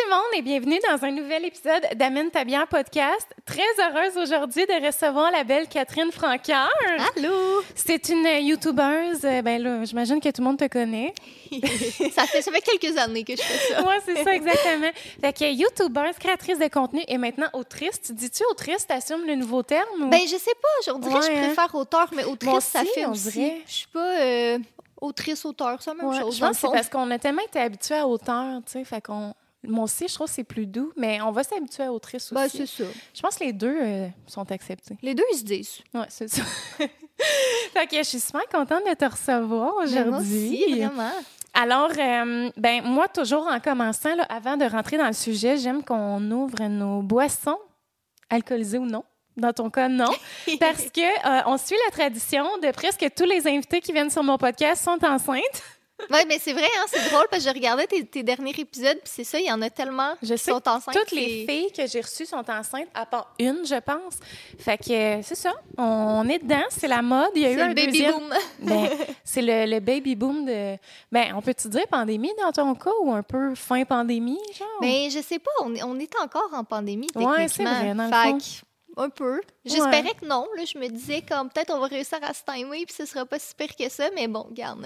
Tout le monde et bienvenue dans un nouvel épisode d'Amène ta bière podcast. Très heureuse aujourd'hui de recevoir la belle Catherine Franqueur. Allô! C'est une youtubeuse, euh, ben là, j'imagine que tout le monde te connaît. ça, fait, ça fait quelques années que je fais ça. Oui, c'est ça, exactement. Fait que youtubeuse, créatrice de contenu et maintenant autrice. Tu dis-tu autrice, t'assumes le nouveau terme? Ou... Ben, je sais pas, je dirais que je Ouais, hein? préfère auteur, mais autrice, Moi ça fait on aussi. dirait. Je suis pas euh, autrice, auteur, la même Ouais, chose. je pense que c'est parce qu'on a tellement été habitués à auteur, tu sais, fait qu'on... Moi aussi, je trouve que c'est plus doux, mais on va s'habituer à autrice aussi. Ben, c'est ça. je pense que les deux euh, sont acceptés. Les deux, ils se disent. Oui, c'est ça. fait que je suis super contente de te recevoir Ben, moi aujourd'hui. aussi, vraiment. Alors, euh, ben moi, toujours en commençant, là, avant de rentrer dans le sujet, j'aime qu'on ouvre nos boissons, alcoolisées ou non. Dans ton cas, non. Parce que euh, on suit la tradition de presque tous les invités qui viennent sur mon podcast sont enceintes. Oui, mais c'est vrai, hein, c'est drôle parce que je regardais tes, tes derniers épisodes, puis c'est ça, il y en a tellement Je qui sais sont enceintes. Toutes les filles que j'ai reçues sont enceintes, à part une, je pense. Fait que euh, c'est ça. On est dedans, c'est la mode. Il y a eu C'est un le baby deuxième. boom. Ben, c'est le, le baby boom de. Ben, on peut-tu dire pandémie dans ton cas ou un peu fin pandémie, genre? Mais je sais pas, on est, on est encore en pandémie, techniquement. Ouais, c'est vrai, dans le Fait fond. que, un peu. J'espérais que non. Là, je me disais comme peut-être on va réussir à se timer puis ce sera pas si pire que ça, mais bon, garde.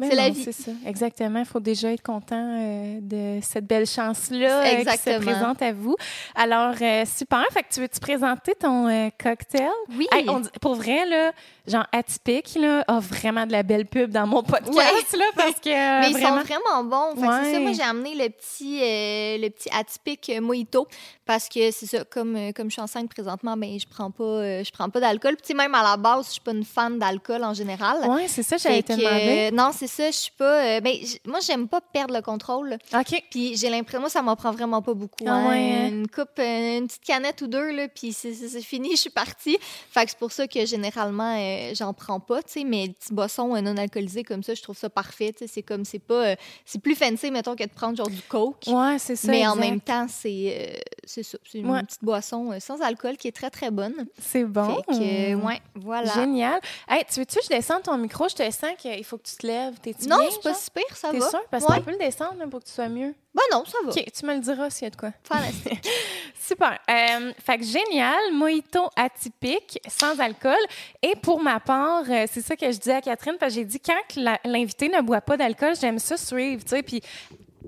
C'est la vie. C'est ça, exactement. Il faut déjà être content euh, de cette belle chance-là euh, qui se présente à vous. Alors, euh, super. Fait que tu veux-tu présenter ton cocktail? Oui. Hey, on dit- pour vrai, là, genre atypique, là, a vraiment de la belle pub dans mon podcast, Ouais. là, parce que Mais ils vraiment... sont vraiment bons. Fait que C'est ça, moi j'ai amené le petit, le petit atypique mojito parce que c'est ça, comme, euh, comme je suis enceinte présentement, ben, je prends pas, euh, je prends pas d'alcool. Puis même à la base, je suis pas une fan d'alcool en général. Ouais, c'est ça, demander. euh, non, c'est ça, je suis pas. euh, ben, moi, j'aime pas perdre le contrôle. OK. Puis j'ai l'impression, moi, ça m'en prend vraiment pas beaucoup. Ah hein. ouais, hein? Une coupe, euh, une petite canette ou deux, là, puis c'est fini, je suis partie. Fait que c'est pour ça que généralement, j'en prends pas, tu sais, mais petits boissons non alcoolisés comme ça, je trouve ça parfait. C'est comme, c'est pas. c'est plus fancy, mettons, que de prendre genre du coke. Ouais, c'est ça. mais en même temps, c'est c'est ça. C'est une Ouais. petite boisson euh, sans alcool qui est très, très bonne. C'est bon. Fait que, euh, ouais, voilà. Génial. Hey, tu veux-tu que je descende ton micro? Je te sens qu'il faut que tu te lèves. T'es-tu Non, c'est pas si pire, ça T'es va. sûr? Parce Ouais. qu'on peut le descendre pour que tu sois mieux. Ben non, ça va. OK, tu me le diras s'il y a de quoi. Fantastique. Super. Euh, fait que génial, mojito atypique, sans alcool. Et pour ma part, c'est ça que je disais à Catherine, parce que j'ai dit quand l'invité ne boit pas d'alcool, j'aime ça suivre, tu sais, puis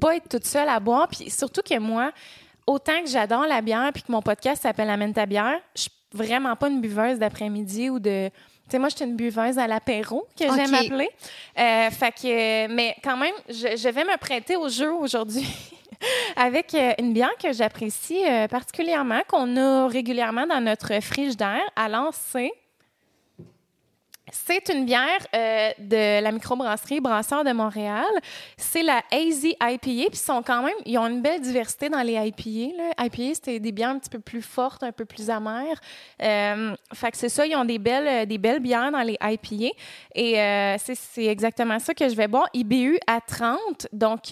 pas être toute seule à boire. Puis surtout que moi, autant que j'adore la bière, puis que mon podcast s'appelle Amène ta bière, je suis vraiment pas une buveuse d'après-midi ou de... Tu sais, moi, je suis une buveuse à l'apéro, que j'aime appeler. Euh, fait que, mais quand même, je, je vais me prêter au jeu aujourd'hui avec euh, une bière que j'apprécie euh, particulièrement, qu'on a régulièrement dans notre frigidaire. Alors, c'est... C'est une bière euh, de la microbrasserie Brasseur de Montréal. C'est la Hazy IPA. Ils sont quand même, ils ont une belle diversité dans les IPA. Là. IPA, c'était des bières un petit peu plus fortes, un peu plus amères. Euh, fait que c'est ça, ils ont des belles, euh, des belles bières dans les IPA. Et euh, c'est, exactement ça que je vais boire. IBU à 30. Donc,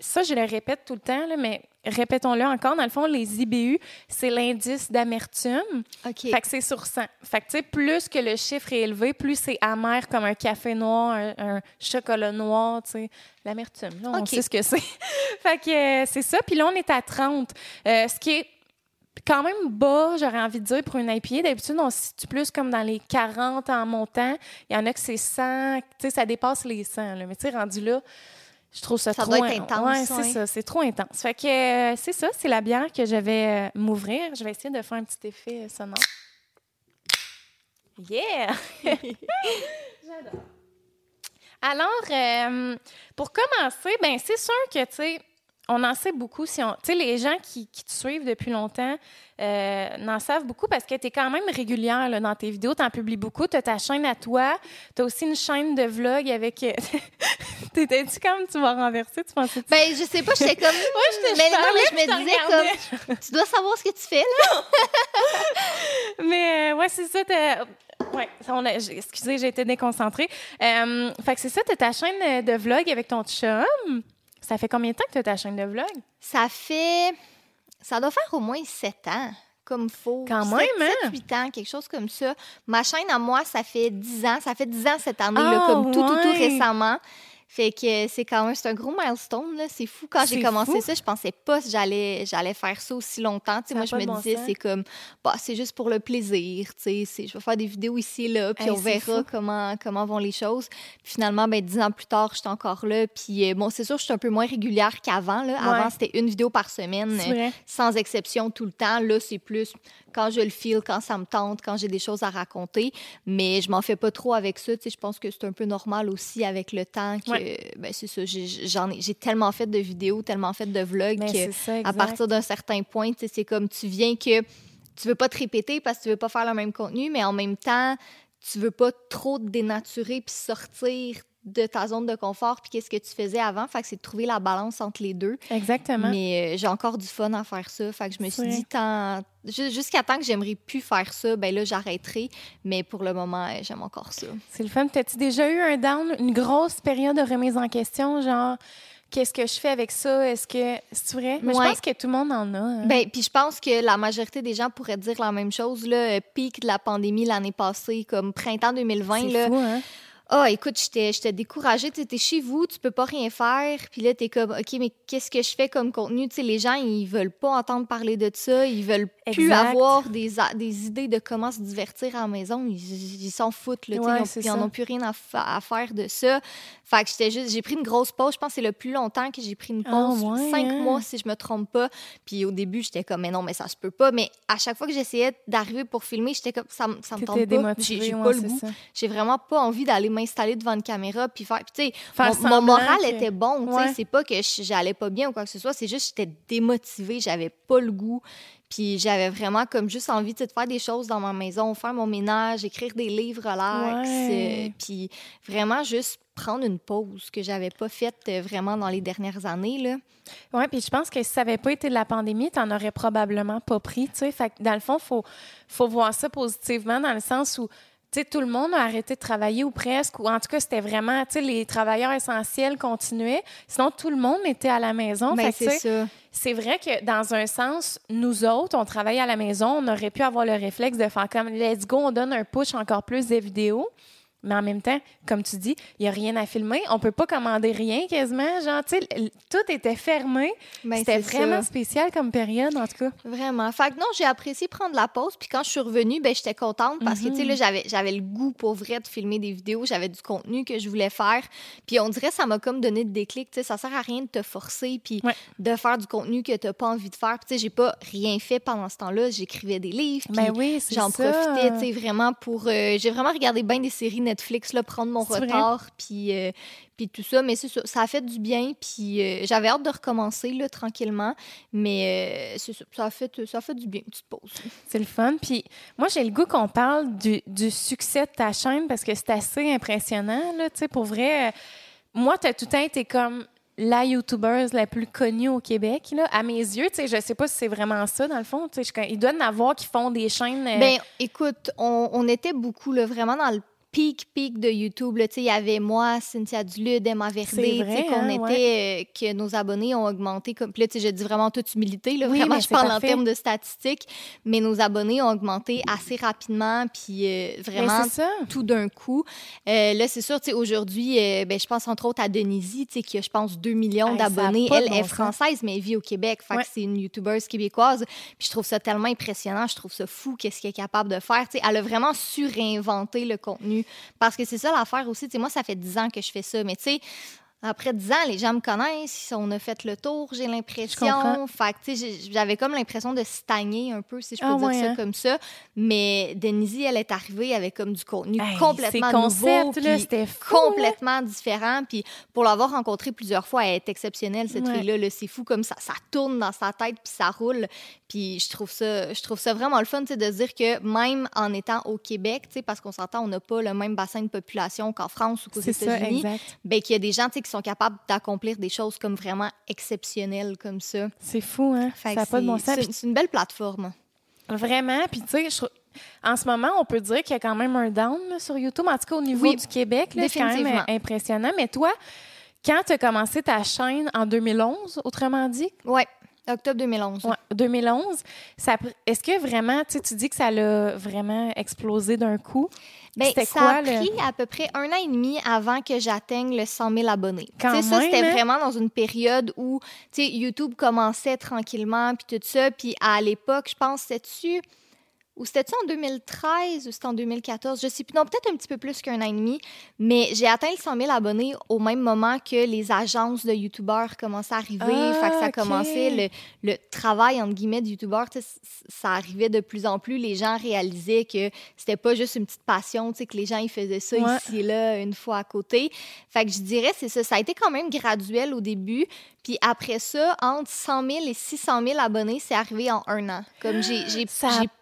ça, je le répète tout le temps, là, mais répétons-le encore. Dans le fond, les IBU, c'est l'indice d'amertume. OK. Fait que c'est sur 100. Fait que, tu sais, plus que le chiffre est élevé, plus c'est amer comme un café noir, un, un chocolat noir, tu sais. L'amertume, là, on OK. sait ce que c'est. fait que euh, c'est ça. Puis là, on est à 30. Euh, ce qui est quand même bas, j'aurais envie de dire, pour une IPA. D'habitude, on se situe plus comme dans les 40 en montant. Il y en a que c'est 100. Tu sais, ça dépasse les 100. Là. Mais tu sais, rendu là, je trouve ça, Ça trop... doit être intense, Ouais, c'est ouais. ça. C'est trop intense. Fait que euh, c'est ça. C'est la bière que je vais euh, m'ouvrir. Je vais essayer de faire un petit effet euh, sonore. Yeah! J'adore. Alors, pour commencer, ben c'est sûr que, tu sais, on en sait beaucoup. Si on, tu sais, les gens qui, qui te suivent depuis longtemps euh, n'en savent beaucoup parce que tu es quand même régulière là, dans tes vidéos. Tu en publies beaucoup. Tu as ta chaîne à toi. Tu as aussi une chaîne de vlog avec. euh, T'étais-tu comme tu vas renverser? Tu pensais Ben, je sais pas, j'étais comme. j'étais mais non, mais je me disais regardais. comme. Tu dois savoir ce que tu fais, là. Mais euh, ouais, c'est ça. t'as- Ouais, ça, on a- j- excusez, j'ai été déconcentrée. Euh, fait que c'est ça, tu ta chaîne de vlog avec ton chum. Ça fait combien de temps que tu as ta chaîne de vlog? Ça fait. Ça doit faire au moins sept ans, comme faut. Quand même, hein? sept, huit ans, quelque chose comme ça. Ma chaîne à moi, ça fait dix ans. Ça fait dix ans cette année, là, Ah, comme tout, tout, tout récemment. Fait que c'est quand même, c'est un gros milestone, là. C'est fou. Quand j'ai commencé fou. ça, je pensais pas que j'allais, j'allais faire ça aussi longtemps. Tu sais, moi, je me bon disais, c'est comme, bah, c'est juste pour le plaisir, tu sais. c'est- Je vais faire des vidéos ici et là, puis Hey, on verra fou. comment, comment vont les choses. Puis finalement, ben, dix ans plus tard, j'étais encore là. Puis euh, bon, c'est sûr, je suis un peu moins régulière qu'avant, là. Avant, c'était une vidéo par semaine. Euh, sans exception tout le temps. Là, c'est plus quand je le file, quand ça me tente, quand j'ai des choses à raconter. Mais je m'en fais pas trop avec ça. Tu sais, je pense que c'est un peu normal aussi avec le temps que, ben, c'est ça, j'ai- j'en ai, j'ai tellement fait de vidéos, tellement fait de vlogs Mais que c'est ça, à exact. partir d'un certain point, c'est comme tu viens que tu veux pas te répéter parce que tu veux pas faire le même contenu, mais en même temps, tu veux pas trop te dénaturer puis sortir de ta zone de confort puis qu'est-ce que tu faisais avant. Fait que c'est de trouver la balance entre les deux. Exactement. Mais euh, j'ai encore du fun à faire ça. Fait que je me suis dit, tant... ju- jusqu'à temps que j'aimerais plus faire ça, ben là, j'arrêterai. Mais pour le moment, euh, j'aime encore ça. C'est le fun. T'as-tu déjà eu un down, une grosse période de remise en question, genre qu'est-ce que je fais avec ça? Est-ce que c'est vrai? Mais Ouais. je pense que tout le monde en a. hein. Ben, puis je pense que la majorité des gens pourraient dire la même chose. Là, Euh, pic de la pandémie l'année passée, comme printemps 2020. c'est Là, fou, hein? Ah, écoute, j'étais découragée. Tu es chez vous, tu peux pas rien faire. Puis là, tu es comme, OK, mais qu'est-ce que je fais comme contenu? Tu sais, les gens, ils veulent pas entendre parler de ça. Ils veulent plus Exact. avoir des, des idées de comment se divertir à la maison. Ils s'en foutent. Là, Ouais, ils ont- c'est ils en ça. ont plus rien à, fa- à faire de ça. Fait que j'étais juste, j'ai pris une grosse pause. Je pense que c'est le plus longtemps que j'ai pris une Ah, pause. ouais, Cinq hein? mois, si je me trompe pas. Puis au début, j'étais comme, mais non, mais ça se peut pas. Mais à chaque fois que j'essayais d'arriver pour filmer, j'étais comme, ça, me- ça me tente pas. J'ai ouais, pas le goût j'ai vraiment pas envie d'aller m'installer devant une caméra puis faire. Puis tu sais, Faire mon, mon moral que- était bon. tu sais, Ouais. C'est pas que j'allais pas bien ou quoi que ce soit. C'est juste que j'étais démotivée. J'avais pas le goût. Puis j'avais vraiment comme juste envie de faire des choses dans ma maison, faire mon ménage, écrire des livres relax. Ouais. euh, puis vraiment juste prendre une pause que j'avais pas faite euh, vraiment dans les dernières années. Là. Oui, puis je pense que si ça n'avait pas été de la pandémie, tu n'en aurais probablement pas pris. tu sais. Fait que dans le fond, il faut, faut voir ça positivement dans le sens où tout le monde a arrêté de travailler ou presque, ou en tout cas, c'était vraiment, tu sais, les travailleurs essentiels continuaient. Sinon, tout le monde était à la maison. Ben, c'est vrai que dans un sens, nous autres, on travaille à la maison, on aurait pu avoir le réflexe de faire comme let's go, on donne un push encore plus des vidéos. Mais en même temps, comme tu dis, il n'y a rien à filmer. On peut pas commander rien quasiment. Genre, tu tout était fermé. Ben, C'était vraiment ça. spécial comme période, en tout cas. Vraiment. Fait que non, j'ai apprécié prendre la pause. Puis quand je suis revenue, ben j'étais contente parce que, tu sais, Mhm. là, j'avais, le goût pour vrai de filmer des vidéos. J'avais du contenu que je voulais faire. Puis on dirait que ça m'a comme donné de déclic. Tu sais, ça sert à rien de te forcer puis Ouais. de faire du contenu que t'as pas envie de faire. Puis, tu sais, j'ai pas rien fait pendant ce temps-là. J'écrivais des livres. Ben oui, J'en profitais, tu sais, vraiment pour... euh, j'ai vraiment regardé bien des séries Netflix, là, prendre mon retard, puis, euh, puis tout ça. Mais c'est ça, ça a fait du bien, puis euh, j'avais hâte de recommencer, là, tranquillement. Mais euh, ça, ça a, fait, ça a fait du bien, une petite pause. C'est le fun. Puis moi, j'ai le goût qu'on parle du, du succès de ta chaîne parce que c'est assez impressionnant. Là, tu sais, pour vrai, euh, moi, tu as tout le temps été comme la YouTubeuse la plus connue au Québec. Là, à mes yeux, tu sais, je sais pas si c'est vraiment ça, dans le fond. Tu sais, il doit y en avoir qui font des chaînes. euh, Ben, écoute, on, on était beaucoup, là, vraiment dans le pic, pic de YouTube. là. Tu sais, Il y avait moi, Cynthia Dulude, Emma Verdé, qu'on hein, était, euh, que nos abonnés ont augmenté. Comme, puis là, tu sais, je dis vraiment toute humilité, là, Oui, vraiment, je parle parfait. en termes de statistiques, mais nos abonnés ont augmenté assez rapidement, puis euh, vraiment tout d'un coup. Euh, là, c'est sûr, tu sais, aujourd'hui, ben, je pense entre autres à sais, qui a, je pense, 2 millions d'abonnés. Elle bon est sens. française, mais elle vit au Québec. Fait Ouais. que c'est une YouTubeuse québécoise. Puis je trouve ça tellement impressionnant. Je trouve ça fou, qu'est-ce qu'elle est capable de faire. Tu sais, elle a vraiment surinventé le contenu. Parce que c'est ça l'affaire aussi. Moi, ça fait 10 ans que je fais ça. Mais tu sais, après 10 ans, les gens me connaissent, on a fait le tour, j'ai l'impression. Fait que, j'avais comme l'impression de stagner un peu, si je peux Ah dire ouais, ça hein? comme ça. Mais Denise, elle est arrivée avec comme du contenu Hey, complètement concepts, nouveau, là, fou. là. complètement différent. Puis pour l'avoir rencontrée plusieurs fois, elle est exceptionnelle, cette Ouais. fille-là. là. C'est fou comme ça, ça tourne dans sa tête, puis ça roule. Puis je trouve ça, je trouve ça vraiment le fun, de se dire que même en étant au Québec, parce qu'on s'entend, on n'a pas le même bassin de population qu'en France ou qu'aux États-Unis, ben, qu'il y a des gens, sais, qui sont capables d'accomplir des choses comme vraiment exceptionnelles comme ça. C'est fou, hein? Fait ça n'a pas de bon c'est- sens. c'est- une belle plateforme. Vraiment. Puis, tu sais, je en ce moment, on peut dire qu'il y a quand même un down là, sur YouTube. En tout cas, au niveau Oui, du Québec, c'est quand même impressionnant. Mais toi, quand tu as commencé ta chaîne en 2011, autrement dit, Ouais. Octobre 2011. Ouais, 2011. Ça, est-ce que vraiment, tu dis que ça l'a vraiment explosé d'un coup? C'était ça quoi, a le- pris à peu près un an et demi avant que j'atteigne le 100 000 abonnés. Quand Tu sais, ça, même, c'était hein? vraiment dans une période où YouTube commençait tranquillement, puis tout ça. Puis à l'époque, je pense, c'était-tu... Ou c'était-tu en 2013 ou c'était en 2014? Je sais plus. Non, peut-être un petit peu plus qu'un an et demi. Mais j'ai atteint le 100 000 abonnés au même moment que les agences de YouTubeurs commençaient à arriver. Ah, fait que ça commençait, le, le travail, entre guillemets, de YouTubeur, tu sais, c- ça arrivait de plus en plus. Les gens réalisaient que c'était pas juste une petite passion, que les gens, ils faisaient ça Ouais. ici et là, une fois à côté. Fait que je dirais, c'est ça. Ça a été quand même graduel au début. Puis après ça, entre 100 000 et 600 000 abonnés, c'est arrivé en un an. Comme j'ai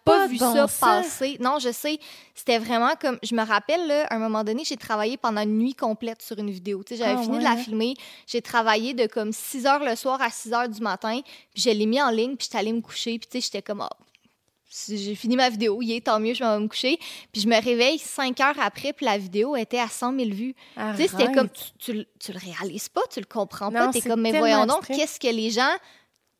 pas vu bon passer. Non, je sais. C'était vraiment comme. Je me rappelle, là, à un moment donné, j'ai travaillé pendant une nuit complète sur une vidéo. Tu sais, j'avais Ah, fini ouais, de la filmer. J'ai travaillé de comme 6 heures le soir à 6 heures du matin. Puis je l'ai mis en ligne, puis j'étais allée me coucher. Puis tu sais, j'étais comme. Si j'ai fini ma vidéo, il est tant mieux, je vais me coucher. Puis je me réveille 5 heures après, puis la vidéo était à 100 000 vues. Tu sais, c'était comme, tu, tu, le- tu le réalises pas, tu le comprends pas. Non, T'es c'est comme, mais voyons donc, qu'est-ce que les gens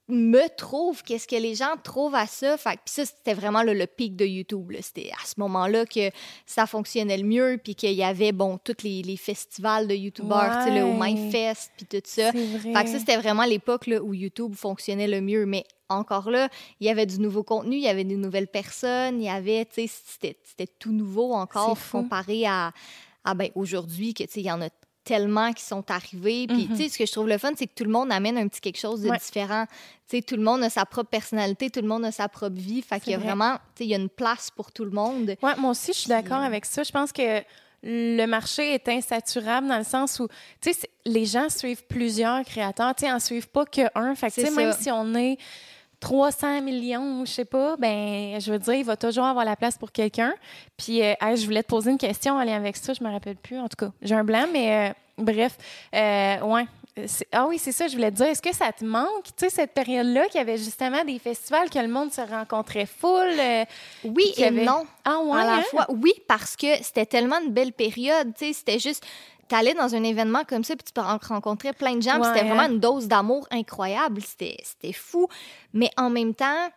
me trouvent, qu'est-ce que les gens trouvent à ça. Fait que- puis ça, c'était vraiment là, le pic de YouTube. C'était à ce moment-là que ça fonctionnait le mieux, puis qu'il y avait, bon, tous les, les festivals de YouTubeurs, tu sais, le Ouais. Oh My Fest, puis tout ça. Vrai. Fait que ça, c'était vraiment l'époque où YouTube fonctionnait le mieux. Mais encore là, il y avait du nouveau contenu, il y avait des nouvelles personnes, il y avait, tu sais, c'était tout nouveau encore comparé à, à ben, aujourd'hui, que, tu sais, il y en a tellement qui sont arrivés. Puis, Mhm. tu sais, ce que je trouve le fun, c'est que tout le monde amène un petit quelque chose de Ouais. différent. Tu sais, tout le monde a sa propre personnalité, tout le monde a sa propre vie. Fait qu'il y a vrai. vraiment, tu sais, il y a une place pour tout le monde. Ouais, moi aussi, je suis d'accord avec ça. Je pense que le marché est insaturable dans le sens où, tu sais, les gens suivent plusieurs créateurs, tu sais, en suivent pas qu'un. Fait que, tu sais, même si on est 300 millions, je sais pas, ben, je veux dire, il va toujours avoir la place pour quelqu'un. Puis, euh, hey, je voulais te poser une question en lien avec ça, je me rappelle plus, en tout cas. J'ai un blanc, mais euh, bref, euh, ouais. Ah oui, c'est ça, je voulais te dire. Est-ce que ça te manque, tu sais, cette période-là, qu'il y avait justement des festivals, que le monde se rencontrait full? euh, Oui et avait- non. Ah ouais, à la hein? fois. Oui, parce que c'était tellement une belle période. Tu sais, c'était juste. T'allais dans un événement comme ça, puis tu peux ren- rencontrer plein de gens. puis Ouais, c'était vraiment une dose d'amour incroyable. C'était fou. Mais en même temps,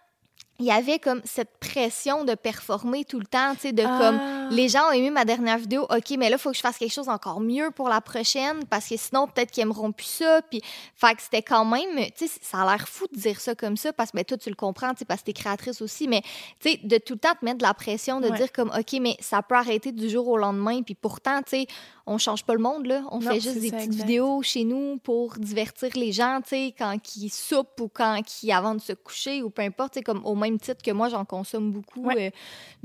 il y avait comme cette pression de performer tout le temps, tu sais, de comme Ah. les gens ont aimé ma dernière vidéo, ok, mais là, il faut que je fasse quelque chose encore mieux pour la prochaine, parce que sinon, peut-être qu'ils aimeront plus ça. Puis, fait que c'était quand même, tu sais, ça a l'air fou de dire ça comme ça, parce que ben, toi, tu le comprends, tu sais, parce que t'es créatrice aussi, mais tu sais, de tout le temps te mettre de la pression, de Ouais. dire comme, ok, mais ça peut arrêter du jour au lendemain, puis pourtant, tu sais, on change pas le monde, là. On Non, fait juste c'est des ça, petites exact. vidéos chez nous pour divertir les gens, tu sais, quand ils soupent ou quand ils, avant de se coucher ou peu importe, sais, comme au même titre que moi, j'en consomme beaucoup Ouais. euh,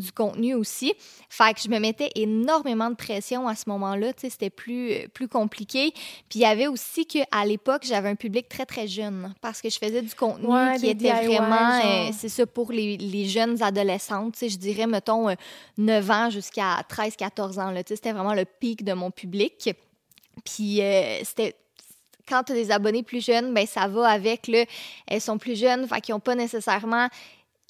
du contenu aussi. Fait que je me mettais énormément de pression à ce moment-là, tu sais, c'était plus, euh, plus compliqué. Puis il y avait aussi qu'à l'époque, j'avais un public très, très jeune parce que je faisais du contenu Ouais, qui était DIY, vraiment, euh, c'est ça, pour les, les jeunes adolescentes, tu sais, je dirais, mettons, euh, 9 ans jusqu'à 13, 14 ans, là, tu sais, c'était vraiment le pic de mon public. Puis euh, c'était quand tu as des abonnés plus jeunes, ben ça va avec le elles sont plus jeunes, fait qu'ils n'ont pas nécessairement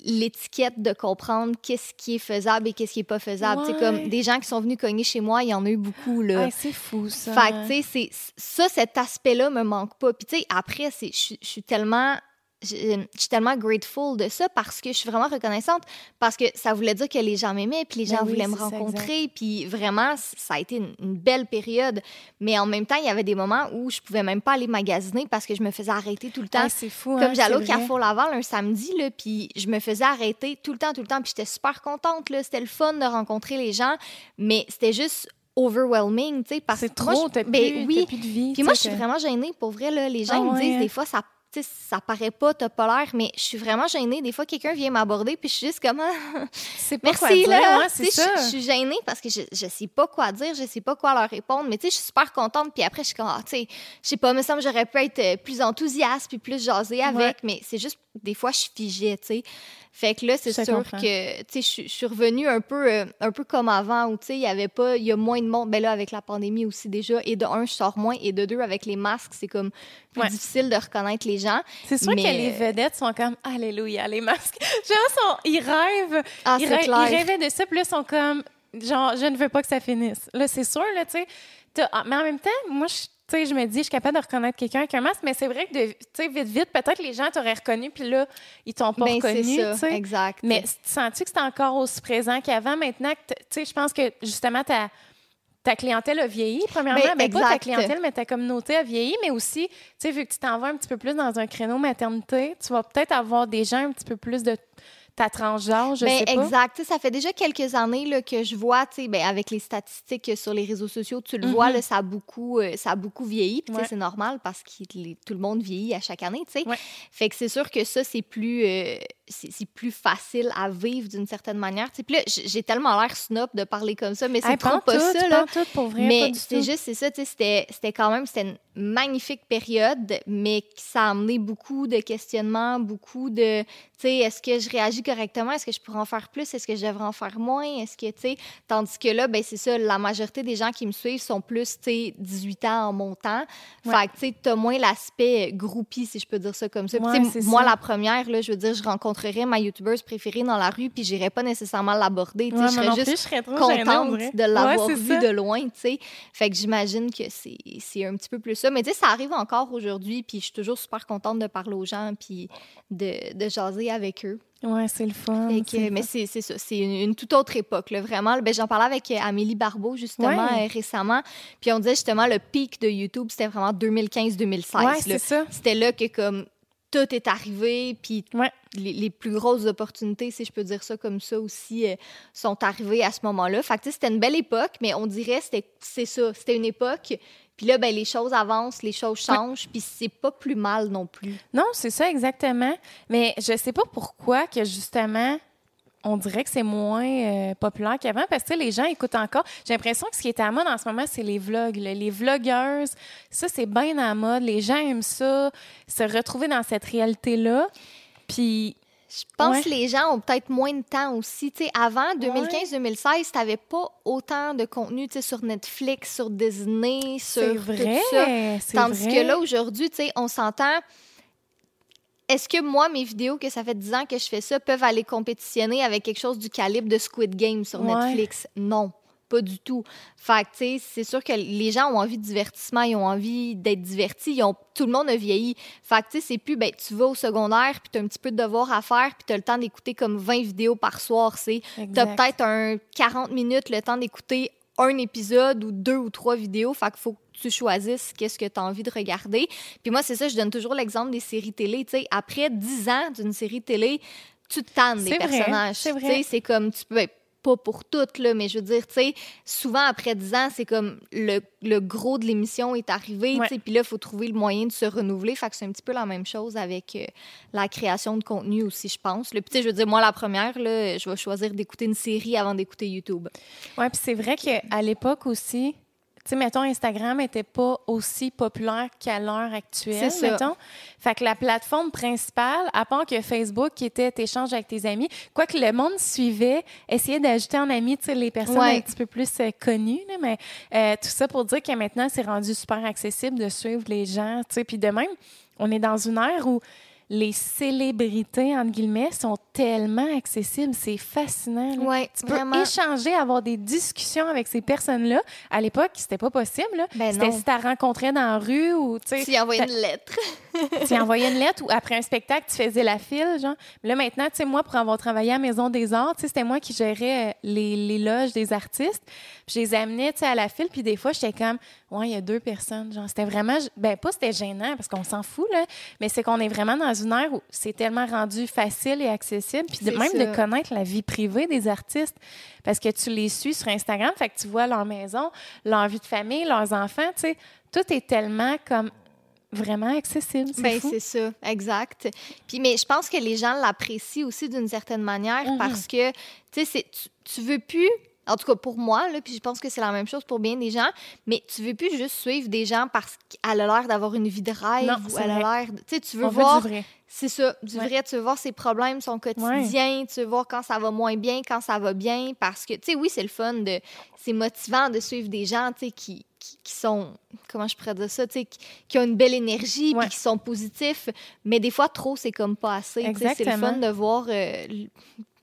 l'étiquette de comprendre qu'est-ce qui est faisable et qu'est-ce qui est pas faisable. C'est Ouais. comme des gens qui sont venus cogner chez moi, il y en a eu beaucoup là. Ouais, c'est fou, ça. Fait que, tu sais, c'est- ça, cet aspect-là me manque pas. Puis, tu sais, après, c'est- je suis tellement. Je je suis tellement grateful de ça parce que je suis vraiment reconnaissante parce que ça voulait dire que les gens m'aimaient puis les Ben gens oui, voulaient me rencontrer puis vraiment ça a été une, une belle période mais en même temps il y avait des moments où je pouvais même pas aller magasiner parce que je me faisais arrêter tout le temps Ouais, c'est fou. comme hein, j'allais au. Carrefour Laval un samedi, là, puis je me faisais arrêter tout le temps, tout le temps, puis j'étais super contente, là. C'était le fun de rencontrer les gens, mais c'était juste overwhelming, tu sais, parce que C'est moi, trop, je- t'as ben plus, oui. plus de vie. Puis moi, je suis vraiment gênée, pour vrai, là. Les gens, Ah ils me disent des fois, ça sais, ça paraît pas, t'as pas l'air, mais je suis vraiment gênée. Des fois, quelqu'un vient m'aborder, puis je suis juste comme, ah, C'est pas quoi Merci, dire, là. ouais, c'est sais, ça. Je, je suis gênée parce que je, je sais pas quoi dire, je sais pas quoi leur répondre, mais tu sais, je suis super contente. Puis après, je suis comme, ah, tu sais, je sais pas, me semble que j'aurais pu être euh, plus enthousiaste puis plus jasée avec, Ouais. mais c'est juste, des fois, je figeais, tu sais. Fait que là, c'est sûr comprends. que, tu sais, je, suis- revenue un peu, euh, un peu comme avant, où, tu sais, il y avait pas, il y a moins de monde. Ben là, avec la pandémie aussi déjà, et de un, je sors moins, et de deux, avec les masques, c'est comme plus Ouais. difficile de reconnaître les gens. C'est sûr Mais- que les vedettes sont comme Alléluia, les masques. Genre, sont, ils rêvent. Ah, ils, rê- clair. ils rêvaient de ça, puis là, ils sont comme genre, je ne veux pas que ça finisse. Là, c'est sûr, là, tu sais. ah, Mais en même temps, moi, je tu sais, je me dis, je suis capable de reconnaître quelqu'un avec un masque, mais c'est vrai que, de- tu sais, vite, vite, peut-être les gens t'auraient reconnu, puis là, ils t'ont pas Ben, reconnu, ça, tu sais. exact. Mais tu sens-tu que c'est encore aussi présent qu'avant? Maintenant, que tu sais, je pense que justement, ta, ta clientèle a vieilli, premièrement. Ben, Ben, pas ta clientèle, mais ta communauté a vieilli, mais aussi, tu sais, vu que tu t'en vas un petit peu plus dans un créneau maternité, tu vas peut-être avoir des gens un petit peu plus de ta tranche d'âge, je Ben, sais pas. exact. Ça fait déjà quelques années là, que je vois, ben, avec les statistiques sur les réseaux sociaux, tu le vois, Mhm. là, ça, a beaucoup, euh, ça a beaucoup vieilli. Ouais. c'est normal parce que les- tout le monde vieillit à chaque année. tu sais. Ouais. Fait que c'est sûr que ça, c'est plus, euh, c'est plus facile à vivre d'une certaine manière. Puis là, j'ai tellement l'air snob de parler comme ça, mais c'est Hey, trop pas tout, ça. Là. pas tout, pour vrai, pas Mais c'est juste, c'est ça, c'était quand même, c'était une magnifique période, mais ça a amené beaucoup de questionnements, beaucoup de, tu sais, est-ce que je réagis correctement? Est-ce que je pourrais en faire plus? Est-ce que je devrais en faire moins? Est-ce que, tu sais, tandis que là, ben c'est ça, la majorité des gens qui me suivent sont plus, tu sais, 18 ans en montant. Ouais. Fait que, tu sais, t'as moins l'aspect groupie, si je peux dire ça comme ça. Ouais, moi, ça. la première, là, je veux dire, je rencontrerais ma youtubeuse préférée dans la rue, puis j'irais pas nécessairement l'aborder, Ouais, je serais juste plus, je serais gênée, contente de l'avoir Ouais, c'est vu ça. de loin, tu sais. Fait que j'imagine que c'est un petit peu plus ça. Mais tu sais, ça arrive encore aujourd'hui, puis je suis toujours super contente de parler aux gens, puis de, de jaser avec eux. Ouais, c'est le fun. Que, le mais c'est c'est ça, c'est une, une toute autre époque, là, vraiment. Ben, J'en parlais avec euh, Amélie Barbeau, justement, Ouais. euh, récemment. Puis on disait justement, le pic de YouTube, c'était vraiment 2015-2016. Ouais, là. c'est ça. C'était là que, comme, tout est arrivé, puis Ouais. les, les plus grosses opportunités, si je peux dire ça comme ça aussi, euh, sont arrivées à ce moment-là. Fait que, c'était une belle époque, mais on dirait que c'était- c'est ça, c'était une époque. Puis là, ben, les choses avancent, les choses changent, puis c'est pas plus mal non plus. Non, c'est ça exactement. Mais je sais pas pourquoi que justement, on dirait que c'est moins euh, populaire qu'avant parce que tu les gens écoutent encore. J'ai l'impression que ce qui est à mode en ce moment, c'est les vlogs. là. Les vlogueuses, ça, c'est bien à mode. Les gens aiment ça, se retrouver dans cette réalité-là. Puis, Je pense Ouais. que les gens ont peut-être moins de temps aussi. Tu sais, avant, 2015-2016, t'avais pas autant de contenu tu sur Netflix, sur Disney, sur c'est tout vrai. ça. Tandis vrai. que là, aujourd'hui, tu on s'entend. Est-ce que moi, mes vidéos, que ça fait 10 ans que je fais ça, peuvent aller compétitionner avec quelque chose du calibre de Squid Game sur Ouais. Netflix? Non, pas du tout. Fait que, tu sais, c'est sûr que les gens ont envie de divertissement, ils ont envie d'être divertis. Ils ont, tout le monde a vieilli. Fait que, tu sais, c'est plus, ben, tu vas au secondaire, puis tu as un petit peu de devoirs à faire, puis tu as le temps d'écouter comme 20 vidéos par soir. C'est tu as peut-être un 40 minutes le temps d'écouter un épisode ou deux ou trois vidéos. Fait qu'il faut que tu choisisses qu'est-ce que tu as envie de regarder. Puis moi, c'est ça, je donne toujours l'exemple des séries télé. Tu sais, après 10 ans d'une série télé, tu te tannes des vrai, personnages. c'est c'est comme, tu peux... ben, pas pour toutes, là, mais je veux dire, tu sais, souvent après 10 ans, c'est comme le, le gros de l'émission est arrivé, Ouais. tu sais, puis là, il faut trouver le moyen de se renouveler. Fait que c'est un petit peu la même chose avec euh, la création de contenu aussi, je pense. Puis, tu sais, je veux dire, moi, la première, là, je vais choisir d'écouter une série avant d'écouter YouTube. Ouais, puis c'est vrai qu'à l'époque aussi, sais, mettons, Instagram n'était pas aussi populaire qu'à l'heure actuelle, ça. mettons. Fait que la plateforme principale, à part que Facebook, qui était échange avec tes amis, quoi que le monde suivait, essayait d'ajouter en amis, tu sais, les personnes Ouais. un petit peu plus euh, connues, là, mais euh, tout ça pour dire que maintenant, c'est rendu super accessible de suivre les gens, tu sais. Puis de même, on est dans une ère où les célébrités, entre guillemets, sont tellement accessibles. C'est fascinant. Ouais, Tu peux vraiment. échanger, avoir des discussions avec ces personnes-là. À l'époque, c'était pas possible. Ben c'était si tu rencontré dans la rue ou tu y envoies une lettre. tu envoyais une lettre ou après un spectacle, tu faisais la file. Genre. Mais là, maintenant, tu sais, moi, pour avoir travaillé à Maison des Arts, c'était moi qui gérais euh, les, les loges des artistes. Puis je les amenais tu sais, à la file. Puis des fois, j'étais comme, ouais, il y a deux personnes. Genre, c'était vraiment, ben pas c'était gênant parce qu'on s'en fout, là, mais c'est qu'on est vraiment dans une ère où c'est tellement rendu facile et accessible. Puis de- même ça. de connaître la vie privée des artistes parce que tu les suis sur Instagram, fait que tu vois leur maison, leur vie de famille, leurs enfants, tu sais. Tout est tellement comme vraiment accessible. C'est Ben, c'est ça, exact. Puis, mais je pense que les gens l'apprécient aussi d'une certaine manière Mhm. parce que, tu sais, tu veux plus. En tout cas, pour moi, là, puis je pense que c'est la même chose pour bien des gens, mais tu veux plus juste suivre des gens parce qu'elle a l'air d'avoir une vie de rêve Non, ou elle a l'air. de- Tu sais, tu veux On voir. C'est ça, du Ouais. vrai. Tu veux voir ses problèmes, son quotidien. Tu veux voir quand ça va moins bien, quand ça va bien. Parce que, tu sais, oui, c'est le fun. de C'est motivant de suivre des gens, tu sais, qui, qui, qui sont. Comment je pourrais dire ça? Tu sais, qui, qui ont une belle énergie, Ouais. puis qui sont positifs. Mais des fois, trop, c'est comme pas assez. C'est le fun de voir. euh,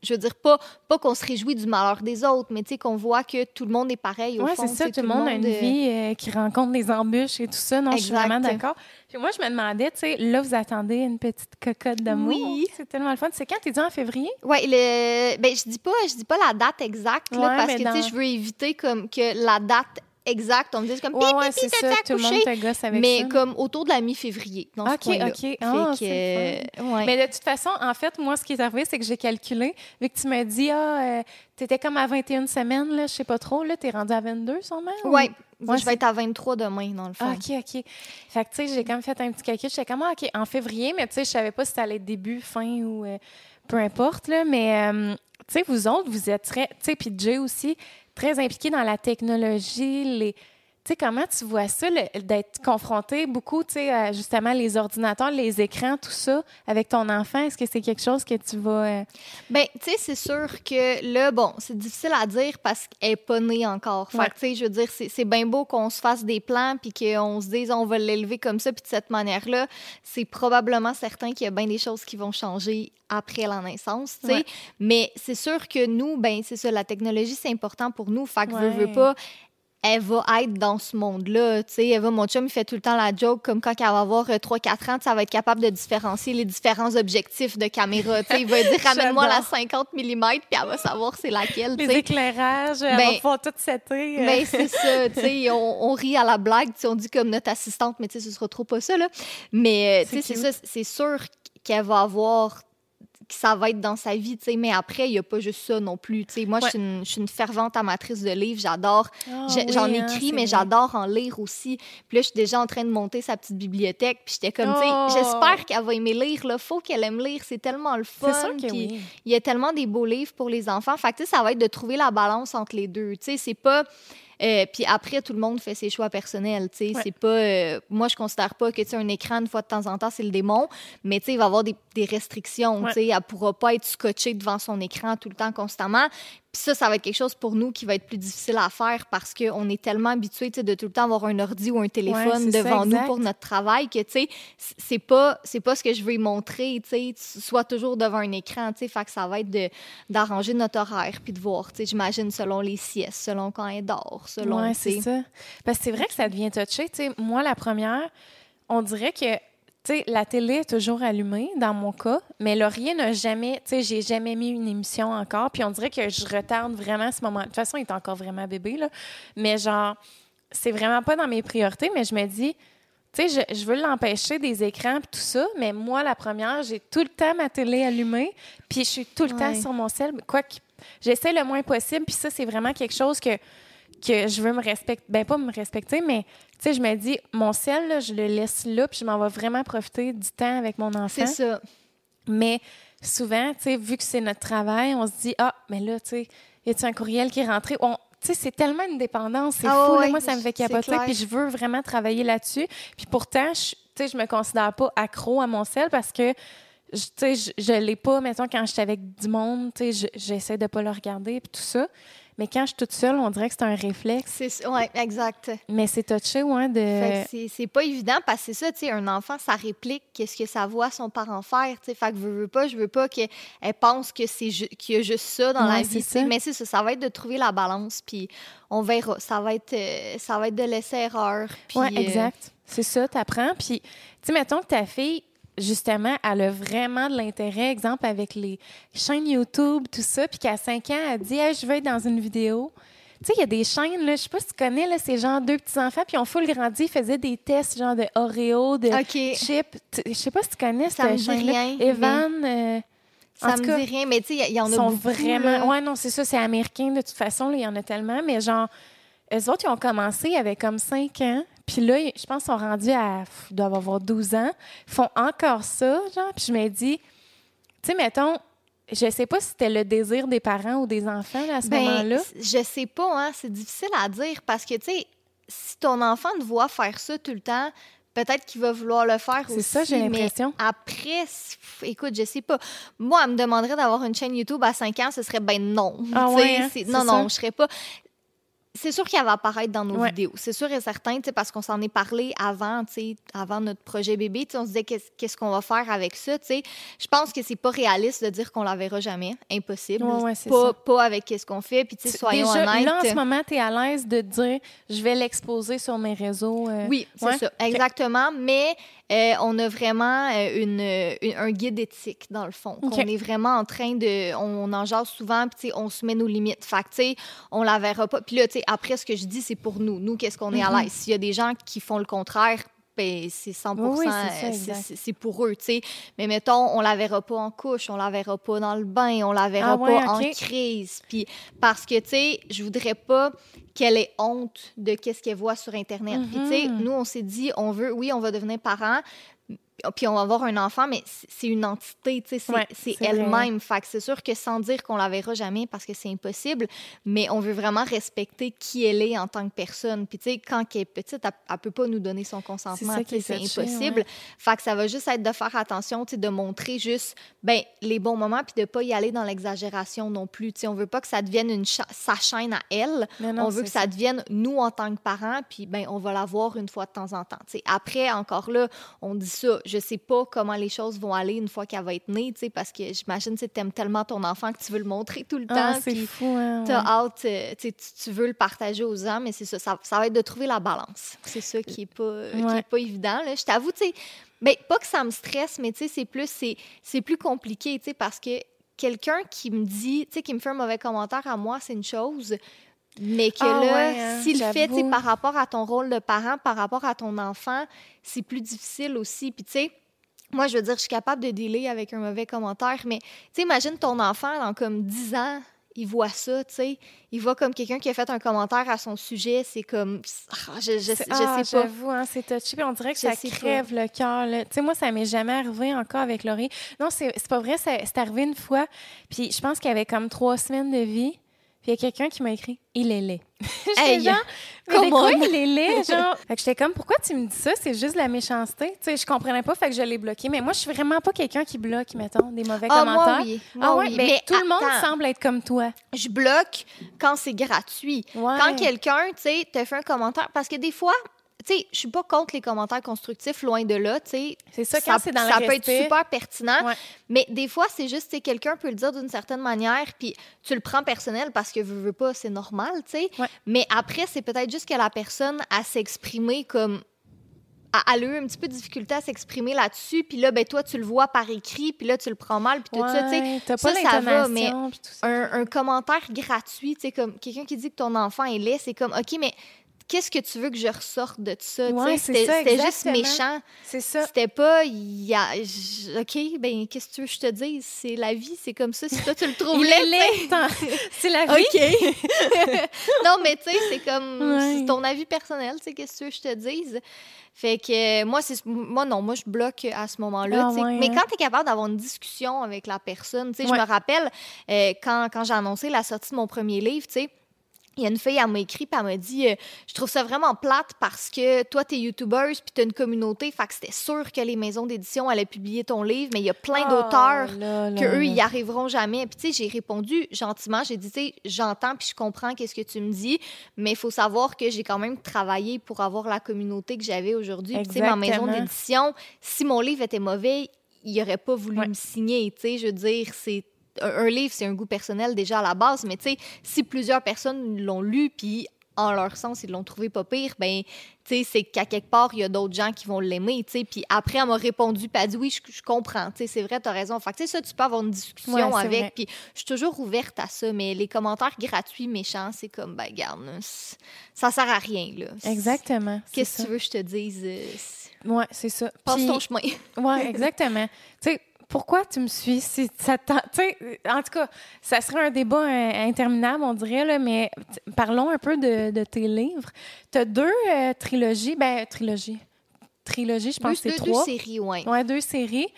je veux dire, pas, pas qu'on se réjouit du malheur des autres, mais tu sais, qu'on voit que tout le monde est pareil au ouais, fond. c'est ça, tout le monde a une euh, vie euh, qui rencontre des embûches et tout ça. Non, je suis vraiment d'accord. Puis moi, je me demandais, tu sais, là, vous attendez une petite cocotte d'amour. Oui. C'est tellement le fun. C'est quand? T'es dit en février? Ouais, le... ben, je dis pas, je dis pas la date exacte, là, Ouais, parce que, tu sais, dans- je veux éviter comme que la date exacte, on me dise comme, Ouais, ouais, c'est ça. Tout le monde te gosse avec mais ça. comme autour de la mi-février, dans ce OK. OK. Fait Ah, que, euh, ouais. Mais de toute façon, en fait, moi, ce qui est arrivé, c'est que j'ai calculé, vu que tu m'as dit, ah, euh, t'étais comme à 21 semaines, là, je sais pas trop, là, t'es rendu à 22 sûrement? ou- Ouais, Ouais, je vais être à 23 demain, dans le fond. Ah, OK, OK. Fait que, tu sais, j'ai quand même fait un petit calcul. J'étais comme, ah, OK, en février, mais tu sais, je savais pas si ça allait être début, fin ou euh, peu importe, là. Mais, euh, tu sais, vous autres, vous êtes très, tu sais, puis Jay aussi, très impliqués dans la technologie, les. Tu sais, comment tu vois ça, d'être confronté beaucoup, tu sais, à justement les ordinateurs, les écrans, tout ça, avec ton enfant? Est-ce que c'est quelque chose que tu vas. euh, Ben, tu sais, c'est sûr que là, bon, c'est difficile à dire parce qu'elle n'est pas née encore. Fait Ouais. que, tu sais, je veux dire, c'est bien beau qu'on se fasse des plans puis qu'on se dise on va l'élever comme ça puis de cette manière-là. C'est probablement certain qu'il y a bien des choses qui vont changer après la naissance, tu sais. Ouais. Mais c'est sûr que nous, ben, c'est ça, la technologie, c'est important pour nous. Fait que, veux, Ouais. veux pas, elle va être dans ce monde-là. Tu sais, elle va, mon chum, il fait tout le temps la joke, comme quand elle va avoir 3-4 ans, tu sais, elle va être capable de différencier les différents objectifs de caméra. Tu sais, il va dire, ramène-moi la J'adore. 50 mm, puis elle va savoir c'est laquelle. tu Les éclairages, elle Ben, va pouvoir tout setter. euh. Ben, c'est ça, tu sais, on, on rit à la blague, tu sais, on dit comme notre assistante, mais tu sais, ce sera trop pas ça, là. Mais, euh, tu sais, C'est c'est ça, c'est sûr qu'elle va avoir que ça va être dans sa vie, tu sais, mais après, il n'y a pas juste ça non plus, tu sais. Moi, je suis une- je suis une fervente amatrice de livres, j'adore Ah J'en oui, hein, écris, mais j'adore en lire aussi. Puis là, je suis déjà en train de monter sa petite bibliothèque. Puis j'étais comme, tu sais, Oh! j'espère qu'elle va aimer lire. Là, faut qu'elle aime lire. C'est tellement le fun. C'est sûr que Puis oui. il y a tellement des beaux livres pour les enfants. Fait que, tu sais, ça va être de trouver la balance entre les deux. Tu sais, c'est pas. Euh, puis après, tout le monde fait ses choix personnels. Ouais. c'est pas. euh, moi, je considère pas que un écran une fois de temps en temps c'est le démon, mais il va y avoir des, des restrictions. Ouais. Elle pourra pas être scotchée devant son écran tout le temps constamment. Puis ça, ça va être quelque chose pour nous qui va être plus difficile à faire parce qu'on est tellement habitué de tout le temps avoir un ordi ou un téléphone ça, devant nous pour notre travail que, tu sais, c'est pas, pas ce que je veux montrer, tu sais, tu sois toujours devant un écran, tu sais, fait que ça va être d'arranger notre horaire puis de voir, tu sais, j'imagine selon les siestes, selon quand elle dort, selon, Ouais, c'est ça. Parce que c'est vrai que ça devient touché. Tu sais, moi, la première, on dirait que tu sais, la télé est toujours allumée, dans mon cas, mais Laurier n'a jamais, tu sais, j'ai jamais mis une émission encore, puis on dirait que je retarde vraiment ce moment. De toute façon, il est encore vraiment bébé, là. Mais genre, c'est vraiment pas dans mes priorités, mais je me dis, tu sais, je, je veux l'empêcher des écrans et tout ça, mais moi, la première, j'ai tout le temps ma télé allumée, puis je suis tout le temps sur mon sel. Quoi que j'essaie le moins possible, puis ça, c'est vraiment quelque chose que que je veux me respecter, ben pas me respecter, mais tu sais, je me dis, mon ciel, là, je le laisse là, puis je m'en vais vraiment profiter du temps avec mon enfant. C'est ça. Mais souvent, tu sais, vu que c'est notre travail, on se dit, ah, mais là, tu sais, y a-t-il un courriel qui est rentré? On- Tu sais, c'est tellement une dépendance, c'est Ah fou. là. moi, ça me fait capoter, puis je veux vraiment travailler là-dessus. Puis pourtant, je, tu sais, je me considère pas accro à mon sel parce que, je- tu sais, je, je l'ai pas, mettons, quand je suis avec du monde, tu sais, je- j'essaie de pas le regarder, puis tout ça. Mais quand je suis toute seule, on dirait que c'est un réflexe. Ouais, exact. Mais c'est touché, ouais, de... C'est- pas évident parce que c'est ça, tu sais, un enfant, ça réplique qu'est-ce que ça voit son parent faire, tu sais. Fait que veux, veux pas, je veux pas qu'elle elle pense que c'est qu'il y a juste ça dans la vie, ça. Mais c'est ça, ça va être de trouver la balance, puis on verra. Ça va être, euh, ça va être de laisser erreur. Oui, euh, exact. C'est ça, t'apprends. Puis, tu sais, mettons que ta fille, justement, elle a vraiment de l'intérêt, exemple, avec les chaînes YouTube, tout ça, puis qu'à 5 ans, elle dit Hey, je veux être dans une vidéo ». Tu sais, il y a des chaînes, là, je sais pas si tu connais, là, c'est genre deux petits-enfants, puis on full grandi, ils faisaient des tests, genre de Oreo, de chips. Je sais pas si tu connais Ça me cette dit chaîne-là. rien, Evan, euh, en Ça tout me cas, dit rien, mais tu sais, il y, en ils a sont beaucoup. vraiment. là. Ouais, non, c'est ça, c'est américain de toute façon, il y en a tellement, mais genre, eux autres, ils ont commencé avec comme 5 ans, puis là, je pense qu'ils sont rendus à. Ils doivent avoir 12 ans. Ils font encore ça, genre, puis je me dis, tu sais, mettons, je sais pas si c'était le désir des parents ou des enfants là, à ce Ben, moment-là. je sais pas, hein, c'est difficile à dire parce que, tu sais, si ton enfant te voit faire ça tout le temps, peut-être qu'il va vouloir le faire C'est aussi. ça, j'ai l'impression. Après, écoute, je sais pas. Moi, elle me demanderait d'avoir une chaîne YouTube à 5 ans, ce serait ben non. Ah ouais, hein, c'est- c'est Non, ça. non, je serais pas. C'est sûr qu'elle va apparaître dans nos Ouais. vidéos. C'est sûr et certain, parce qu'on s'en est parlé avant, avant notre projet bébé. On se disait qu'est-ce qu'on va faire avec ça. Je pense que c'est pas réaliste de dire qu'on la verra jamais. Impossible. Ouais, ouais, c'est pas, ça. pas avec qu'est-ce qu'on fait. Puis, soyons Déjà, honnêtes. là, en ce moment, tu es à l'aise de dire je vais l'exposer sur mes réseaux. euh, Oui, c'est ça, exactement. Mais euh, on a vraiment euh, une, une- un guide éthique, dans le fond. On est vraiment en train de. On, en jase souvent, puis on se met nos limites. Fait que, tu sais, on la verra pas. Puis là, tu sais, après, ce que je dis, c'est pour nous. Nous, qu'est-ce qu'on est à Mhm. l'aise? S'il y a des gens qui font le contraire, ben, c'est 100 Oui, c'est euh, c'est- pour eux, tu sais. Mais mettons, on la verra pas en couche, on la verra pas dans le bain, on la verra Ah ouais, pas en crise. Puis parce que, tu sais, je voudrais pas qu'elle ait honte de qu'est-ce qu'elle voit sur Internet. Puis, tu sais, Mhm. nous, on s'est dit, on veut, oui, on va devenir parents, puis on va avoir un enfant, mais c'est une entité, tu sais, c'est elle-même. Fait que c'est sûr que sans dire qu'on la verra jamais parce que c'est impossible, mais on veut vraiment respecter qui elle est en tant que personne. Puis, tu sais, quand elle est petite, elle, elle peut pas nous donner son consentement, ça c'est impossible. ouais. Fait que ça va juste être de faire attention, tu sais, de montrer juste ben, les bons moments, puis de pas y aller dans l'exagération non plus. Tu sais, on veut pas que ça devienne une cha- sa chaîne à elle. Non, on veut que ça devienne nous en tant que parents, puis ben, on va la voir une fois de temps en temps. Tu sais, après, encore là, on dit ça. Je sais pas comment les choses vont aller une fois qu'elle va être née, tu sais, parce que j'imagine que tu aimes tellement ton enfant que tu veux le montrer tout le Ah, temps. c'est fou, hein, ouais. hâte, euh, tu veux le partager aux gens, mais c'est ça, ça, ça va être de trouver la balance. C'est ça qui est pas, euh, qui Ouais. est pas évident. Là. Je t'avoue, tu sais, ben, pas que ça me stresse, mais tu sais, c'est plus, c'est plus compliqué, tu sais, parce que quelqu'un qui me dit, tu sais, qui me fait un mauvais commentaire à moi, c'est une chose, mais que Ah là, ouais, hein, s'il le fait, par rapport à ton rôle de parent, par rapport à ton enfant, c'est plus difficile aussi. Puis tu sais, moi, je veux dire, je suis capable de dealer avec un mauvais commentaire, mais tu sais, imagine ton enfant dans comme 10 ans, il voit ça, tu sais. Il voit comme quelqu'un qui a fait un commentaire à son sujet, c'est comme. Ah, Je, je, je, C'est- sais ah, pas. J'avoue, hein, c'est touché. Puis on dirait que Je ça pas. crève le cœur. là. Tu sais, moi, ça m'est jamais arrivé encore avec Laurie. Non, c'est c'est pas vrai. C'est arrivé une fois. Puis je pense qu'il y avait comme trois semaines de vie. Puis il y a quelqu'un qui m'a écrit « Il est laid ». J'étais Hey, genre « Mais de come quoi on. il est laid? » genre. Fait que j'étais comme « Pourquoi tu me dis ça? C'est juste de la méchanceté. » Tu sais, je comprenais pas, fait que je l'ai bloqué. Mais moi, je suis vraiment pas quelqu'un qui bloque, mettons, des mauvais Ah, moi, commentaires. oui. Moi, ah ouais? oui. Ben, Mais tout le monde semble être comme toi. Je bloque quand c'est gratuit. Ouais. Quand quelqu'un, tu sais, te fait un commentaire. Parce que des fois, tu sais, je suis pas contre les commentaires constructifs, loin de là, tu sais. C'est ça, quand c'est dans le ça peut être super pertinent, Ouais. mais des fois, c'est juste, tu quelqu'un peut le dire d'une certaine manière, puis tu le prends personnel parce que veux, veux pas, c'est normal, tu sais. Ouais. Mais après, c'est peut-être juste que la personne a s'exprimer comme a- eu un petit peu de difficulté à s'exprimer là-dessus, puis là, ben toi, tu le vois par écrit, puis là, tu le prends mal, puis tout ça, tu sais. Ça, pas ça va, mais ça. Un, un commentaire gratuit, tu sais, comme quelqu'un qui dit que ton enfant est laid, c'est comme, OK, mais qu'est-ce que tu veux que je ressorte de ça? Ouais, C'était juste méchant. C'est ça. C'était pas, il y a, j- OK, ben qu'est-ce que tu veux que je te dise? C'est la vie, c'est comme ça. Si toi, tu le trouves laid, C'est la vie. OK. non, mais tu sais, c'est comme Ouais. c'est ton avis personnel, tu sais, qu'est-ce que tu veux que je te dise? Fait que euh, moi, c'est moi, non, moi, je bloque à ce moment-là. Ah ouais, mais hein? quand tu es capable d'avoir une discussion avec la personne, tu sais, je me rappelle euh, quand, quand j'ai annoncé la sortie de mon premier livre, tu sais, il y a une fille, elle m'a écrit, puis elle m'a dit euh, Je trouve ça vraiment plate parce que toi, t'es youtubeuse, puis t'as une communauté, fait que c'était sûr que les maisons d'édition allaient publier ton livre, mais il y a plein d'auteurs Oh là là que eux ils y arriveront jamais. Puis tu sais, j'ai répondu gentiment, j'ai dit tu sais, j'entends puis je comprends qu'est-ce que tu me dis, mais il faut savoir que j'ai quand même travaillé pour avoir la communauté que j'avais aujourd'hui. Puis tu sais, ma maison d'édition, si mon livre était mauvais, il aurait pas voulu Ouais. me signer, tu sais, je veux dire, c'est un, livre, c'est un goût personnel déjà à la base, mais tu sais, si plusieurs personnes l'ont lu puis en leur sens, ils l'ont trouvé pas pire, ben, tu sais, c'est qu'à quelque part, il y a d'autres gens qui vont l'aimer, tu sais. Puis après, elle m'a répondu, a dit, oui, je, je comprends, tu sais, c'est vrai, t'as raison. Fait que, tu sais, ça, tu peux avoir une discussion Ouais, avec, puis je suis toujours ouverte à ça, mais les commentaires gratuits, méchants, c'est comme, ben, garde, ça sert à rien, là. Exactement. Qu'est-ce que tu veux que je te dise? euh, Ouais, c'est ça. Passe ton chemin. Ouais, exactement. tu sais, pourquoi tu me suis si ça en tout cas, ça serait un débat euh, interminable, on dirait là, mais parlons un peu de, de tes livres. Tu as deux euh, trilogies, ben trilogie. Trilogie, je pense que deux, c'est deux trois. séries, ouais. Ouais, deux séries.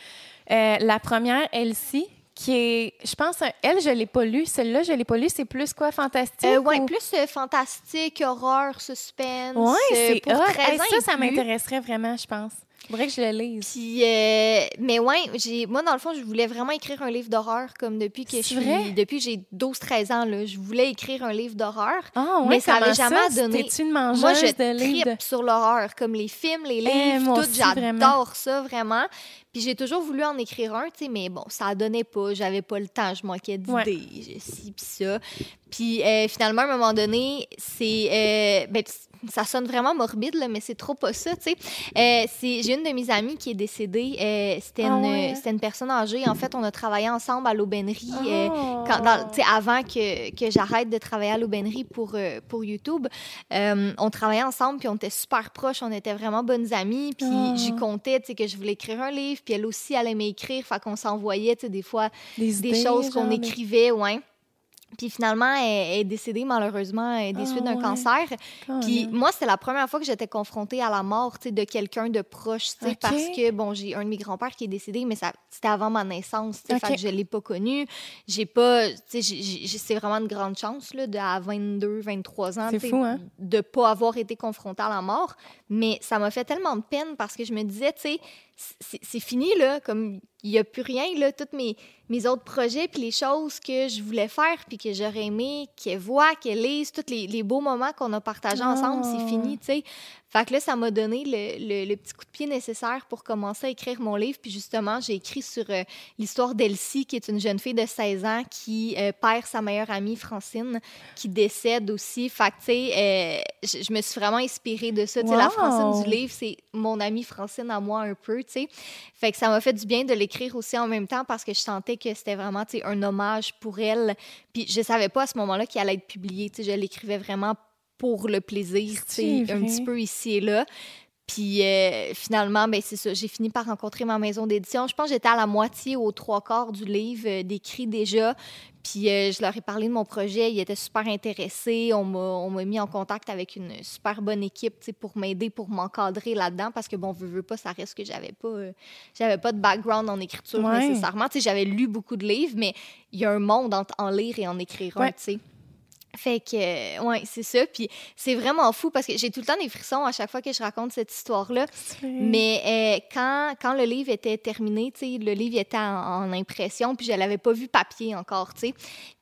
Euh, la première, Elsie, qui est, je pense, elle, je l'ai pas lue. Celle-là, je l'ai pas lue. C'est plus quoi, fantastique? Euh, ouais, ou- plus euh, fantastique, horreur, suspense. Ouais, euh, c'est. 13 Hey, ça, ça m'intéresserait vraiment, je pense. Faudrait que je le lise. Puis, euh, mais ouais, j'ai, moi, dans le fond, je voulais vraiment écrire un livre d'horreur, comme depuis que je suis, vrai? depuis que j'ai 12-13 ans, là, je voulais écrire un livre d'horreur. Ah, ouais, Mais ça comment avait jamais donné- une Moi, je de sur l'horreur, comme les films, les Eh, livres, tout, j'adore ça, vraiment. Puis j'ai toujours voulu en écrire un, tu sais, mais bon, ça donnait pas, j'avais pas le temps, je manquais d'idées, Ouais. je- ci, puis ça. Puis euh, finalement, à un moment donné, c'est... euh, ben, ça sonne vraiment morbide, là, mais c'est trop pas ça, tu sais. Euh, J'ai une de mes amies qui est décédée. euh, C'était Ah une, ouais? une personne âgée. En fait, on a travaillé ensemble à l'aubainerie. euh, Oh. quand, dans- tu sais, avant que, que j'arrête de travailler à l'aubainerie pour, euh, pour YouTube, euh, on travaillait ensemble, puis on était super proches, on était vraiment bonnes amies, puis Ah. j'y comptais, tu sais, que je voulais écrire un livre, puis elle aussi, elle aimait écrire, fait qu'on s'envoyait, tu sais, des fois, des, des idées, choses qu'on écrivait, ouais. Puis finalement, elle, est décédée, malheureusement, des Ah, suites d'un ouais. cancer. Puis moi, c'est la première fois que j'étais confrontée à la mort tu sais, de quelqu'un de proche, tu sais, Ok. parce que, bon, j'ai un de mes grands-pères qui est décédé, mais ça, c'était avant ma naissance, tu sais, Ok. fait que je l'ai pas connu. J'ai pas, c'est vraiment une grande chance, là, de, à 22, 23 ans, fou, hein? de pas avoir été confrontée à la mort. Mais ça m'a fait tellement de peine parce que je me disais, tu sais, c'est fini, là, comme il y a plus rien, là, tous mes, mes autres projets, puis les choses que je voulais faire, puis que j'aurais aimé qu'elle voit, qu'elle lise, tous les, les beaux moments qu'on a partagés ensemble, Oh. c'est fini, tu sais. Fait que là, ça m'a donné le, le- le petit coup de pied nécessaire pour commencer à écrire mon livre. Puis justement, j'ai écrit sur euh, l'histoire d'Elsie, qui est une jeune fille de 16 ans qui euh, perd sa meilleure amie, Francine, qui décède aussi. Fait que, tu sais, euh, je, me suis vraiment inspirée de ça. Tu sais, la Wow! Francine du livre, c'est mon amie Francine à moi un peu, tu sais. Fait que ça m'a fait du bien de l'écrire aussi en même temps parce que je sentais que c'était vraiment, tu sais, un hommage pour elle. Puis je savais pas à ce moment-là qu'il allait être publié, tu sais. Je l'écrivais vraiment pour le plaisir, tu sais, C'est un petit peu ici et là. Puis euh, finalement, ben c'est ça, j'ai fini par rencontrer ma maison d'édition. Je pense que j'étais à la moitié aux trois quarts du livre euh, d'écrit déjà. Puis euh, je leur ai parlé de mon projet, ils étaient super intéressés. On m'a, mis en contact avec une super bonne équipe pour m'aider, pour m'encadrer là-dedans. Parce que bon, veux, veux pas, ça reste que j'avais pas, euh, j'avais pas de background en écriture Ouais. nécessairement. J'avais lu beaucoup de livres, mais il y a un monde entre en lire et en écrire un, Ouais. tu sais. Fait que, euh, ouais, c'est ça. Puis c'est vraiment fou parce que j'ai tout le temps des frissons à chaque fois que je raconte cette histoire-là. Mais euh, quand, quand le livre était terminé, tu sais, le livre était en, en impression, puis je l'avais pas vu papier encore, tu sais.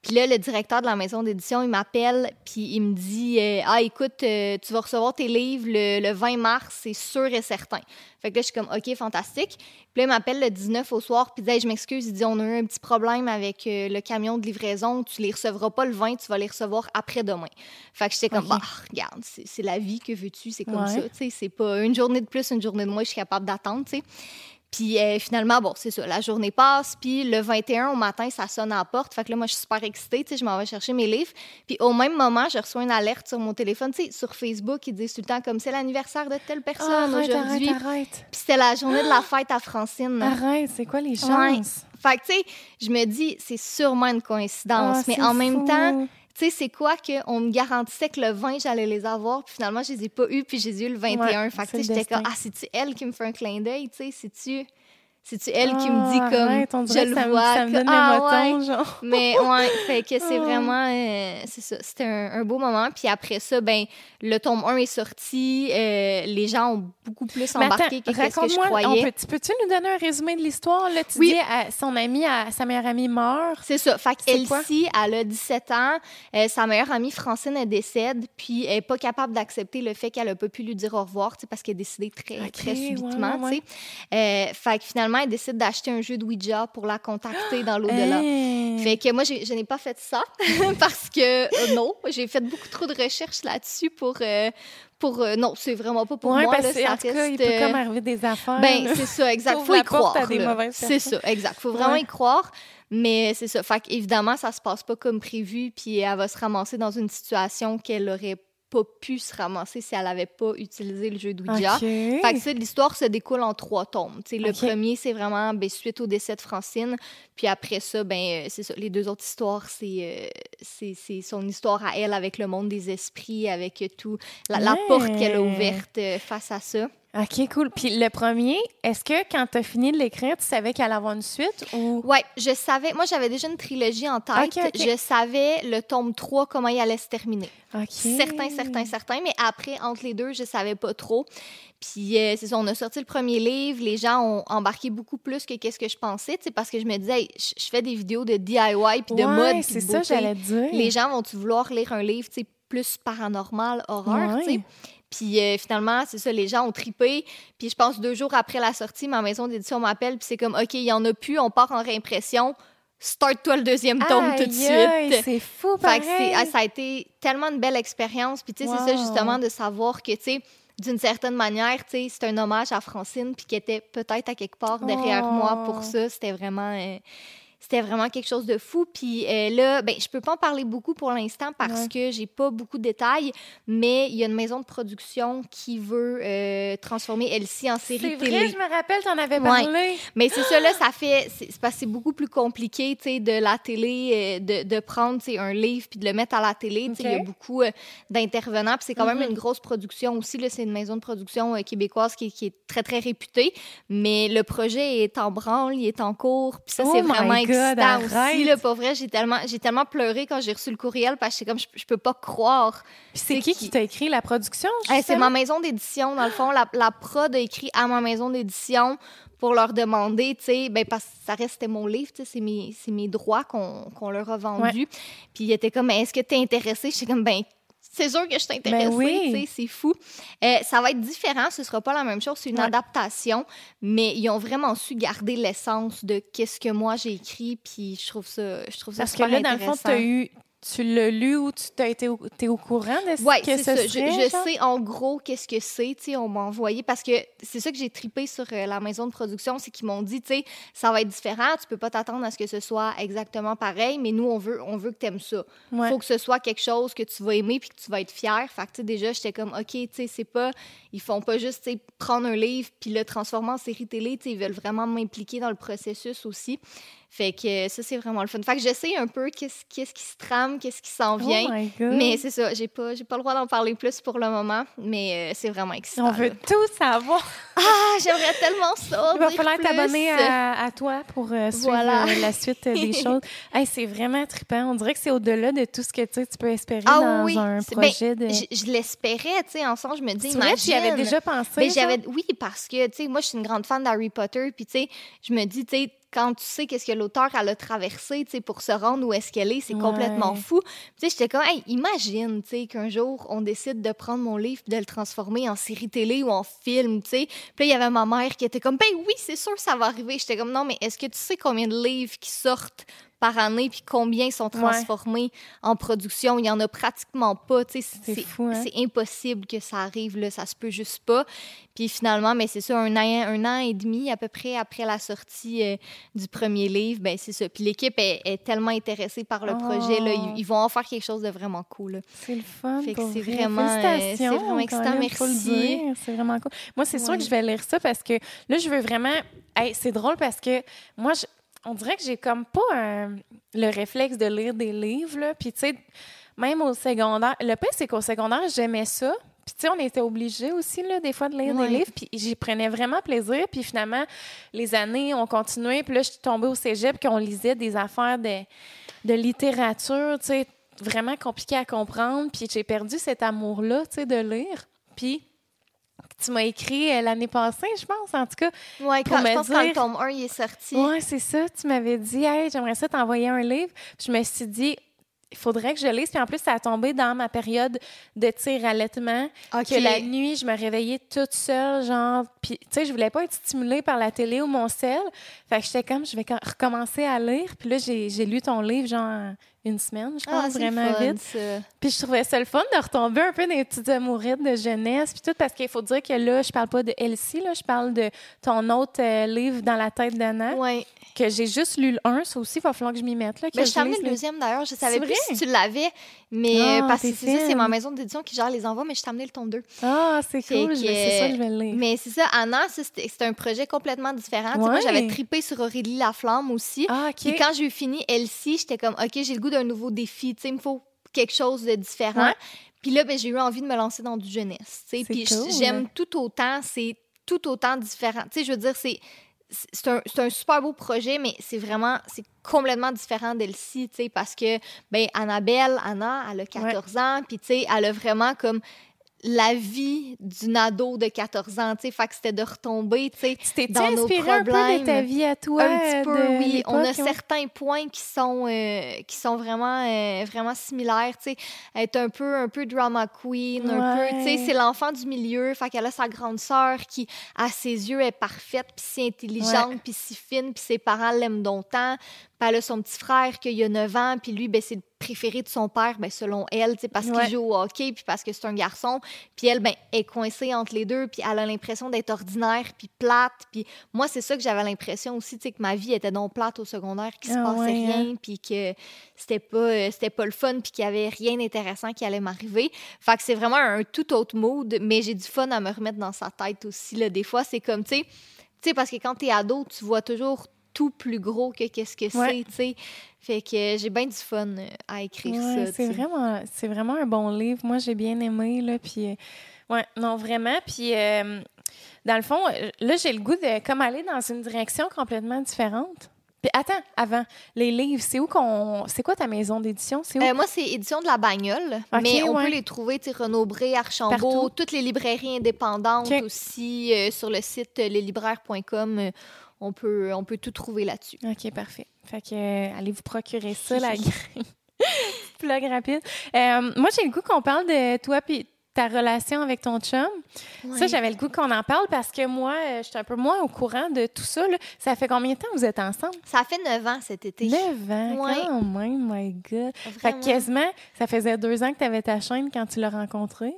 Puis là, le directeur de la maison d'édition, il m'appelle, puis il me dit euh, Ah, écoute, euh, tu vas recevoir tes livres le, le 20 mars, c'est sûr et certain. Fait que là, je suis comme OK, fantastique. Puis là, il m'appelle le 19 au soir, puis il dit Hey, Je m'excuse, il dit On a eu un petit problème avec le camion de livraison, tu les recevras pas le 20, tu vas les recevoir après-demain. Fait que j'étais comme Ok. Bah, regarde, c'est la vie, que veux-tu, c'est comme Ouais. ça, tu sais, c'est pas une journée de plus, une journée de moins, je suis capable d'attendre, tu sais. Puis euh, finalement, bon, c'est ça, la journée passe, puis le 21 au matin, ça sonne à la porte. Fait que là, moi, je suis super excitée, tu sais, je m'en vais chercher mes livres. Puis au même moment, je reçois une alerte sur mon téléphone, tu sais, sur Facebook, ils disent tout le temps comme c'est l'anniversaire de telle personne arrête, aujourd'hui. arrête, arrête. Puis c'était la journée de la fête à Francine. Arrête, c'est quoi les chances? Fait que, tu sais, je me dis, c'est sûrement une coïncidence. Ah, mais en même temps, tu sais, c'est quoi qu'on me garantissait que le 20, j'allais les avoir, puis finalement, je les ai pas eus, puis je les ai eus le 21. Ouais, fait que, j'étais comme, ah, c'est-tu elle qui me fait un clin d'œil, tu sais, c'est-tu... C'est-tu elle qui me dit Ah, comme je le vois ça me donne ah, les motons, ouais. genre. mais ouais fait que c'est Ah. vraiment euh, c'est ça c'était un, beau moment puis après ça ben le tome 1 est sorti euh, les gens ont beaucoup plus embarqué que qu'est-ce que je croyais peux-tu nous donner un résumé de l'histoire? Là, tu Oui. dis son amie, sa meilleure amie meurt. C'est ça. Fait qu'Elsie, elle a 17 ans. euh, sa meilleure amie Francine, elle décède. Puis elle n'est pas capable d'accepter le fait qu'elle n'a pas pu lui dire au revoir, parce qu'elle est décédée très, très subitement. ouais, tu sais. Fait que finalement, elle décide d'acheter un jeu de Ouija pour la contacter dans l'au-delà. Hein. Fait que moi, je n'ai pas fait ça parce que euh, non, j'ai fait beaucoup trop de recherches là-dessus pour. euh, pour euh, non, c'est vraiment pas pour ouais, moi. parce là, ça en tout cas, il reste, peut euh, comme arriver des affaires. ben, c'est ça, exact. Faut y croire. C'est ça, exact. Faut vraiment Ouais. y croire. Mais c'est ça. Fait qu'évidemment, ça se passe pas comme prévu, puis elle va se ramasser dans une situation qu'elle aurait pas pu se ramasser si elle avait pas utilisé le jeu d'Ouija. OK. Fait que ça, l'histoire se découle en trois tomes. Tu sais, le premier, c'est vraiment ben, suite au décès de Francine. Puis après ça, ben, euh, c'est ça. Les deux autres histoires, c'est, euh, c'est, son histoire à elle avec le monde des esprits, avec tout, la, porte qu'elle a ouverte euh, face à ça. OK, cool. Puis le premier, est-ce que quand tu as fini de l'écrire, tu savais qu'il allait avoir une suite ou? Ouais, je savais. Moi, j'avais déjà une trilogie en tête. Ok, ok. Je savais le tome 3, comment il allait se terminer. OK. Certains, certains, certains. Mais après, entre les deux, je savais pas trop. Puis, euh, c'est ça, on a sorti le premier livre. Les gens ont embarqué beaucoup plus que qu'est-ce que je pensais, tu sais, parce que je me disais, hey, je fais des vidéos de DIY puis de Ouais, mode. c'est ça, j'allais dire. Les gens vont-tu vouloir lire un livre, tu sais, plus paranormal, horreur, tu sais? Puis euh, finalement, c'est ça, les gens ont tripé. Puis je pense deux jours après la sortie, ma maison d'édition m'appelle, puis c'est comme, OK, il y en a plus, on part en réimpression. Start-toi le deuxième tome tout de suite. C'est fou, Fait que pareil. ah, ça a été tellement une belle expérience. Puis tu sais, c'est ça justement de savoir que, tu sais, d'une certaine manière, tu sais, c'est un hommage à Francine, puis qui était peut-être à quelque part derrière Oh. moi pour ça. C'était vraiment... euh, c'était vraiment quelque chose de fou. Puis euh, là, ben, je peux pas en parler beaucoup pour l'instant parce Ouais. que j'ai pas beaucoup de détails, mais il y a une maison de production qui veut euh, transformer Elsie en série C'est télé. vrai, je me rappelle, t'en avais Ouais. parlé. Mais c'est ça, là, ça fait. C'est c'est parce que c'est beaucoup plus compliqué, tu sais, de la télé, euh, de, de prendre, tu sais, un livre puis de le mettre à la télé. Tu sais, il y a beaucoup euh, d'intervenants. Puis c'est quand même Mhm. une grosse production aussi, là. C'est une maison de production québécoise qui, qui est très, très réputée. Mais le projet est en branle, il est en cours. Puis ça, Oh c'est my vraiment God, excitant aussi, là. Pas vrai, j'ai tellement, j'ai tellement pleuré quand j'ai reçu le courriel parce que c'est comme, je, je peux pas croire. Puis c'est qui qui? t'a écrit? La production? Hey, c'est ma maison d'édition, dans le fond. La, la prod a écrit à ma maison d'édition pour leur demander, tu sais, ben, parce que ça restait mon livre, tu sais, c'est mes, c'est mes droits qu'on qu'on leur a vendus. Puis il était comme, est-ce que tu es intéressé? J'étais comme, ben, c'est sûr que je suis intéressée, Ben oui. tu sais, c'est fou. Euh, ça va être différent, ce sera pas la même chose, c'est une Ouais. adaptation, mais ils ont vraiment su garder l'essence de qu'est-ce que moi j'ai écrit, puis je trouve ça, je trouve ça Parce que là, dans le fond, intéressant. t'as eu. Tu l'as lu ou tu t'as été au, t'es au courant de ce que c'est ce ça. Je, serait, je genre? sais en gros qu'est-ce que c'est. Tu sais, on m'a envoyé parce que c'est ça que j'ai tripé sur euh, la maison de production, c'est qu'ils m'ont dit, tu sais, ça va être différent. Tu peux pas t'attendre à ce que ce soit exactement pareil, mais nous, on veut, on veut que tu aimes ça. Ouais. faut que ce soit quelque chose que tu vas aimer puis que tu vas être fier. Fait que, tu sais, déjà, j'étais comme, OK, tu sais, c'est pas, ils font pas juste, tu sais, prendre un livre puis le transformer en série télé. Tu sais, ils veulent vraiment m'impliquer dans le processus aussi. Fait que ça, c'est vraiment le fun. Fait que je sais un peu qu'est-ce qu'est-ce qui se trame, qu'est-ce qui s'en vient. Oh my God. Mais c'est ça, j'ai pas, j'ai pas le droit d'en parler plus pour le moment, mais euh, c'est vraiment excitant. On veut là. tout savoir. Ah, j'aimerais tellement ça. Il va falloir t'abonner à, à toi pour euh, suivre Voilà. euh, la suite des choses. Hey, c'est vraiment trippant. On dirait que c'est au-delà de tout ce que tu peux espérer Ah dans oui, un ben, projet de. Je, je l'espérais, tu sais, ensemble, je me dis, vrai, tu avais imagine. déjà pensé. Ben, j'avais, oui, parce que, tu sais, moi, je suis une grande fan d'Harry Potter, puis, tu sais, je me dis, tu sais, quand tu sais qu'est-ce que l'auteur elle a traversé, tu sais, pour se rendre où est-ce qu'elle est, c'est Ouais. complètement fou. Tu sais, j'étais comme, hey, imagine, tu sais, qu'un jour, on décide de prendre mon livre et de le transformer en série télé ou en film, tu sais. Puis là, il y avait ma mère qui était comme, ben oui, c'est sûr, ça va arriver. J'étais comme, non, mais est-ce que tu sais combien de livres qui sortent par année puis combien sont transformés en production? Il y en a pratiquement pas. C'est hein? c'est impossible que ça arrive, là, ça se peut juste pas. Puis finalement, mais c'est ça, un an, un an et demi à peu près après la sortie euh, du premier livre, ben c'est ça. Puis l'équipe est, est tellement intéressée par le Oh. projet, là, ils, ils vont en faire quelque chose de vraiment cool. C'est le fun. Fait que c'est vrai. vraiment, euh, Félicitations, c'est vraiment excitant. Merci. C'est vraiment cool. Moi, c'est sûr que je vais lire ça parce que là, je veux vraiment. Hey, c'est drôle parce que moi, je- on dirait que j'ai comme pas un- le réflexe de lire des livres. Là. Puis, tu sais, même au secondaire. Le pire, c'est qu'au secondaire, j'aimais ça. Puis, tu sais, on était obligés aussi, là, des fois, de lire des livres. Puis, j'y prenais vraiment plaisir. Puis, finalement, les années ont continué. Puis là, je suis tombée au cégep, puis on lisait des affaires de, de littérature, tu sais, vraiment compliquées à comprendre. Puis, j'ai perdu cet amour-là, tu sais, de lire. Puis, tu m'as écrit euh, l'année passée, je pense, en tout cas. Pour quand, je me pense que quand le dire- tome 1 il est sorti. Ouais, c'est ça. Tu m'avais dit, hey, j'aimerais ça t'envoyer un livre. Puis je me suis dit, il faudrait que je lise. Puis en plus, ça a tombé dans ma période de tir allaitement. Ok. Que la nuit, je me réveillais toute seule, genre. Puis, tu sais, je voulais pas être stimulée par la télé ou mon sel. Fait que j'étais comme, je vais co- recommencer à lire. Puis là, j'ai j'ai lu ton livre, genre, une semaine, je Ah, pense, c'est vraiment fun, vite. ça. Puis je trouvais ça le fun de retomber un peu dans les petites amourettes de jeunesse, puis tout, parce qu'il faut dire que là, je parle pas de Elsie, là, je parle de ton autre euh, livre, Dans la tête d'Anna, Ouais. que j'ai juste lu le 1, ça aussi, il va falloir que je m'y mette. Là, que Mais je amené lise le deuxième d'ailleurs. Je savais C'est plus si tu l'avais, mais Ah, euh, parce que c'est ça, c'est ma maison d'édition qui gère les envois, mais je t'ai amené le tome 2. Ah, c'est cool, je c'est ça que je vais le lire. Mais c'est ça, Anna, c'était un projet complètement différent. Moi, j'avais tripé sur Aurélie Laflamme aussi. Ah, Puis OK. quand j'ai eu fini Elsie, j'étais comme, OK, j'ai le goût d'un nouveau défi. Tu sais, il me faut quelque chose de différent. Ouais. Puis là, ben, j'ai eu envie de me lancer dans du jeunesse. tu sais. Puis cool. j'aime tout autant, c'est tout autant différent. Tu sais, je veux dire, c'est c'est un, un super beau projet, mais c'est vraiment, c'est complètement différent d'Elsie, tu sais, parce que, ben, Annabelle, Anna, elle a 14 ans, puis tu sais, elle a vraiment comme la vie d'une ado de 14 ans, tu sais, fait que c'était de retomber, tu sais, Tu t'es dans nos inspiré un peu de problèmes. ta vie à toi? un petit peu, de oui. On a ouais? certains points qui sont, euh, qui sont vraiment, euh, vraiment similaires. Tu sais, elle est un peu, un peu drama queen, un peu. Tu sais, c'est l'enfant du milieu. Fait qu'elle a sa grande sœur qui, à ses yeux, est parfaite, puis si intelligente, puis si fine, puis ses parents l'aiment longtemps. Puis elle a son petit frère qui a 9 ans, puis lui, ben, c'est le préféré de son père, ben, selon elle, parce Ouais. qu'il joue au hockey, puis parce que c'est un garçon. Puis elle, ben, est coincée entre les deux, puis elle a l'impression d'être ordinaire, puis plate. Puis moi, c'est ça que j'avais l'impression aussi, tu sais, que ma vie était donc plate au secondaire, qu'il se Ah passait ouais, hein? rien, puis que c'était pas, euh, c'était pas le fun, puis qu'il y avait rien d'intéressant qui allait m'arriver. Fait que c'est vraiment un tout autre mood, mais j'ai du fun à me remettre dans sa tête aussi, là. Des fois, c'est comme, tu sais, tu sais, parce que quand t'es ado, tu vois toujours tout plus gros que qu'est-ce que Ouais. c'est, tu sais. Fait que j'ai bien du fun euh, à écrire Ouais, ça, c'est vraiment, c'est vraiment un bon livre. Moi, j'ai bien aimé, là, puis... euh, ouais, non, vraiment, puis... euh, dans le fond, euh, là, j'ai le goût de comme aller dans une direction complètement différente. Puis attends, avant, les livres, c'est où qu'on... C'est quoi ta maison d'édition? C'est où? Euh, moi, c'est Édition de la Bagnole, mais on ouais. peut les trouver, tu sais, Renaud-Bré, Archambault, Partout. toutes les librairies indépendantes aussi, euh, sur le site euh, leslibraires.com, euh, on peut, on peut tout trouver là-dessus. OK, parfait. Fait que euh, allez vous procurer ça, la graine. Plug rapide. Euh, moi, j'ai le goût qu'on parle de toi puis ta relation avec ton chum. Ça, j'avais le goût qu'on en parle parce que moi, euh, je suis un peu moins au courant de tout ça. là. Ça fait combien de temps que vous êtes ensemble? Ça fait neuf ans cet été. Neuf ans, Ouais. quand même, my God. Fait que quasiment, ça faisait deux ans que tu avais ta chaîne quand tu l'as rencontré.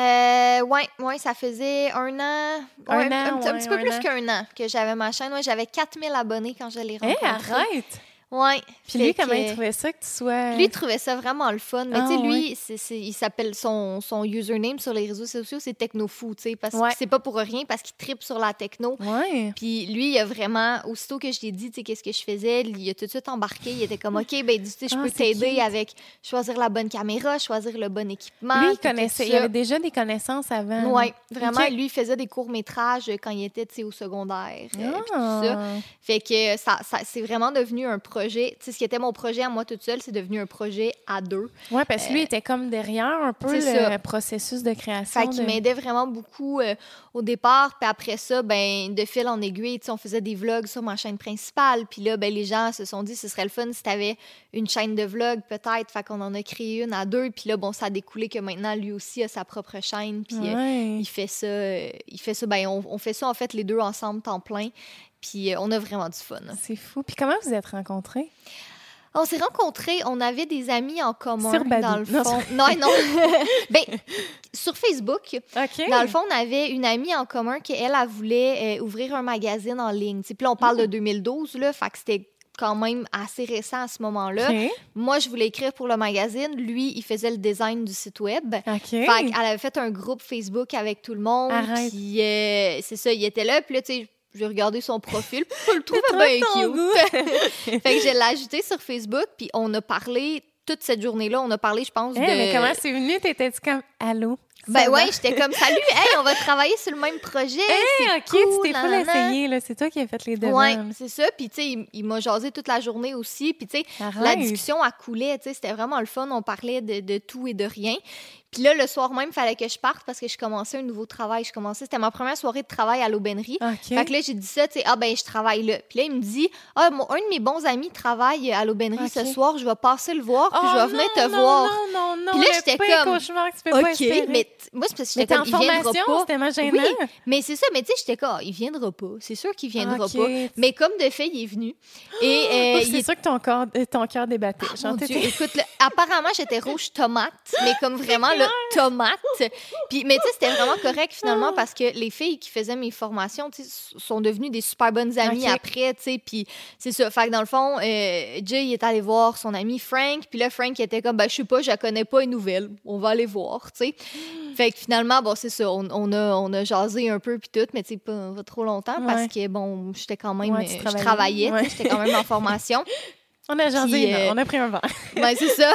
Euh, ouais, ouais, ça faisait un an, Un ouais, an, un, petit- un ouais, petit peu plus qu'un an que j'avais ma chaîne. Ouais, j'avais 4000 abonnés quand je l'ai Hé, rencontré. arrête! Ouais. Puis lui, comment il trouvait ça que tu sois... Lui, il trouvait ça vraiment le fun. Mais Ah, tu sais, lui, ouais. c'est- c'est- il s'appelle son, son username sur les réseaux sociaux, c'est Technofou, tu sais, parce Ouais. que c'est pas pour rien, parce qu'il tripe sur la techno. Ouais. Puis lui, il a vraiment, aussitôt que je lui ai dit, tu sais, qu'est-ce que je faisais, il a tout de suite embarqué. Il était comme, OK, ben, tu sais, je Ah, peux t'aider avec choisir la bonne caméra, choisir le bon équipement. Lui, il connaissait, il avait déjà des connaissances avant. Oui, vraiment, Ok. lui, il faisait des courts-métrages quand il était, tu sais, au secondaire. euh, puis tout Ah. ça. Fait que ça, ça c'est vraiment devenu un projet. Tu sais, ce qui était mon projet à moi toute seule, c'est devenu un projet à deux. Ouais, parce que lui était comme derrière un peu le ça. processus de création. Fait qu'il de- m'aidait vraiment beaucoup euh, au départ. Puis après ça, ben, de fil en aiguille, tu sais, on faisait des vlogs sur ma chaîne principale. Puis là, ben, les gens se sont dit, ce serait le fun si tu avais une chaîne de vlogs, peut-être. Fait qu'on en a créé une à deux. Puis là, bon, ça a découlé que maintenant, lui aussi a sa propre chaîne. Puis euh, il fait ça. euh, il fait ça. Ben, on, on fait ça, en fait, les deux ensemble, temps plein. Puis euh, on a vraiment du fun. C'est fou. Puis comment vous êtes rencontrés? On s'est rencontrés, on avait des amis en commun Sur Badoo. dans le Non, fond. Non, non. ben, sur Facebook, OK. dans le fond, on avait une amie en commun qui, elle, elle voulait euh, ouvrir un magazine en ligne. Puis là, on parle de Mm. 2012, là, fait que c'était quand même assez récent à ce moment-là. Moi, je voulais écrire pour le magazine. Lui, il faisait le design du site web. OK. Fait qu'elle avait fait un groupe Facebook avec tout le monde. Puis euh, c'est ça, il était là. Puis là, tu sais, j'ai regardé son profil. Je le trouvais bien cute. fait que je l'ai ajouté sur Facebook. Puis on a parlé toute cette journée-là. On a parlé, je pense, Hey, de... Eh, mais comment c'est venu? T'étais-tu comme Allô? Ben ouais, j'étais comme salut, hey, on va travailler sur le même projet. Hey, c'est OK, cool, tu t'es pas nanana. l'essayer, là. C'est toi qui as fait les devants. Ouais, c'est ça. Puis, tu sais, il, il m'a jasé toute la journée aussi. Puis, tu sais, la discussion, elle coulait. Tu sais, c'était vraiment le fun. On parlait de, de tout et de rien. Puis là, le soir même, il fallait que je parte parce que je commençais un nouveau travail. Je commençais, c'était ma première soirée de travail à l'aubainerie. OK. Fait que là, j'ai dit ça, tu sais, ah ben, je travaille là. Puis là, il me dit, ah, mon- un de mes bons amis travaille à l'aubainerie ce soir, je vais passer le voir, puis Oh, je vais venir non, te non, voir. Non, non, non. Puis là, j'étais comme, cauchemar que tu peux OK, mais moi, c'est parce que j'étais en viendra formation, pas. c'était tellement gênant. Oui, mais c'est ça, mais tu sais, j'étais comme, Ah, il viendra pas. C'est sûr qu'il viendra Ok. pas. Mais comme de fait, il est venu. Et euh, Oh, c'est est sûr que ton, euh, ton cœur débattait. Ah, mon Dieu, écoute, là, apparemment, j'étais rouge tomate, mais comme vraiment le tomate. Puis, mais tu sais, c'était vraiment correct Ah. finalement parce que les filles qui faisaient mes formations, tu sais, sont devenues des super bonnes amies après, tu sais. Puis c'est ça. Fait que dans le fond, euh, Jay il est allé voir son ami Frank. Puis là, Frank était comme, ben, je sais pas, je la connais pas, une nouvelle. On va aller voir, tu sais. Fait que finalement, bon, c'est ça. On, on a, on a jasé un peu puis tout, mais tu sais, pas, pas trop longtemps parce Ouais. que, bon, j'étais quand même, Ouais, euh, je travaillais. travaillais, tu sais, Ouais. j'étais quand même en formation. On a jasé, euh, on a pris un verre. Ben, c'est ça.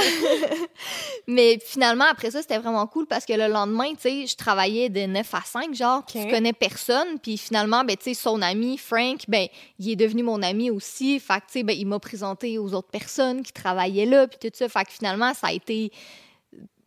Mais finalement, après ça, c'était vraiment cool parce que le lendemain, tu sais, je travaillais de 9 à 5, genre, puis Ok. je connais personne. Puis finalement, ben, tu sais, son ami, Frank, ben, il est devenu mon ami aussi. Fait que, tu sais, ben, il m'a présenté aux autres personnes qui travaillaient là, puis tout ça. Fait que finalement, ça a été...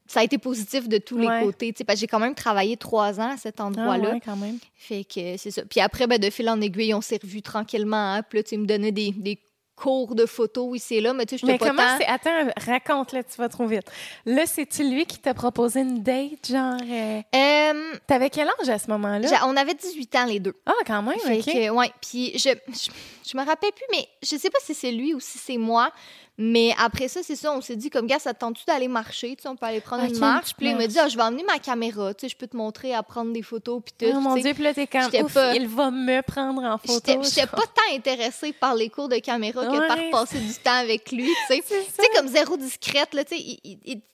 Ça a été positif de tous Ouais. les côtés, tu sais, parce que j'ai quand même travaillé trois ans à cet Ah, endroit-là. ouais, quand même. Fait que c'est ça. Puis après, ben, de fil en aiguille, on s'est revus tranquillement. Hein. Puis là, tu me donnait des, des cours de photos ici et là, mais tu sais, j'étais Mais pas comment tant... c'est. Attends, raconte, là, tu vas trop vite. Là, c'est-tu lui qui t'a proposé une date, genre. euh, Euh, T'avais quel âge à ce moment-là? j'a- on avait 18 ans les deux. Ah, quand même, Fait OK. que, ouais, puis je, je, je me rappelle plus, mais je sais pas si c'est lui ou si c'est moi. Mais après ça, c'est ça, on s'est dit, comme gars, ça te tente-tu d'aller marcher? Tu sais, on peut aller prendre Ok, une marche. Puis il me dit, ah, je vais emmener ma caméra. Tu sais, je peux te montrer à prendre des photos. Puis tout. Oh mon. Dieu, puis là, t'es comme, ouf, pas- il va me prendre en photo. J'étais pas tant intéressée par les cours de caméra que par passer du temps avec lui, tu sais. Tu sais, comme zéro discrète, là, tu sais,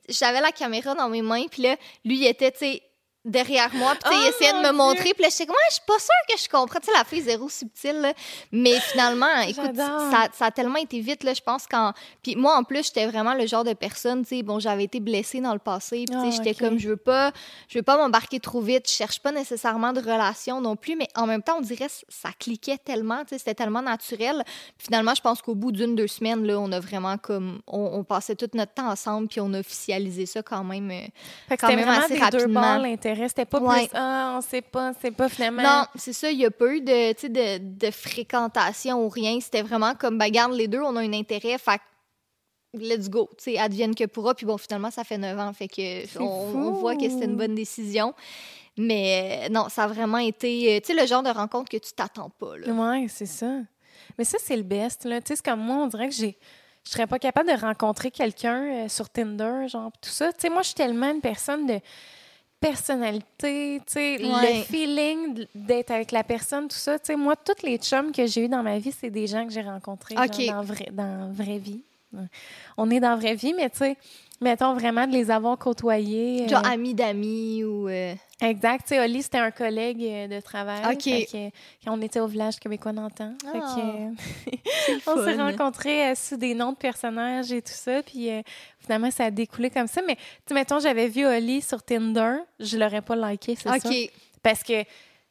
j'avais la caméra dans mes mains, puis là, lui, il était, tu sais, derrière moi, puis il Oh, essayait de me Dieu. montrer, puis là, j'étais comme, Ouais, je suis pas sûre que je comprends, tu sais, la fille zéro subtile, là. Mais finalement, écoute, ça, ça a tellement été vite, là, je pense, quand... Puis moi, en plus, j'étais vraiment le genre de personne, tu sais, bon, j'avais été blessée dans le passé, puis Ah, j'étais comme, je veux pas, je veux pas m'embarquer trop vite, je cherche pas nécessairement de relation non plus, mais en même temps, on dirait, ça cliquait tellement, tu sais, c'était tellement naturel. Puis finalement, je pense qu'au bout d'une, deux semaines, là, on a vraiment comme, on, on passait tout notre temps ensemble, puis on a officialisé ça quand même. euh, Fait quand même assez deux rapidement. L'intérêt. C'était pas Ouais. plus, ah, on sait pas, c'est pas finalement. Non, c'est ça, il n'y a pas eu de, de, de fréquentation ou rien. C'était vraiment comme, ben, garde les deux, on a un intérêt, fait let's go, tu sais, advienne que pourra. Puis bon, finalement, ça fait neuf ans, fait que on, voit que c'était une bonne décision. Mais euh, non, ça a vraiment été, euh, tu sais, le genre de rencontre que tu t'attends pas, là. Ouais, c'est ça. Mais ça, c'est le best. Là. Tu sais, c'est comme moi, on dirait que j'ai. Je serais pas capable de rencontrer quelqu'un euh, sur Tinder, genre, tout ça. Tu sais, moi, je suis tellement une personne de personnalité, Ouais. le feeling d'être avec la personne, tout ça. Tu sais, moi, tous les chums que j'ai eu dans ma vie, c'est des gens que j'ai rencontrés genre, dans, vrai, dans vraie vie. On est dans vraie vie, mais tu sais, mettons vraiment de les avoir côtoyés. euh, Genre amis d'amis ou. euh, Exact. Tu sais, Oli, c'était un collègue euh, de travail. OK. Que, on était au village québécois d'antan. Le on s'est rencontrés euh, sous des noms de personnages et tout ça. Puis euh, finalement, ça a découlé comme ça. Mais, tu mettons, j'avais vu Oli sur Tinder. Je l'aurais pas liké, c'est ça? OK. Parce que,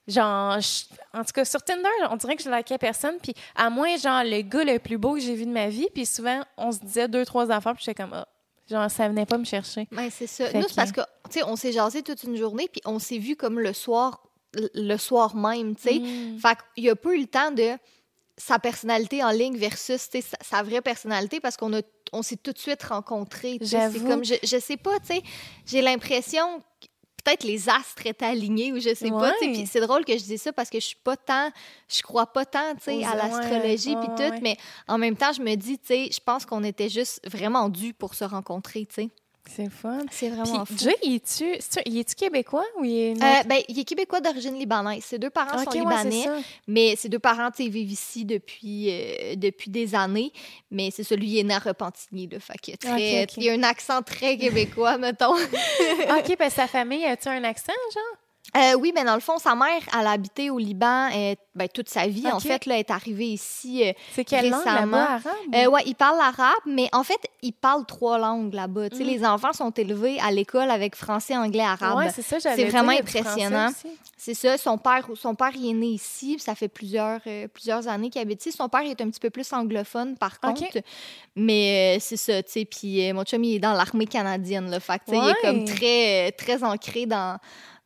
genre, je- en tout cas, sur Tinder, on dirait que je likais personne. Puis à moins, genre, le gars le plus beau que j'ai vu de ma vie. Puis souvent, on se disait deux, trois affaires. Puis j'étais comme, ah, genre, ça venait pas me chercher. C'est ça. Fait Nous, que- c'est parce que, tu sais, on s'est jasé toute une journée, puis on s'est vu comme le soir, le soir même, tu sais. Mm. Fait qu'il a pas eu le temps de sa personnalité en ligne versus sa, sa vraie personnalité parce qu'on a on s'est tout de suite rencontrés. C'est comme je, je sais pas, tu sais, j'ai l'impression peut-être les astres étaient alignés ou je sais pas. Puis c'est drôle que je dise ça parce que je suis pas tant je crois pas tant, tu sais, Aux- à l'astrologie puis tout, mais en même temps, je me dis, tu sais, je pense qu'on était juste vraiment dû pour se rencontrer, tu sais. C'est fun. C'est Puis, vraiment fou. Jay, il est-tu, il est-tu québécois ou il est. Euh, ben, il est québécois d'origine libanaise. Ses deux parents Ok, sont libanais. Mais ses deux parents, vivent ici depuis, euh, depuis des années. Mais c'est celui qui est né à Repentigny, là. Fait que très, il a un accent très québécois, mettons. OK, ben sa famille, a-tu un accent, genre? Euh, oui, mais dans le fond, sa mère, elle a habité au Liban euh, ben, toute sa vie. En fait, là, elle est arrivée ici. euh, C'est quelle langue Récemment. là-bas, arabe? euh, ouais, il parle l'arabe, mais en fait, il parle trois langues là-bas. Mm. les enfants sont élevés à l'école avec français, anglais, arabe. ouais, c'est ça, c'est vraiment il impressionnant. C'est ça, son père, son père il est né ici, ça fait plusieurs, plusieurs années qu'il habite ici. Son père est un petit peu plus anglophone, par contre. Mais c'est ça, tu sais. Puis mon chum, il est dans l'armée canadienne, là. Fait que, sais, il est comme Ouais. très, très ancré dans,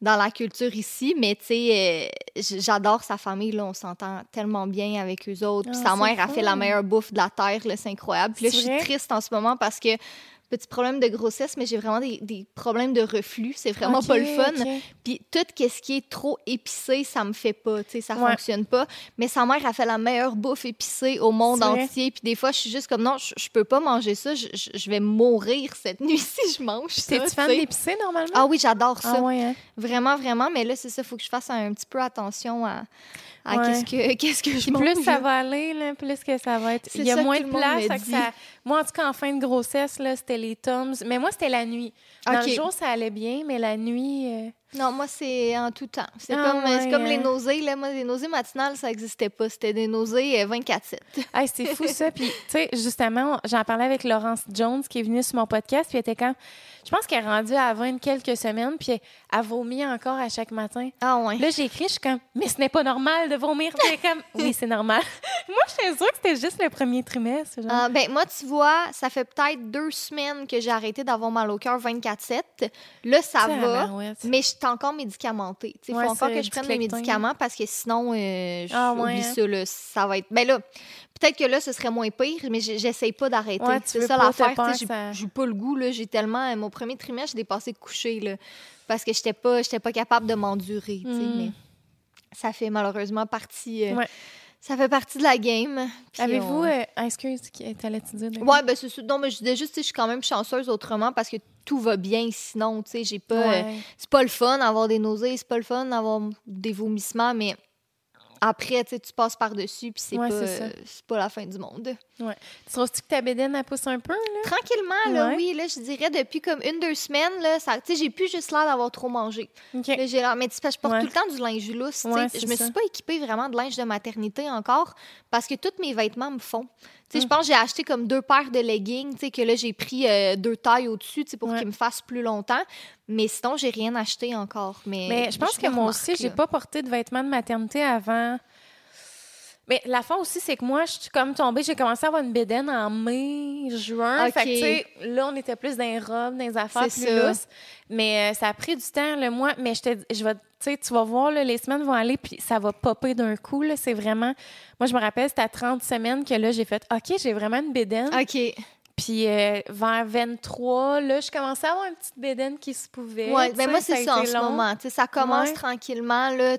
dans la culture ici. Mais, tu sais, euh, j'adore sa famille, là. On s'entend tellement bien avec eux autres. Puis Ah, sa mère a fait la meilleure bouffe de la terre, là. C'est incroyable. Puis là, je suis triste en ce moment parce que petit problème de grossesse, mais j'ai vraiment des, des problèmes de reflux. C'est vraiment pas le fun. OK. Puis tout ce qui est trop épicé, ça me fait pas, tu sais, ça Ouais. fonctionne pas. Mais sa mère a fait la meilleure bouffe épicée au monde entier. Puis des fois, je suis juste comme non, je, peux pas manger ça, je, vais mourir cette nuit si je mange ça. T'es-tu tu fan d'épicé, normalement? Ah oui, j'adore ça. Ah ouais, hein? Vraiment, vraiment. Mais là, c'est ça, faut que je fasse un petit peu attention à, Ouais. qu'est-ce que qu'est-ce que je plus ça va aller, là, plus que ça va être. Il y a moins de place. que ça... Moi, en tout cas, en fin de grossesse, là, c'était les Tums. Mais moi, c'était la nuit. Dans OK. le jour, ça allait bien, mais la nuit. euh, Non, moi, c'est en tout temps. C'est Ah comme, ouais, comme les hein. nausées. Là. Moi, les nausées matinales, ça n'existait pas. C'était des nausées euh, 24-7. Hey, c'est fou ça. Puis, tu sais, justement, j'en parlais avec Laurence Jones qui est venue sur mon podcast. Puis, elle était quand. Je pense qu'elle est rendue à 20 quelques semaines. Puis, elle vomit encore à chaque matin. Ah ouais. Là, j'ai écrit, je suis comme, mais ce n'est pas normal de vomir. Puis, comme, oui, c'est normal. Moi, j'étais sûre que c'était juste le premier trimestre. Genre. Ah, ben, moi, tu vois, ça fait peut-être deux semaines que j'ai arrêté d'avoir mal au cœur 24-7. Là, ça va. Mais je suis encore médicamentée. Il Ouais, faut encore que je prenne mes médicaments parce que sinon, euh, je- Ah, oublie hein? ça. Là, ça va être. Ben là, peut-être que là, ce serait moins pire, mais j'essaye pas d'arrêter. Ouais, c'est ça l'affaire. ça- J'ai pas le goût. là. J'ai tellement. euh, Mon premier trimestre, j'ai dépassé de coucher. Là, parce que j'étais pas, j'étais pas capable de m'endurer. Mm. Mais ça fait malheureusement partie. euh, Ouais. Ça fait partie de la game. Avez-vous. on- euh, excuse, qui- t'allais-tu dire? Ouais, ben c'est. Non, mais je disais juste, je suis quand même chanceuse autrement parce que tout va bien sinon, tu sais, j'ai pas... euh, c'est pas le fun d'avoir des nausées, c'est pas le fun d'avoir des vomissements, mais après, tu passes par-dessus puis c'est Ouais, pas, euh, c'est pas la fin du monde. Tu trouves-tu que ta bédaine, elle pousse un peu, là? Tranquillement, là, Ouais. oui, là, je dirais depuis comme une, deux semaines, là, ça, j'ai plus juste l'air d'avoir trop mangé. OK. Là, j'ai l'air, mais je porte Ouais. tout le temps du linge lousse, je me suis pas équipée vraiment de linge de maternité encore parce que tous mes vêtements me font. Je Mm. pense que j'ai acheté comme deux paires de leggings, tu sais, que là, j'ai pris euh, deux tailles au-dessus, pour qu'ils me fassent plus longtemps. Mais sinon, j'ai rien acheté encore. Mais, Mais je pense que moi aussi, j'ai pas porté de vêtements de maternité avant. Mais la fin aussi, c'est que moi, je suis comme tombée, j'ai commencé à avoir une bédaine en mai, juin. Fait que, tu sais, là, on était plus dans les robes, dans les affaires plus C'est ça. lousses. Mais euh, ça a pris du temps, le mois. Mais je te je vais, tu sais, tu vas voir, là, les semaines vont aller, puis ça va popper d'un coup, là. C'est vraiment. Moi, je me rappelle, c'était à 30 semaines que là, j'ai fait, OK, j'ai vraiment une bédaine. OK. Puis euh, vers 23, là, je commençais à avoir une petite bédaine qui se pouvait. Ouais, tu ben moi, c'est ça en ce moment. Ça commence Ouais. tranquillement. Là.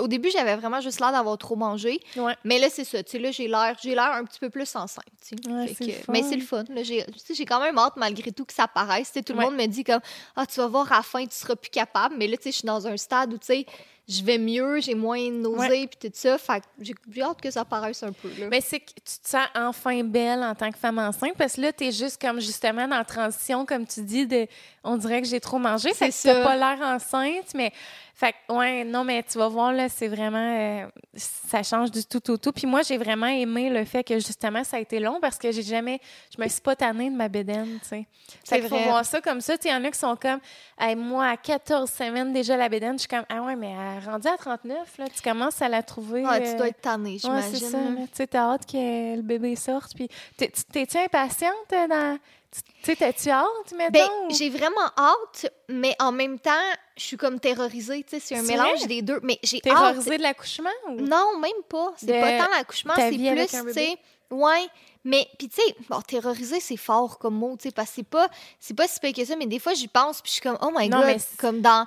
Au début, j'avais vraiment juste l'air d'avoir trop mangé. Ouais. Mais là, c'est ça. Là, j'ai l'air, j'ai l'air un petit peu plus enceinte. Ouais, que- mais c'est le fun. J'ai, quand même hâte, malgré tout, que ça paraisse. Tout le monde me dit comme Ah, tu vas voir, à la fin, tu seras plus capable. Mais là, tu sais, je suis dans un stade où, tu sais, je vais mieux, j'ai moins de nausées, puis tout ça. Fait que j'ai, hâte que ça paraisse un peu. Là. Mais c'est que tu te sens enfin belle en tant que femme enceinte parce que là, tu es juste comme justement dans la transition, comme tu dis, de on dirait que j'ai trop mangé. Fait que t'as pas l'air enceinte, mais fait que, ouais, non, mais tu vas voir, là, c'est vraiment euh, ça change du tout au tout. Puis moi, j'ai vraiment aimé le fait que justement ça a été long parce que j'ai jamais je me suis pas tannée de ma bédaine, tu sais. C'est Fait qu'il faut voir ça comme ça. Tu il y en a qui sont comme Hey, moi, à 14 semaines déjà la bédaine, je suis comme Ah ouais, mais rendue à 39, là, tu commences à la trouver. Ouais, tu euh, dois être tannée, Ouais, j'imagine. c'est ça. là. Tu sais, t'as hâte que le bébé sorte. Puis, t'es- tu- t'es-tu impatiente euh, dans. Tu tu sais, t'as-tu hâte, mettons? Ben, j'ai vraiment hâte, mais en même temps, je suis comme terrorisée. Tu sais, c'est un mélange des deux. Mais j'ai hâte. Terrorisée de l'accouchement? Ou... Non, même pas. C'est De pas tant l'accouchement, c'est plus, tu sais. Ouais, mais puis tu sais, bon, terroriser c'est fort comme mot, tu sais, parce que c'est pas, c'est pas si pire que ça, mais des fois j'y pense puis je suis comme oh my Non, god, comme dans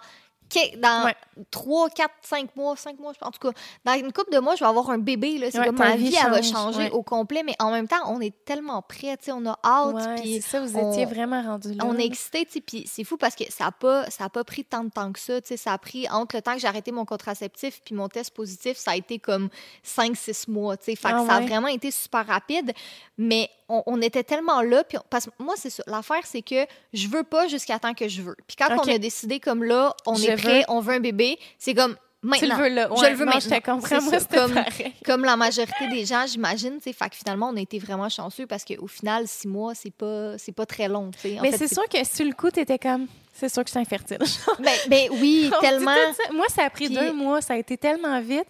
dans Ouais. 3, 4, 5 mois, 5 mois, je pense. En tout cas, dans une couple de mois, je vais avoir un bébé. Là. C'est Ouais, comme ma vie vie, elle va change, changer ouais. au complet. Mais en même temps, on est tellement prêts, on a hâte. Puis c'est ça, vous on- étiez vraiment rendu là. on est excité, tu sais, puis c'est fou parce que ça n'a pas, ça a pas pris tant de temps que ça, ça a pris, entre le temps que j'ai arrêté mon contraceptif puis mon test positif, ça a été comme 5-6 mois, fait que Ah ça a vraiment été super rapide, mais on, on était tellement là, puis parce que moi, c'est ça, l'affaire, c'est que je veux pas jusqu'à temps que je veux. Puis quand on a décidé comme là, on Je est prêt, on veut un bébé, c'est comme Tu maintenant. le veux là. Je le veux non, maintenant. Je te comprends. Moi, ça, comme- pareil. Comme la majorité des gens, j'imagine, tu fait que finalement, on a été vraiment chanceux parce qu'au final, six mois, c'est pas, c'est pas très long, tu. En Mais c'est sûr que sur le coup, t'étais comme. C'est sûr que je suis infertile. Ben, ben oui, On tellement. ça. Moi, ça a pris Puis- deux mois. Ça a été tellement vite.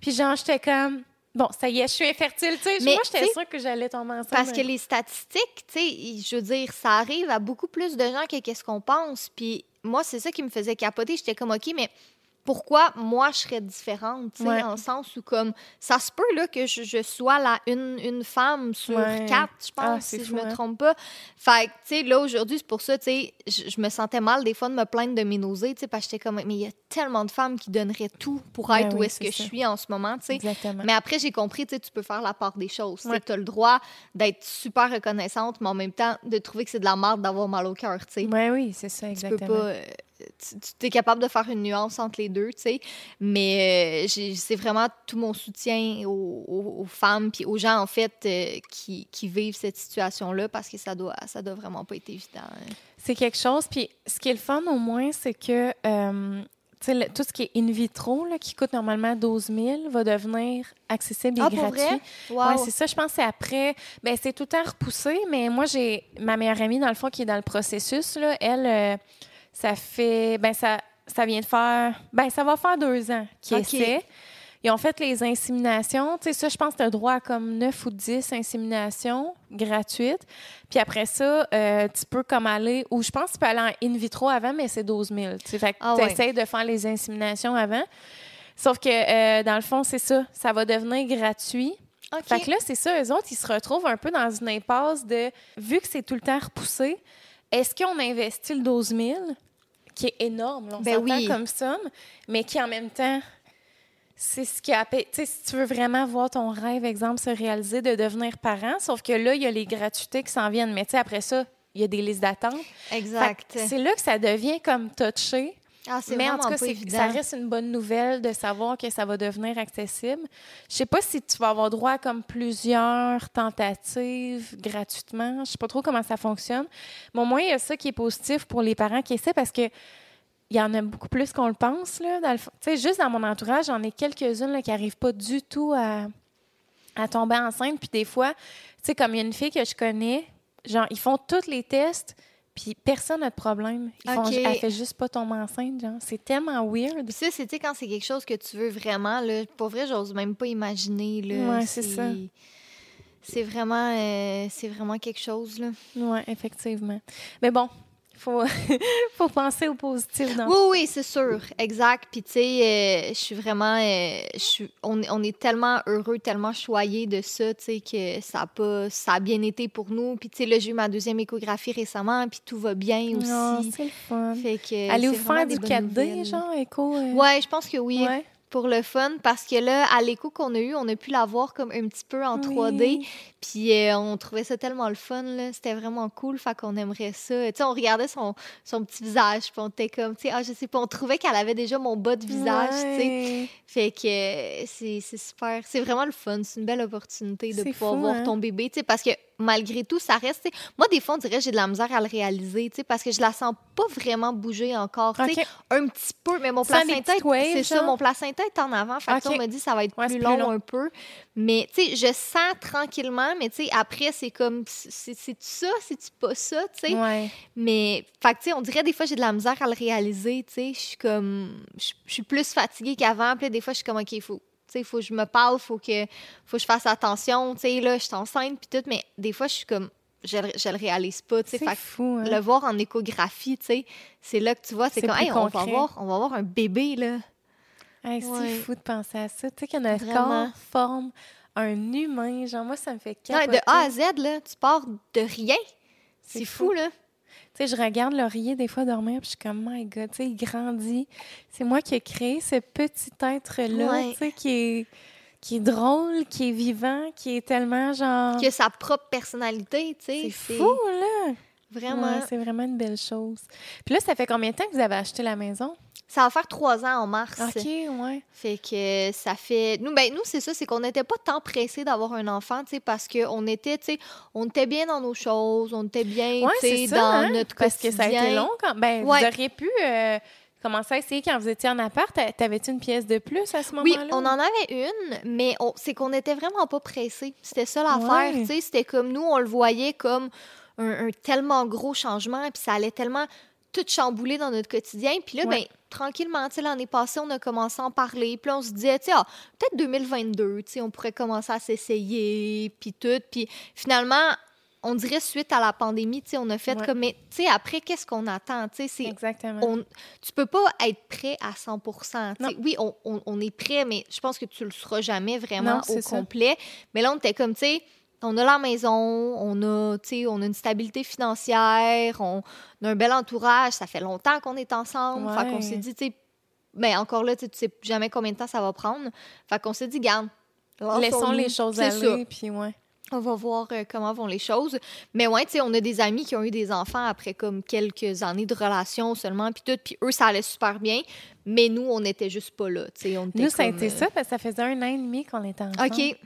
Puis genre, j'étais comme. Bon, ça y est, je suis infertile. Tu sais, Mais, moi, j'étais tu sûre que j'allais tomber enceinte. Parce que les statistiques, tu sais, je veux dire, ça arrive à beaucoup plus de gens que qu'est-ce qu'on pense. Puis moi, c'est ça qui me faisait capoter. J'étais comme, OK, mais pourquoi moi, je serais différente, tu sais, Ouais. en sens où, comme, ça se peut, là, que je, je sois la, une, une femme sur Ouais. quatre, je Ah, pense, si je fou, me hein. trompe pas. Fait que, tu sais, là, aujourd'hui, c'est pour ça, tu sais, je, je me sentais mal, des fois, de me plaindre de mes nausées, tu sais, parce que j'étais comme, mais il y a tellement de femmes qui donneraient tout pour Ben être où est-ce que je suis en ce moment, tu sais. Exactement. Mais après, j'ai compris, tu sais, tu peux faire la part des choses. Tu as le droit d'être super reconnaissante, mais en même temps, de trouver que c'est de la merde d'avoir mal au cœur, tu sais. Ouais, oui, c'est ça, Tu exactement. peux pas... tu es capable de faire une nuance entre les deux, tu sais. Mais euh, c'est vraiment tout mon soutien aux, femmes puis aux gens, en fait, euh, qui, qui, vivent cette situation-là parce que ça doit, ça doit vraiment pas être évident. Hein. C'est quelque chose. Puis ce qui est le fun, au moins, c'est que euh, tout ce qui est in vitro, là, qui coûte normalement 12 000, va devenir accessible et ah, gratuit. Pour vrai? c'est ça. Je pense que c'est après. Ben, c'est tout le temps repoussé, mais moi, j'ai ma meilleure amie, dans le fond, qui est dans le processus. Là, elle, ça fait. Ben, ça, ça vient de faire. Ben, ça va faire deux ans qu'ils essaient. Ils ont fait les inséminations. Tu sais, ça, je pense que tu as droit à comme 9 ou 10 inséminations gratuites. Puis après ça, euh, tu peux comme aller, ou je pense que tu peux aller en in vitro avant, mais c'est 12 000. Tu sais, fait que ah tu essaies de faire les inséminations avant. Sauf que, euh, dans le fond, c'est ça. Ça va devenir gratuit. Fait que là, c'est ça, eux autres, ils se retrouvent un peu dans une impasse de, vu que c'est tout le temps repoussé, est-ce qu'on investit le 12 000 qui est énorme, on ben oui. comme somme, mais qui en même temps, c'est ce qui a. Tu sais, si tu veux vraiment voir ton rêve, exemple, se réaliser de devenir parent, sauf que là, il y a les gratuités qui s'en viennent, mais tu sais, après ça, il y a des listes d'attente. Exact. C'est là que ça devient comme touché. Ah, mais en tout cas, ça reste une bonne nouvelle de savoir que ça va devenir accessible. Je sais pas si tu vas avoir droit à comme plusieurs tentatives gratuitement. Je sais pas trop comment ça fonctionne. Mais au moins, il y a ça qui est positif pour les parents qui essaient parce que il y en a beaucoup plus qu'on le pense. Là, dans juste dans mon entourage, j'en ai quelques-unes qui n'arrivent pas du tout à, à tomber enceinte. Puis des fois, tu sais, comme il y a une fille que je connais, genre, ils font tous les tests, puis personne n'a de problème. Ils font, elle fait juste pas tomber enceinte, genre. C'est tellement weird. ça, c'est quand c'est quelque chose que tu veux vraiment, là. Pour vrai, j'ose même pas imaginer, là. Ouais, c'est ça. C'est vraiment, euh, c'est vraiment quelque chose, là. Oui, effectivement. Mais bon, faut, faut penser au positif dans Oui, oui, c'est sûr. Exact. Puis, tu sais, euh, je suis vraiment. Euh, on, on, est tellement heureux, tellement choyés de ça, tu sais, que ça a, pas, ça a bien été pour nous. Puis, tu sais, là, j'ai eu ma deuxième échographie récemment, puis tout va bien aussi. Oh, c'est le fun. Fait que. Allez vous faire du 4D, genre, écho? Euh? Ouais, je pense que oui. Ouais pour le fun parce que là, à l'écho qu'on a eu, on a pu la voir comme un petit peu en 3D. Puis euh, on trouvait ça tellement le fun, là. C'était vraiment cool, fait qu'on aimerait ça. Tu sais, on regardait son, son petit visage, puis on était comme, tu sais, ah, je sais pas, on trouvait qu'elle avait déjà mon bas de visage, tu sais. Fait que c'est super. C'est vraiment le fun. C'est une belle opportunité de pouvoir voir hein? ton bébé, tu sais, parce que malgré tout, ça reste. Moi, des fois, on dirait que j'ai de la misère à le réaliser, parce que je la sens pas vraiment bouger encore. Un petit peu, mais mon placenta, c'est ça, mon placenta est en avant. Fait on me dit ça va être plus, long un peu. Mais, tu sais, je sens tranquillement, mais, tu sais, après, c'est comme, c'est-tu ça, c'est-tu pas ça, tu sais? Mais, fait tu sais, on dirait des fois, j'ai de la misère à le réaliser, tu sais. Je suis comme, je suis plus fatiguée qu'avant. Puis des fois, je suis comme, OK, il faut il faut que je me parle, faut que, faut que je fasse attention, tu sais, là, je suis enceinte, puis tout, mais des fois, je suis comme, je, je le réalise pas, tu sais. C'est fou, hein? Le voir en échographie, tu sais, c'est là que tu vois, c'est comme, hey, on va, voir, on va avoir un bébé, là. c'est fou de penser à ça. Tu sais, qu'il y a un corps forme un humain. Genre, moi, ça me fait capoter. de A à Z, là, tu pars de rien. C'est fou, là. Tu sais, je regarde Laurier des fois dormir, puis je suis comme, my God, tu sais, il grandit. C'est moi qui ai créé ce petit être-là, tu sais, qui est, qui est drôle, qui est vivant, qui est tellement genre. Qui a sa propre personnalité, tu sais. C'est fou, là. Vraiment. c'est vraiment une belle chose. Puis là, ça fait combien de temps que vous avez acheté la maison? Ça va faire trois ans en mars. OK, ouais. Fait que ça fait. Nous, ben, nous c'est ça, c'est qu'on n'était pas tant pressés d'avoir un enfant, tu sais, parce qu'on était, tu sais, on était bien dans nos choses, on était bien, tu sais, dans hein? notre Parce que ça a été long quand. Ben, vous auriez pu. Euh, commencer à essayer quand vous étiez en appart. T'avais-tu une pièce de plus à ce moment-là? Oui, on en avait une, mais c'est qu'on n'était vraiment pas pressés. C'était ça l'affaire, tu sais. C'était comme nous, on le voyait comme un, tellement gros changement, puis ça allait tellement tout chambouler dans notre quotidien. Puis là, ben, tranquillement, l'année passée, on a commencé à en parler. Puis on se disait, ah, peut-être 2022, on pourrait commencer à s'essayer, puis tout. Puis finalement, on dirait suite à la pandémie, on a fait comme, mais tu sais, après, qu'est-ce qu'on attend? Exactement. On, tu peux pas être prêt à 100% Oui, on, on, est prêt, mais je pense que tu le seras jamais vraiment au complet. Mais là, on était comme, tu sais, on a la maison, on a, on a une stabilité financière, on, a un bel entourage, ça fait longtemps qu'on est ensemble. Fait qu'on s'est dit, tu sais, mais encore là, tu sais jamais combien de temps ça va prendre. Fait qu'on s'est dit, garde, laissons les choses aller, puis ouais. On va voir euh, comment vont les choses. Mais ouais, tu sais, on a des amis qui ont eu des enfants après comme quelques années de relation seulement, puis tout, puis eux, ça allait super bien. Mais nous, on n'était juste pas là, tu sais. Nous, ça a été euh, ça, parce que ça faisait un an et demi qu'on était ensemble. OK.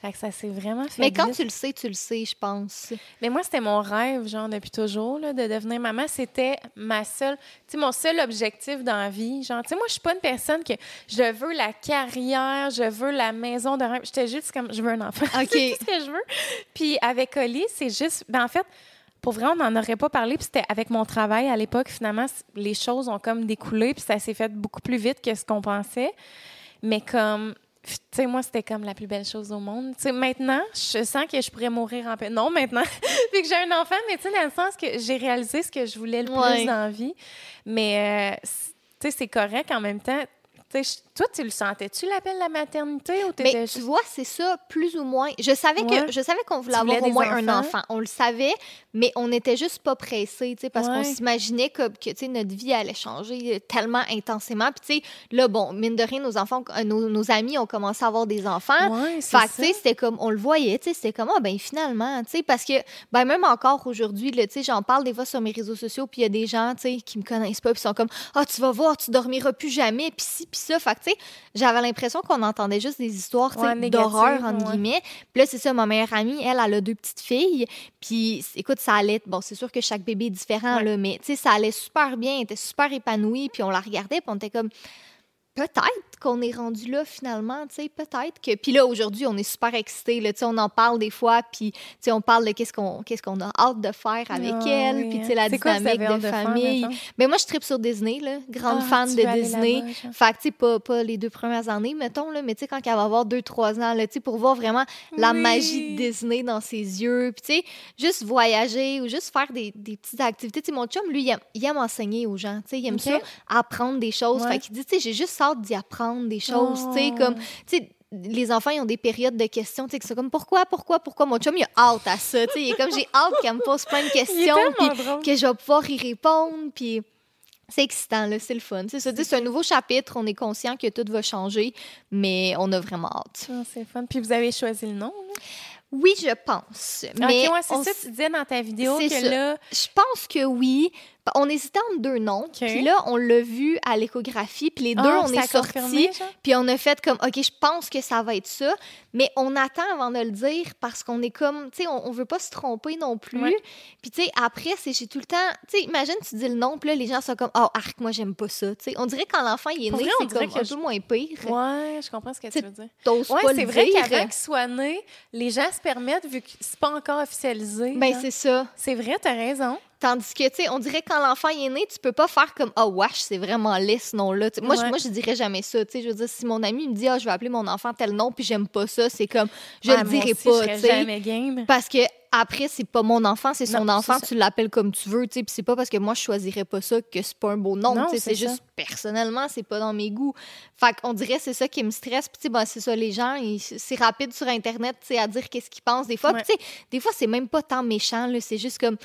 Fait que ça s'est vraiment fait Mais quand tu le sais, tu le sais, je pense. Mais moi, c'était mon rêve, genre, depuis toujours, là, de devenir maman. C'était ma seule, tu sais, mon seul objectif dans la vie. Genre, tu sais, moi, je suis pas une personne que je veux la carrière, je veux la maison de rêve. J'étais juste comme, je veux un enfant. OK. c'est tout ce que je veux. Puis avec Oli, c'est juste, ben en fait, pour vrai, on n'en aurait pas parlé. Puis c'était avec mon travail à l'époque, finalement, les choses ont comme découlé. Puis ça s'est fait beaucoup plus vite que ce qu'on pensait. Mais comme, tu sais, moi, c'était comme la plus belle chose au monde. Tu sais, maintenant, je sens que je pourrais mourir en paix. Non, maintenant, vu que j'ai un enfant, mais tu sais, dans le sens que j'ai réalisé ce que je voulais le Ouais. plus dans la vie. Mais, euh, tu sais, c'est correct en même temps. Tu sais, toi, tu le sentais-tu, l'appel de la maternité, ou t'étais Mais juste... tu vois, c'est ça, plus ou moins. Je savais Ouais. que je savais qu'on voulait Tu avoir au moins un enfant. On le savait, mais on n'était juste pas pressés, tu sais, parce qu'on s'imaginait que, que tu sais, notre vie allait changer tellement intensément. Puis tu sais, là, bon, mine de rien, nos enfants, euh, nos, nos amis ont commencé à avoir des enfants. Ouais, Fait tu sais, c'était comme, on le voyait, tu sais, c'était comme, ah, ben finalement, tu sais, parce que, ben même encore aujourd'hui, tu sais, j'en parle des fois sur mes réseaux sociaux, puis il y a des gens, tu sais, qui me connaissent pas, puis sont comme, ah, tu vas voir, tu dormiras plus jamais, puis ci, puis ça. Fait que, j'avais l'impression qu'on entendait juste des histoires, Ouais, d'horreur, entre ouais. guillemets. Puis là, c'est ça, ma meilleure amie, elle, elle a deux petites filles, puis écoute, ça allait, bon, c'est sûr que chaque bébé est différent, Ouais. là, mais, tu sais, ça allait super bien, elle était super épanouie, puis on la regardait, puis on était comme, peut-être qu'on est rendu là finalement, tu sais, peut-être que. Puis là, aujourd'hui, on est super excités, là, tu sais, on en parle des fois, puis, tu sais, on parle de qu'est-ce qu'on qu'est-ce qu'on a hâte de faire avec Ah elle, oui, puis, tu hein. sais, la quoi dynamique de, famille. Mais moi, je tripe sur Disney, là, grande Ah, fan de Disney. Fait que, tu sais, pas, pas les deux premières années, mettons, là, mais tu sais, quand elle va avoir deux, trois ans, là, tu sais, pour voir vraiment la magie de Disney dans ses yeux. Puis, tu sais, juste voyager ou juste faire des, des petites activités. Tu sais, mon chum, lui, il aime, il aime enseigner aux gens. Tu sais, il aime ça, apprendre des choses. Ouais. Fait qu'il dit, tu sais, j'ai juste hâte d'y apprendre des choses. Tu sais, Oh. comme, tu sais, les enfants, ils ont des périodes de questions, tu sais, que comme pourquoi, pourquoi, pourquoi? Mon chum, il a hâte à ça. Tu sais, il est comme, j'ai hâte qu'elle me pose plein de questions. Puis que je vais pouvoir y répondre. Puis c'est excitant, là, c'est le fun. C'est ça, tu sais, c'est un nouveau chapitre. On est conscient que tout va changer, mais on a vraiment hâte. Ah, c'est fun. Puis vous avez choisi le nom, là? Oui, je pense. Mais OK, ouais, c'est ça, s- tu disais dans ta vidéo que ça. là... Je pense que oui. On hésitait entre deux noms. Puis là, on l'a vu à l'échographie. Puis les deux, Ah, on est sortis. Puis on a fait comme, OK, je pense que ça va être ça. Mais on attend avant de le dire parce qu'on est comme, tu sais, on, on veut pas se tromper non plus. Ouais. Puis, tu sais, après, c'est j'ai tout le temps, tu sais, imagine, tu dis le nom, puis là, les gens sont comme, oh, arc, moi, j'aime pas ça. Tu sais, on dirait quand l'enfant il est Pour né, c'est comme un je- peu moins pire. Ouais, je comprends ce que tu C'est- veux dire. T'oses Ouais, pas c'est vrai qu'avant qu'il soit né, les gens se permettent, vu que c'est pas encore officialisé. Ben, c'est ça. c'est vrai, t'as raison. Tandis que, tu sais, on dirait que quand l'enfant est né, tu peux pas faire comme Ah, wesh, c'est vraiment laid ce nom-là. Moi, je, moi, je dirais jamais ça. Tu sais, je veux dire, si mon ami me dit Ah, je vais appeler mon enfant tel nom, puis j'aime pas ça, c'est comme Je Ouais, le aussi, pas. Je serais tu sais. jamais game. Parce que après, c'est pas mon enfant, c'est son Non, enfant, tu l'appelles comme tu veux, tu sais, puis c'est pas parce que moi je choisirais pas ça que c'est pas un beau nom, c'est juste personnellement, c'est pas dans mes goûts. Fait qu'on dirait c'est ça qui me stresse, puis tu sais, ben, c'est ça, les gens, ils- c'est rapide sur Internet, tu sais, à dire qu'est-ce qu'ils pensent des fois, Ouais. puis tu sais, des fois c'est même pas tant méchant, là, c'est juste comme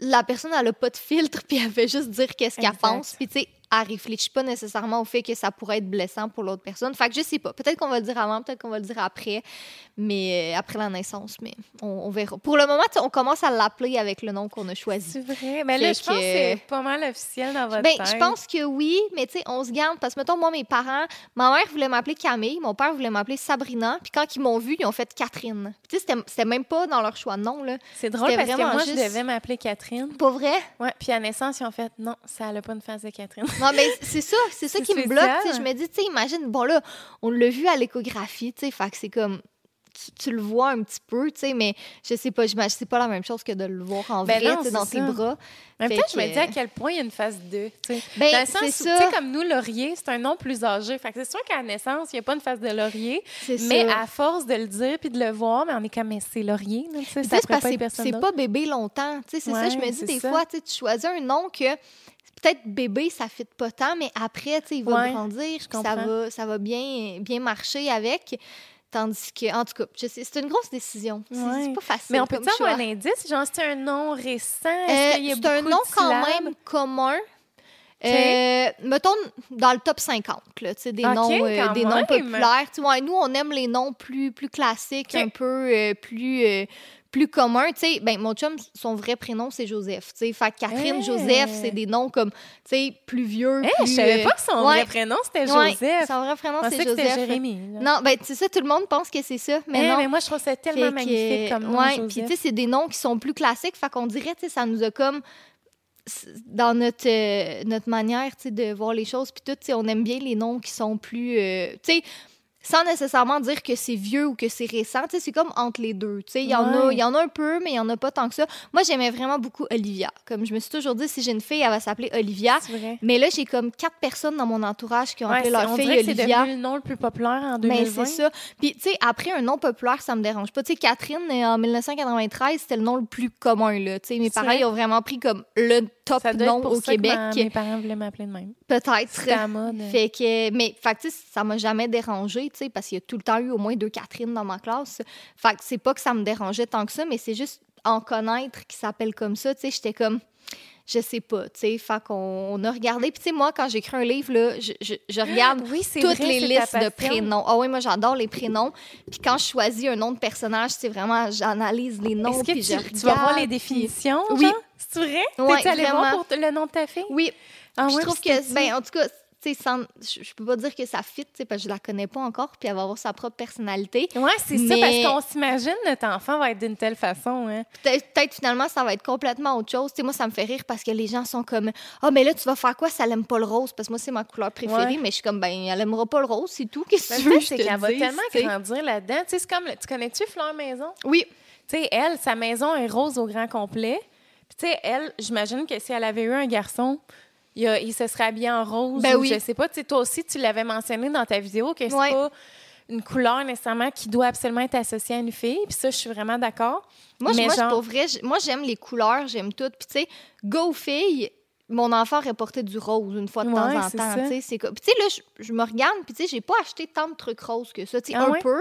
la personne, elle a pas de filtre, puis elle fait juste dire qu'est-ce qu'elle pense, puis tu sais, elle réfléchit pas nécessairement au fait que ça pourrait être blessant pour l'autre personne. Fait que je sais pas, peut-être qu'on va le dire avant, peut-être qu'on va le dire après, mais euh, après la naissance, mais on, on verra. Pour le moment, on commence à l'appeler avec le nom qu'on a choisi. C'est vrai. Mais là, Fait je pense que c'est pas mal officiel dans votre Ben, tête. je pense que oui, mais tu sais, on se garde parce que, mettons, moi, mes parents, ma mère voulait m'appeler Camille, mon père voulait m'appeler Sabrina, puis quand ils m'ont vue, ils ont fait Catherine. Tu sais, c'était- même pas dans leur choix de nom, là. C'est drôle parce que moi, juste- je devais m'appeler Catherine. Pas vrai? Ouais, puis à naissance, ils ont fait non, ça n'a pas une face de Catherine. Non, mais c'est ça, c'est ça qui me bloque. Je me dis, tu sais, imagine, bon là, on l'a vu à l'échographie, tu sais, fait que c'est comme. Tu, tu le vois un petit peu, tu sais, mais je sais pas, j'imagine c'est pas la même chose que de le voir en Ben vrai, non, dans tes bras. En Fait je me dis à quel point il y a une face 2. tu sais. Ben, Dans le sens où, ça. comme nous, Laurier, c'est un nom plus âgé. Fait que c'est sûr qu'à la naissance, il n'y a pas une face de Laurier. Mais ça. à force de le dire puis de le voir, mais on est comme, mais c'est Laurier. tu sais, ça c'est pas c'est- bébé longtemps. Tu sais, c'est ça, je me Ouais, dis des ça. fois, tu choisis un nom que peut-être bébé, ça fit pas tant, mais après, tu sais, il va Ouais, grandir, ça va, ça va bien, bien marcher avec. Tandis que, en tout cas, c'est une grosse décision. C'est Ouais. c'est pas facile. Mais on peut avoir un indice? Genre, c'est un nom récent? Euh, Est-ce qu'il y a c'est un nom quand même commun. Euh, mettons dans le top 50, là, tu sais, des noms, euh, des même. noms populaires. Tu vois, nous, on aime les noms plus, plus classiques, un peu euh, plus, euh, plus communs. Tu sais, ben, mon chum, son vrai prénom, c'est Joseph. Tu sais, fait que Catherine. Joseph, c'est des noms comme, tu sais, plus vieux. Hey, plus, je savais euh, pas que son ouais. vrai prénom, c'était ouais, Joseph. son vrai prénom, c'est Joseph. Jérémy. là. Non, ben, c'est ça, tout le monde pense que c'est ça, mais Eh, non. mais moi, je trouve ça tellement Fait que, magnifique comme nom, ouais, puis tu sais, c'est des noms qui sont plus classiques, fait qu'on dirait, tu sais, ça nous a comme dans notre euh, notre manière, tu sais, de voir les choses, puis tout, tu sais, on aime bien les noms qui sont plus, euh, tu sais, sans nécessairement dire que c'est vieux ou que c'est récent, c'est comme entre les deux, tu sais, il y en a, y en a un peu, mais il y en a pas tant que ça. Moi, j'aimais vraiment beaucoup Olivia, comme je me suis toujours dit, si j'ai une fille, elle va s'appeler Olivia. Vrai. Mais là, j'ai comme quatre personnes dans mon entourage qui ont Ouais, appelé leur on fille que c'est Olivia. devenu le nom le plus populaire en Mais 2020. c'est ça. Puis, tu sais, après, un nom populaire, ça me dérange pas. Tu sais, Catherine, euh, en 1993, c'était le nom le plus commun, là. Tu sais, mes parents, vrai. ils ont vraiment pris comme le top Ça doit nom être pour au ça que Québec. ma- mes parents voulaient m'appeler de même. Peut-être. La mode. Fait que, mais, fait que, ça m'a jamais dérangé, tu sais, parce qu'il y a tout le temps eu au moins deux Catherine dans ma classe. Fait que c'est pas que ça me dérangeait tant que ça, mais c'est juste en connaître qui s'appelle comme ça, tu sais, j'étais comme, je sais pas, tu sais, fait qu'on on a regardé. Puis, tu sais, moi, quand j'écris un livre, là, je, je, je regarde oui, toutes vrai, les listes de prénoms. Ah oui, moi j'adore les prénoms. Puis quand je choisis un nom de personnage, c'est vraiment j'analyse les noms Est-ce que puis tu, je tu vas voir regarde, les définitions? Oui. C'est vrai? Ouais, T'es allé voir pour le nom de ta fille? Oui, Ah, je trouve que ben en tout cas, je, peux pas dire que ça fit, parce que je la connais pas encore puis elle va avoir sa propre personnalité. Ouais, c'est ça, parce qu'on s'imagine notre enfant va être d'une telle façon. Hein. Peut-être finalement ça va être complètement autre chose. Moi ça me fait rire parce que les gens sont comme "Ah mais là tu vas faire quoi si elle aime pas le rose parce que moi c'est ma couleur préférée Ouais. mais je suis comme ben elle aimera pas le rose, c'est tout. Qu'est-ce que Ben, tu veux ça, c'est qu'elle va tellement grandir là-dedans. C'est comme, tu connais-tu Fleur Maison? Oui, Tu sais, elle, sa maison est rose au grand complet. Puis, tu sais, elle, j'imagine que si elle avait eu un garçon, il, a- il se serait habillé en rose. Ben ou oui. Je sais pas. Tu sais, toi aussi, tu l'avais mentionné dans ta vidéo que c'est Ouais. pas une couleur nécessairement qui doit absolument être associée à une fille. Puis ça, je suis vraiment d'accord. Moi, je- Mais moi, genre- pour vrai, moi, j'aime les couleurs, j'aime tout. Puis, tu sais, go filles, mon enfant aurait porté du rose une fois de temps en temps. Puis, tu sais, là, je, je me regarde, puis, tu sais, j'ai pas acheté tant de trucs roses que ça. Tu sais, Ah un ouais? peu,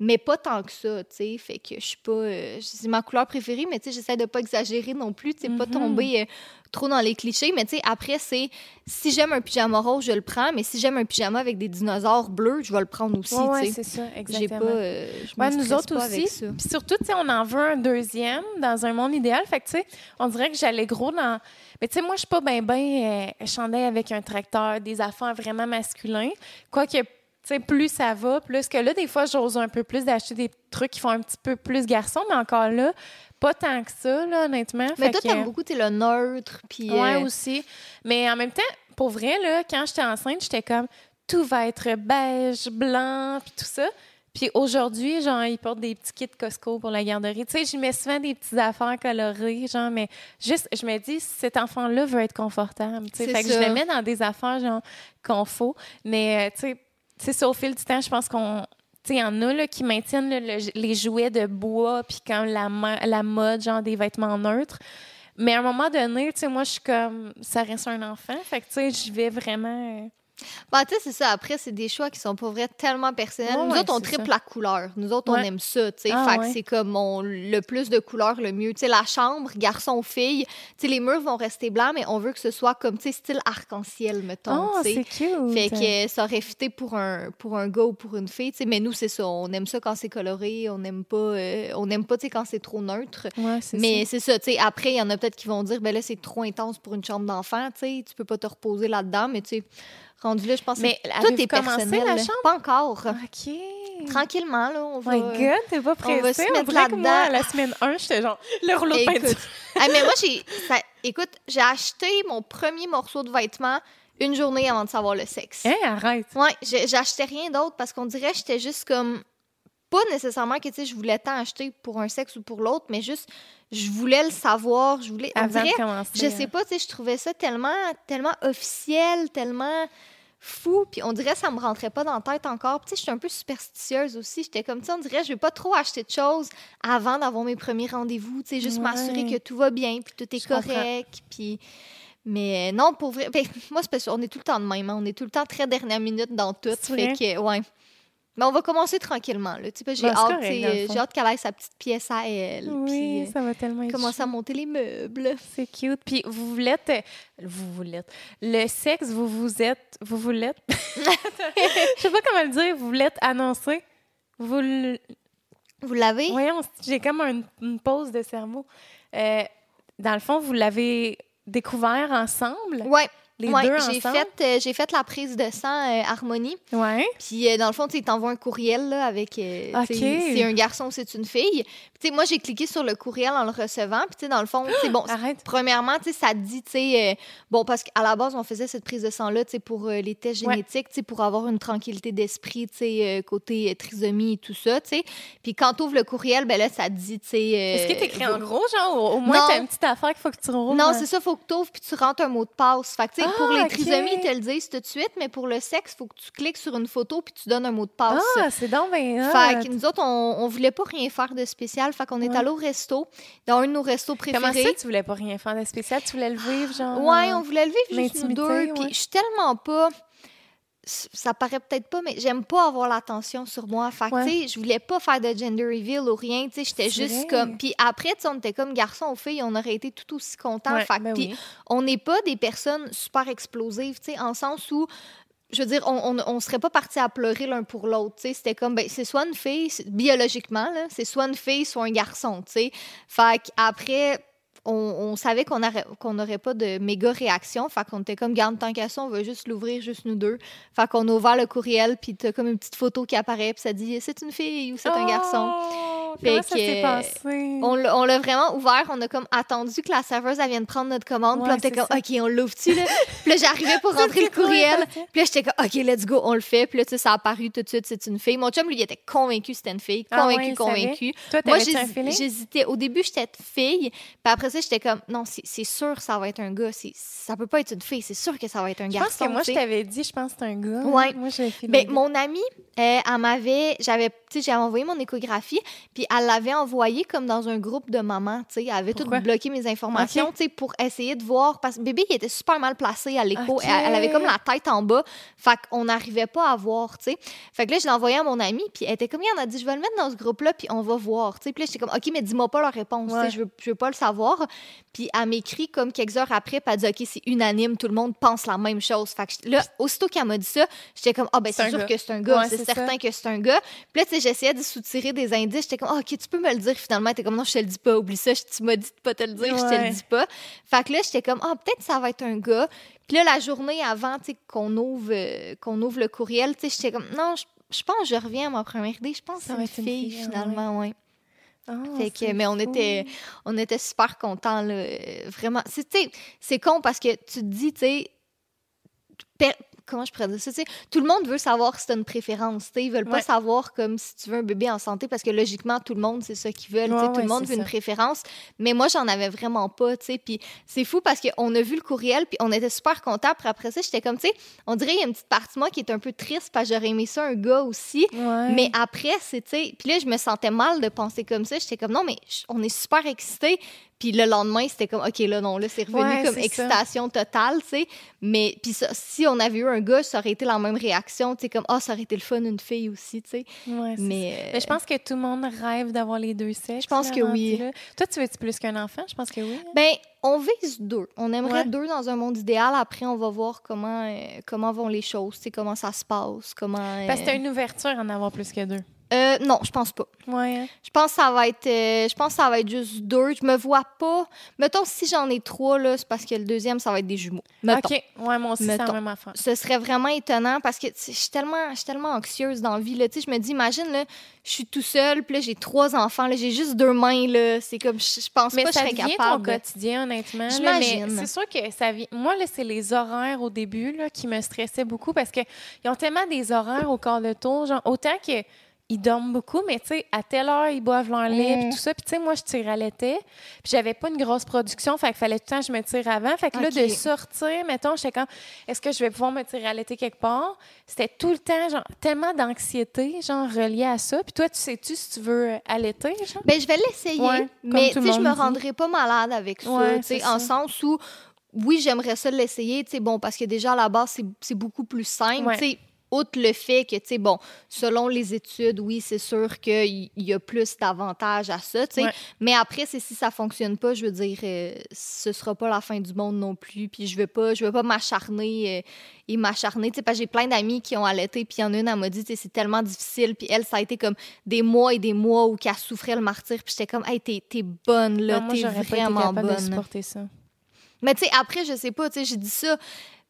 mais pas tant que ça, tu sais. Fait que je suis pas. euh, c'est ma couleur préférée, mais, tu sais, j'essaie de pas exagérer non plus, tu sais, pas Mhm. tomber euh, trop dans les clichés. Mais, tu sais, après, c'est si j'aime un pyjama rose, je le prends, mais si j'aime un pyjama avec des dinosaures bleus, je vais le prendre aussi, Ouais, ouais, c'est ça, exactement. pas. euh, je Ouais, nous autres pas aussi. avec ça. Surtout, tu sais, on en veut un deuxième dans un monde idéal. Fait que, tu sais, on dirait que j'allais gros dans. Mais, tu sais, moi, je suis pas bien, bien euh, chandail avec un tracteur, des affaires vraiment masculins. Quoique, tu sais, plus ça va, plus que là, des fois, j'ose un peu plus d'acheter des trucs qui font un petit peu plus garçon, mais encore là, pas tant que ça, là, honnêtement. Mais toi, t'aimes beaucoup, t'es le neutre, puis. Ouais, euh, aussi. Mais en même temps, pour vrai, là, quand j'étais enceinte, j'étais comme tout va être beige, blanc, puis tout ça. Puis aujourd'hui, genre, ils portent des petits kits Costco pour la garderie. Tu sais, je mets souvent des petites affaires colorées, genre, mais juste, je me dis, cet enfant-là veut être confortable. Tu sais, fait que je le mets dans des affaires, genre, qu'on faut. Mais, euh, tu sais, c'est ça, au fil du temps, je pense qu'on. Tu sais, il y en a là, qui maintiennent les jouets de bois, puis quand la, la mode, genre des vêtements neutres. Mais à un moment donné, tu sais, moi, je suis comme, ça reste un enfant. Fait que, tu sais, je vais vraiment. Bah, tu sais, c'est ça. Après, c'est des choix qui sont pour vrai tellement personnels. Ouais, Nous ouais, autres, on triple ça. la couleur. Nous autres, on aime ça, tu sais. Ah, fait que c'est comme on- le plus de couleurs, le mieux. Tu sais, la chambre, garçon, fille, tu sais, les murs vont rester blancs, mais on veut que ce soit comme, tu sais, style arc-en-ciel, mettons, Oh, c'est cute. Fait que euh, ça aurait fité pour un, pour un gars ou pour une fille, tu sais. Mais nous, c'est ça. On aime ça quand c'est coloré. On n'aime pas, euh, on aime pas, tu sais, quand c'est trop neutre. Mais c'est ça, tu sais, après, il y en a peut-être qui vont dire, ben là, c'est trop intense pour une chambre d'enfant, tu sais, tu peux pas te reposer là-dedans, mais tu sais, rendu là, je pense que Mais tout avez-vous est commencé, personnel. la chambre? Pas encore. OK. Tranquillement, là, on va... my God, t'es pas on va pressée. se On, mettre que là-dedans. la semaine 1, j'étais genre, le rouleau de peinture. Ah, mais moi, j'ai... ça- Écoute, j'ai acheté mon premier morceau de vêtement une journée avant de savoir le sexe. Hein, arrête. Ouais, j'ai- j'achetais rien d'autre parce qu'on dirait que j'étais juste comme... Pas nécessairement que, tu sais, je voulais tant acheter pour un sexe ou pour l'autre, mais juste, je voulais le savoir, je voulais... Avant dirait- de commencer. Je sais pas, tu sais, je trouvais ça tellement, tellement officiel, tellement fou, puis on dirait que ça me rentrait pas dans la tête encore. Puis, Tu sais, je suis un peu superstitieuse aussi. J'étais comme, tu on dirait, je vais pas trop acheter de choses avant d'avoir mes premiers rendez-vous, tu sais, juste Ouais. m'assurer que tout va bien, puis tout est Je correct, puis... Mais non, pour vrai, ben, moi, c'est parce qu'on est tout le temps de même, hein. on est tout le temps très dernière minute dans tout. Fait que, ouais. Mais on va commencer tranquillement. Là. Tu sais, J'ai Bon, c'est hâte, j'ai hâte qu'elle ait sa petite pièce à elle. Oui, puis, euh, ça va tellement être commencer à monter les meubles. C'est cute. Puis vous voulez. Vous voulez. Le sexe, vous vous êtes... Vous voulez. Je sais pas comment le dire. Vous voulez annoncé. Vous... le- Vous l'avez? Voyons, j'ai comme un- une pause de cerveau. Euh, dans le fond, vous l'avez découvert ensemble, Ouais. Les ouais, deux j'ai ensemble? fait, euh, j'ai fait la prise de sang euh, Harmonie. Ouais. Puis, euh, dans le fond, tu sais, il t'envoie un courriel là, avec euh, tu sais, Ok. c'est un garçon ou c'est une fille. Puis, tu sais, moi, j'ai cliqué sur le courriel en le recevant. Puis, tu sais, dans le fond, c'est bon. Arrête. Premièrement, tu sais, ça te dit, tu sais, euh, bon, parce qu'à la base, on faisait cette prise de sang-là, tu sais, pour euh, les tests Ouais. génétiques, tu sais, pour avoir une tranquillité d'esprit, tu sais, euh, côté euh, trisomie et tout ça, tu sais. Puis quand tu ouvres le courriel, ben là, ça te dit, tu sais... euh, Est-ce que t'es écrit en gros, genre, au, moins, Non. t'as une petite affaire qu'il faut que tu rouvres? Non, c'est ça, faut que tu ouvres puis tu rentres un mot de passe. Fait que, sais, pour Ah, les ok. trisomies, ils te le disent tout de suite, mais pour le sexe, faut que tu cliques sur une photo puis tu donnes un mot de passe. Ah, c'est donc bien Fait que nous autres, on, on voulait pas rien faire de spécial. Fait qu'on est Ouais. allé au resto, dans un de nos restos préférés. Comment ça, tu voulais pas rien faire de spécial? Tu voulais le vivre, genre? Ouais, on voulait le vivre juste nous deux. ouais. Puis je suis tellement pas. Ça paraît peut-être pas, mais j'aime pas avoir l'attention sur moi. Fait que, Ouais. tu sais, je voulais pas faire de gender reveal ou rien. Tu sais, j'étais juste vrai. comme. Puis après, tu sais, on était comme garçon ou fille, on aurait été tout aussi contents. Ouais, fait ben puis oui. on n'est pas des personnes super explosives, tu sais, en sens où. Je veux dire, on, on, on serait pas partis à pleurer l'un pour l'autre, tu sais. C'était comme, ben, c'est soit une fille, biologiquement, c'est soit une fille, soit un garçon, tu sais. Fait qu'après, on, savait qu'on n'aurait pas de méga réaction. Fait qu'on était comme, garde tant qu'à ça, on va juste l'ouvrir, juste nous deux. Fait qu'on a ouvert le courriel, puis t'as comme une petite photo qui apparaît, puis ça dit, c'est une fille ou c'est un garçon. Fait comment ça s'est passé? On l'a on l'a vraiment ouvert. On a comme attendu que la serveuse elle vienne prendre notre commande. Puis là, on comme, ça. OK, on l'ouvre-tu, là? puis là, j'arrivais pour rentrer le courriel. Puis là, j'étais comme, OK, let's go, on le fait. Puis là, tu sais, ça a apparu tout de suite, c'est une fille. Mon chum, lui, il était convaincu que c'était une fille. Ah ouais, Convaincu, convaincu. Toi, Moi, j'hésitais. Au début, j'étais fille. Puis après ça, j'étais comme, non, c'est sûr ça va être un gars. Ça peut pas être une fille. C'est sûr que ça va être un Je garçon. pense que moi, je t'avais dit, je pense que c'est un gars. Ouais. Moi, j'ai fait Ben, mon amie, euh, elle m'avait, j'avais, tu sais, j'avais envoyé mon échographie, puis elle l'avait envoyé comme dans un groupe de mamans, tu sais, elle avait tout bloqué mes informations, tu sais, pour essayer de voir, parce que bébé, il était super mal placé à l'écho, elle, elle avait comme la tête en bas, fait qu'on n'arrivait pas à voir, tu sais. Fait que là, je l'ai envoyé à mon amie, puis elle était comme, il en a dit, je vais le mettre dans ce groupe-là, puis on va voir, tu sais. Puis là, j'étais comme, OK, mais dis-moi pas leur réponse, tu sais, je veux, je veux pas le savoir. Puis elle m'écrit comme quelques heures après, puis elle dit, OK, c'est unanime, tout le monde pense la même chose. Fait que là, aussitôt qu'elle m'a dit ça, j'étais comme, ah, ben, C'est sûr gars. que c'est un gars, Ouais, c'est c'est certain ça. que c'est un gars. Puis là, tu sais, j'essayais de soutirer des indices. J'étais comme, Ah, OK, tu peux me le dire finalement. Était comme, non, je te le dis pas, oublie ça. Je- Tu m'as dit de pas te le dire, je te Ouais. le dis pas. Fait que là, j'étais comme, ah, peut-être ça va être un gars. Puis là, la journée avant, tu sais, qu'on ouvre, euh, qu'on ouvre le courriel, tu sais, j'étais comme, non, je, pense que je reviens à ma première idée. Je pense que c'est une fille, fille, finalement, ouais. Ah, Fait que, mais on fou. était, on était super contents, là. Vraiment. C'est, con parce que tu te dis, tu sais, comment je pourrais dire ça, tout le monde veut savoir si tu une préférence, tu sais, ils veulent pas savoir comme si tu veux un bébé en santé parce que logiquement, tout le monde, c'est ça qu'ils veulent, Ouais, tout le monde veut une préférence, mais moi, j'en avais vraiment pas, puis c'est fou parce qu'on a vu le courriel, puis on était super contents, puis après ça, j'étais comme, tu sais, on dirait il y a une petite partie de moi qui est un peu triste parce que j'aurais aimé ça un gars aussi, mais après, c'est, tu sais, puis là, je me sentais mal de penser comme ça. J'étais comme, non, mais on est super excités. Puis le lendemain, c'était comme, OK, là, non, là, c'est revenu Ouais, comme ça. excitation totale, tu sais. Mais, puis ça, si on avait eu un gars, ça aurait été la même réaction, tu sais, comme, ah, ça aurait été le fun, une fille aussi, tu sais. Ouais, Mais, euh, Mais je pense que tout le monde rêve d'avoir les deux sexes. Je pense que oui. là. Toi, tu veux-tu plus qu'un enfant? Je pense que oui. ben, on vise deux. On aimerait Ouais. deux dans un monde idéal. Après, on va voir comment, euh, comment vont les choses, tu sais, comment ça se passe, comment. Parce que euh, t'as une ouverture à en avoir plus que deux. Euh, non, je pense pas. Ouais. Je pense que ça va être euh, je pense que ça va être juste deux. Je me vois pas. Mettons si j'en ai trois là, c'est parce que le deuxième ça va être des jumeaux. Mettons. OK. Ouais, moi aussi, c'est la même affaire. Ce serait vraiment étonnant parce que je suis tellement je suis tellement anxieuse dans la vie là, tu sais, je me dis imagine là, je suis tout seul, puis là j'ai trois enfants là, j'ai juste deux mains là, c'est comme je, je pense Mais pas que ça je serais capable. ton quotidien, honnêtement. J'imagine. mais c'est sûr que ça vient. Moi, là, c'est les horaires au début là, qui me stressaient beaucoup parce qu'ils ont tellement des horaires au quart de tour. Genre, autant que. Ils dorment beaucoup, mais tu sais, à telle heure, ils boivent leur lait, Mm. puis tout ça. Puis tu sais, moi, je tire à l'été, puis j'avais pas une grosse production, fait qu'il fallait tout le temps que je me tire avant. Fait que là, de sortir, mettons, j'étais comme, est-ce que je vais pouvoir me tirer à l'été quelque part? C'était tout le temps, genre, tellement d'anxiété, genre, reliée à ça. Puis toi, tu sais-tu si tu veux allaiter, genre? Ben, je vais l'essayer, Ouais, mais tu sais, je me rendrai pas malade avec ça, Ouais, tu sais, en sens où oui, j'aimerais ça l'essayer, tu sais, bon, parce que déjà à la base, c'est- c'est beaucoup plus simple, Ouais. tu sais. Outre le fait que, tu sais, bon, selon les études, oui, c'est sûr qu'il y a plus d'avantages à ça, tu sais. Ouais. Mais après, c'est si ça fonctionne pas, je veux dire, euh, ce sera pas la fin du monde non plus. Puis je veux pas, je veux pas m'acharner euh, et m'acharner, tu sais, parce que j'ai plein d'amis qui ont allaité, puis il y en a une, elle m'a dit, tu sais, c'est tellement difficile. Puis elle, ça a été comme des mois et des mois où qu'elle souffrait le martyr. Puis j'étais comme, hey, t'es bonne, là, t'es j'aurais pas été vraiment de bonne. supporter ça. Mais tu sais, après, je sais pas, tu sais, j'ai dit ça,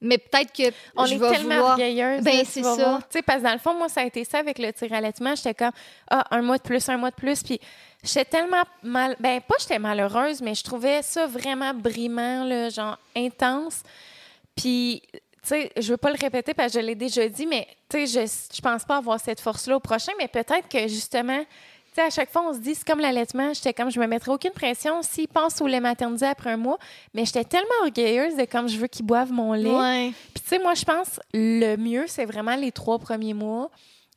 mais peut-être que On je est vais tellement vouloir... orgueilleuse. Ben, tu c'est ça. Tu sais, parce que dans le fond, moi, ça a été ça avec le tir à l'allaitement. J'étais comme, ah, un mois de plus, un mois de plus. Puis j'étais tellement mal. Ben, pas j'étais malheureuse, mais je trouvais ça vraiment brimant, là, genre intense. Puis, tu sais, je veux pas le répéter parce que je l'ai déjà dit, mais tu sais, je, je pense pas avoir cette force-là au prochain, mais peut-être que justement. Tu sais, à chaque fois, on se dit, c'est comme l'allaitement. J'étais comme, je me mettrais aucune pression s'ils pensent au lait maternisé après un mois. Mais j'étais tellement orgueilleuse de comme je veux qu'ils boivent mon lait. Ouais. Puis, tu sais, moi, je pense le mieux, c'est vraiment les trois premiers mois.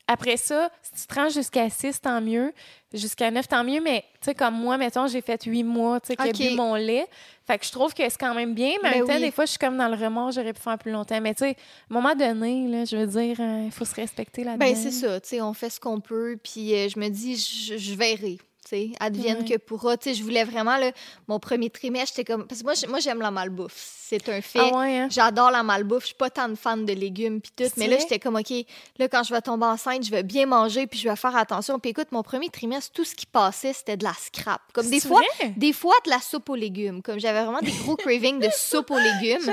Après ça, si tu te rends jusqu'à six, tant mieux. Jusqu'à neuf, tant mieux. Mais, tu sais, comme moi, mettons, j'ai fait huit mois, tu sais, qu'il Ok. a bu mon lait. Fait que je trouve que c'est quand même bien. Mais en Ben même temps, oui. des fois, je suis comme dans le remords, j'aurais pu faire plus longtemps. Mais, tu sais, à un moment donné, là, je veux dire, euh, il faut se respecter là-dedans. Ben, c'est ça, tu sais, on fait ce qu'on peut, puis euh, je me dis, je, verrai, sais, advienne que pourra. Tu sais, je voulais vraiment, là, mon premier trimestre, j'étais comme. Parce que moi, moi j'aime la malbouffe, c'est un fait. Ah ouais, hein? J'adore la malbouffe, je suis pas tant de fan de légumes puis tout, mais là j'étais comme OK, là quand je vais tomber enceinte, je vais bien manger puis je vais faire attention. Puis écoute, mon premier trimestre, tout ce qui passait, c'était de la scrap. Comme des fois, vrai? des fois de la soupe aux légumes, comme j'avais vraiment des gros cravings de soupe aux légumes.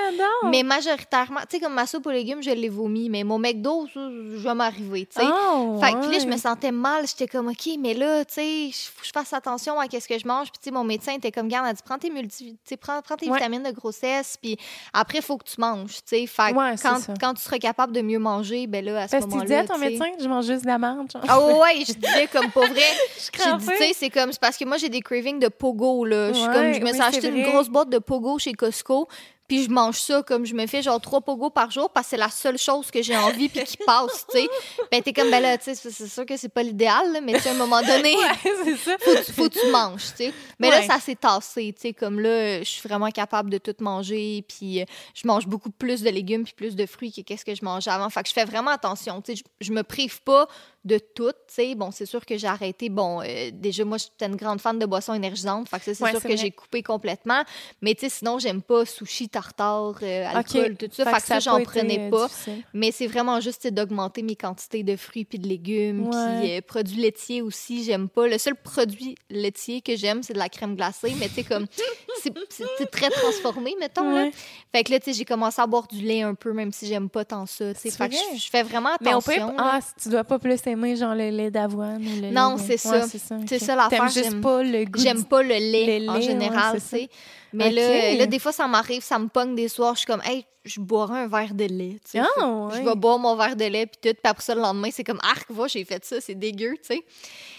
Mais majoritairement, tu sais, comme ma soupe aux légumes, je l'ai vomi, mais mon McDo, je vais m'arriver, tu sais. Oh, Fait que là, je me sentais mal. J'étais comme, OK, mais là, tu sais, faut que je fasse attention à qu'est-ce que je mange. Puis, tu sais, mon médecin était comme, garde, elle dit, prends tes, multi... tu sais, prends, prends tes Ouais. vitamines de grossesse. Puis après, il faut que tu manges, tu sais. Fait Ouais, quand, tu seras capable de mieux manger, ben là, à ce Parce que tu moment-là. disais à ton médecin que je mange juste de la menthe. Ah ouais, je disais comme pas vrai. Je dit, tu sais, c'est comme, parce que moi, j'ai des cravings de pogo, là. Je suis comme, je me suis acheté une grosse boîte de pogo chez Costco. Puis je mange ça comme je me fais genre trois pogos par jour parce que c'est la seule chose que j'ai envie puis qui passe, tu sais. Ben t'es comme ben là, tu sais, c'est sûr que c'est pas l'idéal, là, mais tu sais, à un moment donné, Ouais, ça. faut, que tu- faut que tu manges, tu sais. Mais là, ça s'est tassé, tu sais, comme là, je suis vraiment capable de tout manger, puis euh, je mange beaucoup plus de légumes puis plus de fruits que qu'est-ce que je mangeais avant. Fait que je fais vraiment attention, tu sais, je, je me prive pas de tout, tu sais. Bon, c'est sûr que j'ai arrêté, bon, euh, déjà, moi, j'étais une grande fan de boissons énergisantes, fait que ça, c'est Ouais, sûr que j'ai coupé complètement. Mais tu sais, sinon, j'aime pas sushi, tartare, euh, alcool, tout ça. Fait, que ça, a j'en prenais pas. difficile. Mais c'est vraiment juste d'augmenter mes quantités de fruits puis de légumes. Puis euh, produits laitiers aussi, j'aime pas. Le seul produit laitier que j'aime, c'est de la crème glacée. Mais tu sais, comme, c'est très transformé, mettons. Là. Fait que là, tu sais, j'ai commencé à boire du lait un peu, même si j'aime pas tant ça. Fait que je, fais vraiment Mais attention. pire, là. ah, si tu dois pas plus aimer genre le lait d'avoine ou le Non, c'est ça. Ouais, c'est ça. L'affaire, T'aimes juste j'aime- pas le goût. J'aime pas le lait, le en lait, général, ouais, c'est. Mais Ok. là, là, des fois, ça m'arrive, ça me pogne des soirs, je suis comme, hey, je boirai un verre de lait. tu sais. Ah, ouais. Je vais boire mon verre de lait, puis tout, puis après ça, le lendemain, c'est comme, arc, va, j'ai fait ça, c'est dégueu, tu sais.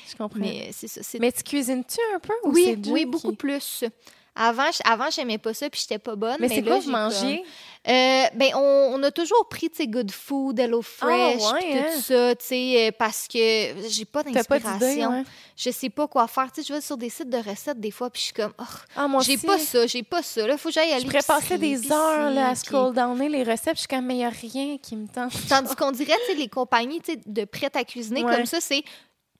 Je comprends. Mais, Mais ça. c'est- tu cuisines-tu un peu ou oui, oui, qui- beaucoup plus. Avant, je- avant j'aimais pas ça, puis j'étais pas bonne. Mais, Mais, c'est quoi vous comme- Euh, ben, on, on a toujours pris, tu sais, Good Food, Hello Fresh, Ah, ouais, puis hein? tout ça, tu sais, euh, parce que j'ai pas d'inspiration. ouais? Je sais pas quoi faire. Tu sais, je vais sur des sites de recettes des fois, puis je suis comme, oh, Ah, j'ai pas ça, j'ai pas ça. Là, faut que j'aille à Je pourrais passer des heures là, à scroll downer les recettes, je suis comme, mais y a rien qui me tente. Tandis qu'on dirait, tu sais, les compagnies tu sais, de prêt à cuisiner Ouais. comme ça, c'est.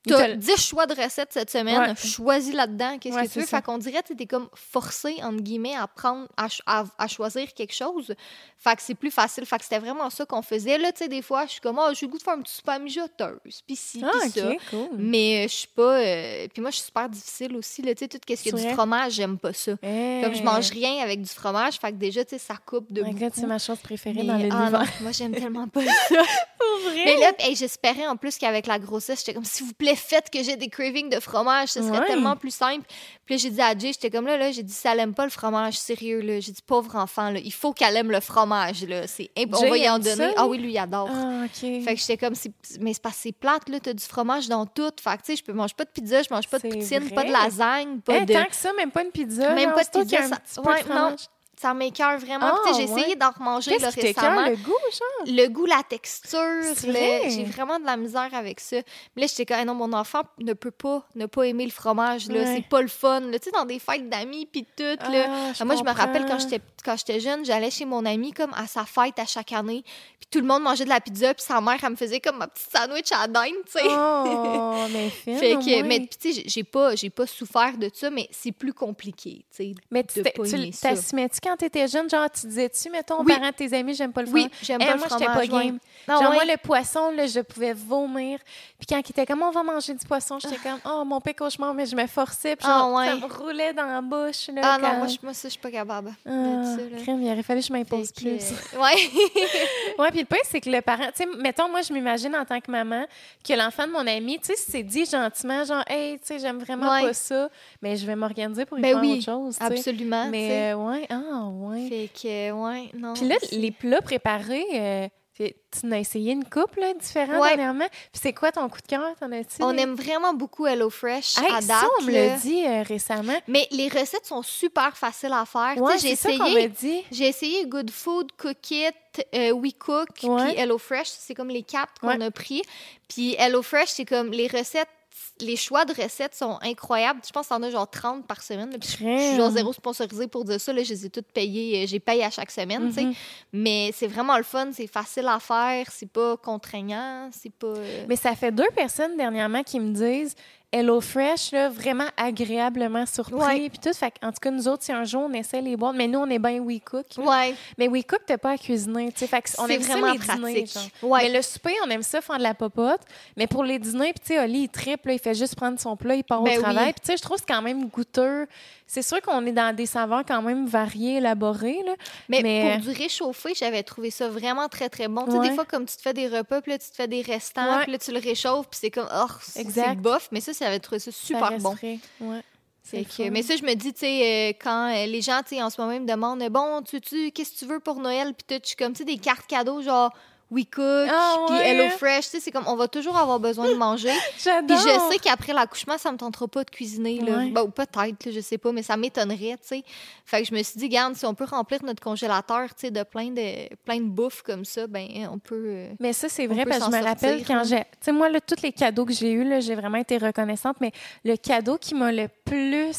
T'as le- 10 choix de recettes cette semaine, Ouais. choisis là-dedans qu'est-ce Ouais, que tu veux. ça. Fait qu'on dirait, tu sais, t'es comme forcé, entre guillemets, à prendre, à, à- à choisir quelque chose. Fait que c'est plus facile. Fait que c'était vraiment ça qu'on faisait. Là, tu sais, des fois, je suis comme, oh, j'ai le goût de faire un petit souper à mijoteuse, puis ci, Ah, puis ça. cool. Mais euh, je suis pas. euh, Puis moi, je suis super difficile aussi. Là, tu sais, tout ce qui C'est est du fromage, j'aime pas ça. Comme je mange rien avec du fromage, fait que déjà, tu sais, ça coupe de Oh c'est ma chose préférée Mais- dans ah l'univers. non, moi, j'aime tellement pas ça. Pour vrai? Mais là, hey, j'espérais en plus qu'avec la grossesse, j'étais comme, s'il vous plaît, faites que j'ai des cravings de fromage, ce serait Ouais. tellement plus simple. Puis j'ai dit à Jay, j'étais comme là, là, j'ai dit, si elle aime pas le fromage, sérieux, là, j'ai dit, pauvre enfant, là, il faut qu'elle aime le fromage, là, c'est imp- on va y en ça, donner. ah oui, lui, il adore. Ah. Fait que j'étais comme, mais c'est parce que c'est plate, là, t'as du fromage dans tout. Fait que, tu sais, je peux mange pas de pizza, je mange pas de poutine, vrai. pas de lasagne, pas Eh, de. Tant que ça, même pas une pizza. Même pas de pizza, ça- de non. Ça m'écœure vraiment. Ah, j'ai essayé ouais. d'en remanger là, récemment. le goût, genre? Le goût, la texture, vrai? j'ai vraiment de la misère avec ça. Mais là, j'étais comme, non, mon enfant ne peut pas ne pas aimer le fromage. là. Ouais. C'est pas le fun. Tu sais, dans des fêtes d'amis, puis tout. là. Ah, Ah, moi, je me rappelle quand j'étais quand j'étais jeune, j'allais chez mon ami comme à sa fête à chaque année. Puis tout le monde mangeait de la pizza, puis sa mère, elle me faisait comme ma petite sandwich à dinde, tu sais. Oh, mais fine, Fait que, mais tu sais, j'ai- pas, pas souffert de ça, mais c'est plus compliqué, tu sais. Mais tu de tu aimer ça. Quand t'étais jeune? Genre, tu disais-tu, mettons, aux Oui. parents de tes amis, j'aime pas le Oui, fromage? j'aime Eh, pas moi, le j'étais pas game. Ah Genre, ouais? moi, le poisson, là, je pouvais vomir. Puis quand il était comme, on va manger du poisson, j'étais comme, oh, mon cauchemar, mais je me forçais. Puis Ah, genre, ça ouais. me roulait dans la bouche. Là, Ah non, moi, je, moi ça, je suis pas capable Ah, crème, il aurait fallu que je m'impose Fait que, plus. euh, ouais. Ouais, puis le pire, c'est que le parent, tu sais, mettons, moi, je m'imagine en tant que maman que l'enfant de mon ami, tu sais, c'est dit gentiment, genre, hey, tu sais, j'aime vraiment Ouais. pas ça, mais je vais m'organiser pour y Ben faire oui, autre chose. tu. Absolument. tu. Mais, euh, ouais, ah, ouais. Fait que, ouais, non. Puis là, les plats préparés, euh, tu n'as essayé une couple là, différente Ouais. dernièrement? Puis c'est quoi ton coup de cœur? T'en as-tu? On aime vraiment beaucoup HelloFresh Hey, à ça, date. on me l'a dit euh, récemment. Mais les recettes sont super faciles à faire. Ouais, j'ai ça essayé. J'ai essayé Good Food, Cook It, euh, We Cook, puis HelloFresh. C'est comme les quatre qu'on Ouais. a pris. Puis HelloFresh, c'est comme les recettes, les choix de recettes sont incroyables. Je pense que t'en as genre 30 par semaine. là. Je- suis genre zéro sponsorisée pour dire ça. Là, je les ai toutes payées. euh, J'ai payé à chaque semaine. Mhm. Mais c'est vraiment le fun. C'est facile à faire. C'est pas contraignant. C'est pas... euh, Mais ça fait deux personnes dernièrement qui me disent HelloFresh, là, vraiment agréablement surpris. Puis tout. Fait en tout cas, nous autres, si un jour on essaie les boîtes, mais nous, on est bien We Cook. là. Ouais, Mais We Cook, t'as pas à cuisiner. tu sais. Fait on aime ça vraiment les pratique. Ouais. Mais le souper, on aime ça faire de la popote. Mais pour les dîners, puis tu sais, Oli, il triple, il fait juste prendre son plat, il part Ben au oui. travail. Puis tu sais, je trouve que c'est quand même goûteux. C'est sûr qu'on est dans des saveurs quand même variées, élaborées. Là. Mais, Mais- pour du réchauffé, j'avais trouvé ça vraiment très, très bon. Tu sais, des fois, comme tu te fais des repas, puis là, tu te fais des restants, Ouais. puis là, tu le réchauffes, puis c'est comme, oh, c'est bof. Mais ça, j'avais trouvé ça super bon. Ouais. Que- mais ça, je me dis, tu sais, euh, quand euh, les gens, tu sais, en ce moment, ils me demandent, bon, tu, tu qu'est-ce que tu veux pour Noël? Puis suis comme, tu sais, des cartes cadeaux, genre, We Cook, Ah, puis ouais. HelloFresh, tu sais, c'est comme, on va toujours avoir besoin de manger. Puis J'adore. je sais qu'après l'accouchement, ça me tentera pas de cuisiner. Là. Ouais. Ben, ou peut-être, là, je sais pas, mais ça m'étonnerait, tu sais. Fait que je me suis dit, garde, si on peut remplir notre congélateur, tu sais, de plein de, plein de bouffe comme ça, ben, on peut. euh, Mais ça, c'est vrai, parce que je me rappelle quand j'ai. Tu sais, moi, là, tous les cadeaux que j'ai eus, là, j'ai vraiment été reconnaissante, mais le cadeau qui m'a le plus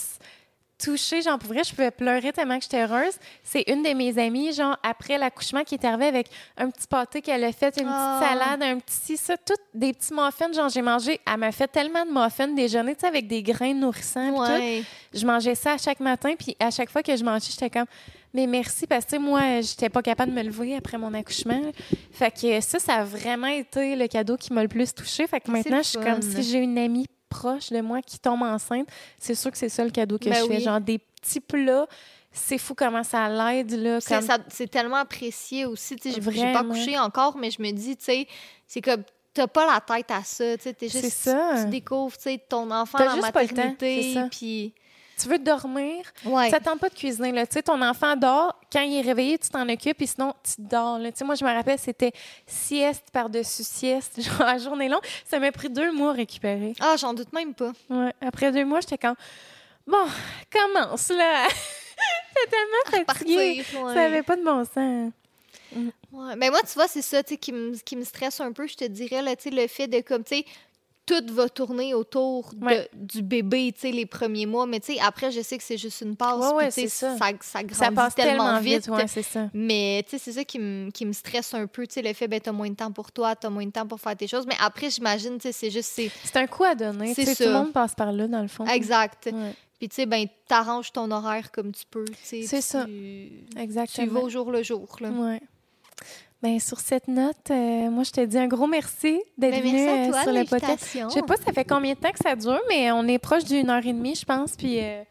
touchée, genre, pour vrai, je pouvais pleurer tellement que j'étais heureuse, c'est une de mes amies, genre, après l'accouchement, qui est arrivée avec un petit pâté qu'elle a fait, une Ah. petite salade, un petit ça, tout des petits muffins, genre, j'ai mangé. Elle m'a fait tellement de muffins déjeuner, tu sais, avec des grains nourrissants, puis tout. Ouais. Je mangeais ça à chaque matin, puis à chaque fois que je mangeais, j'étais comme, mais merci, parce que moi, j'étais pas capable de me lever après mon accouchement. Fait que ça, ça a vraiment été le cadeau qui m'a le plus touchée. Fait que maintenant, je suis fun. comme si j'ai une amie proche de moi qui tombe enceinte. C'est sûr que c'est ça le cadeau que Ben je fais. Genre des petits plats. C'est fou comment ça l'aide, là. C'est Comme... ça- c'est tellement apprécié aussi. tu sais, J'ai pas accouché encore, mais je me dis, tu sais, c'est comme. T'as pas la tête à ça, tu sais, t'es juste. Ça. Tu découvres, tu sais, ton enfant en maternité, puis. Tu veux dormir, Ouais. Ça tente pas de cuisiner. Là. Tu sais, ton enfant dort, quand il est réveillé, tu t'en occupes, et sinon, tu dors. Là. Tu moi, je me rappelle, c'était sieste par-dessus sieste, genre la journée longue. Ça m'a pris deux mois à récupérer. Ah, j'en doute même pas. Ouais. Après deux mois, j'étais comme, bon, commence, là. J'étais tellement fatiguée. Partir. ouais. Ça avait pas de bon sens. Ouais. Ben moi, tu vois, c'est ça tu qui me qui me stresse un peu, je te dirais, là, tu le fait de comme, tu sais, tout va tourner autour de- Ouais. du bébé, tu sais, les premiers mois. Mais tu sais, après, je sais que c'est juste une passe. Ouais, ouais, puis, tu sais, c'est ça. ça. Ça, grandit Ça passe tellement, vite. ouais, c'est ça. Mais tu sais, c'est ça qui me qui me stresse un peu, tu sais, le fait, ben, t'as moins de temps pour toi, t'as moins de temps pour faire tes choses. Mais après, j'imagine, tu sais, c'est juste, c'est un coup à donner. C'est Tout le monde passe par là, dans le fond. exact. Puis tu sais, ben, t'arranges ton horaire comme tu peux, tu sais. C'est ça. Tu, tu vas exactement. au jour le jour, là. Ben, sur cette note, euh, moi, je te dis un gros merci d'être Ben, venu merci à euh, sur le podcast. Je sais pas ça fait combien de temps que ça dure, mais on est proche d'une heure et demie, je pense. Puis, euh...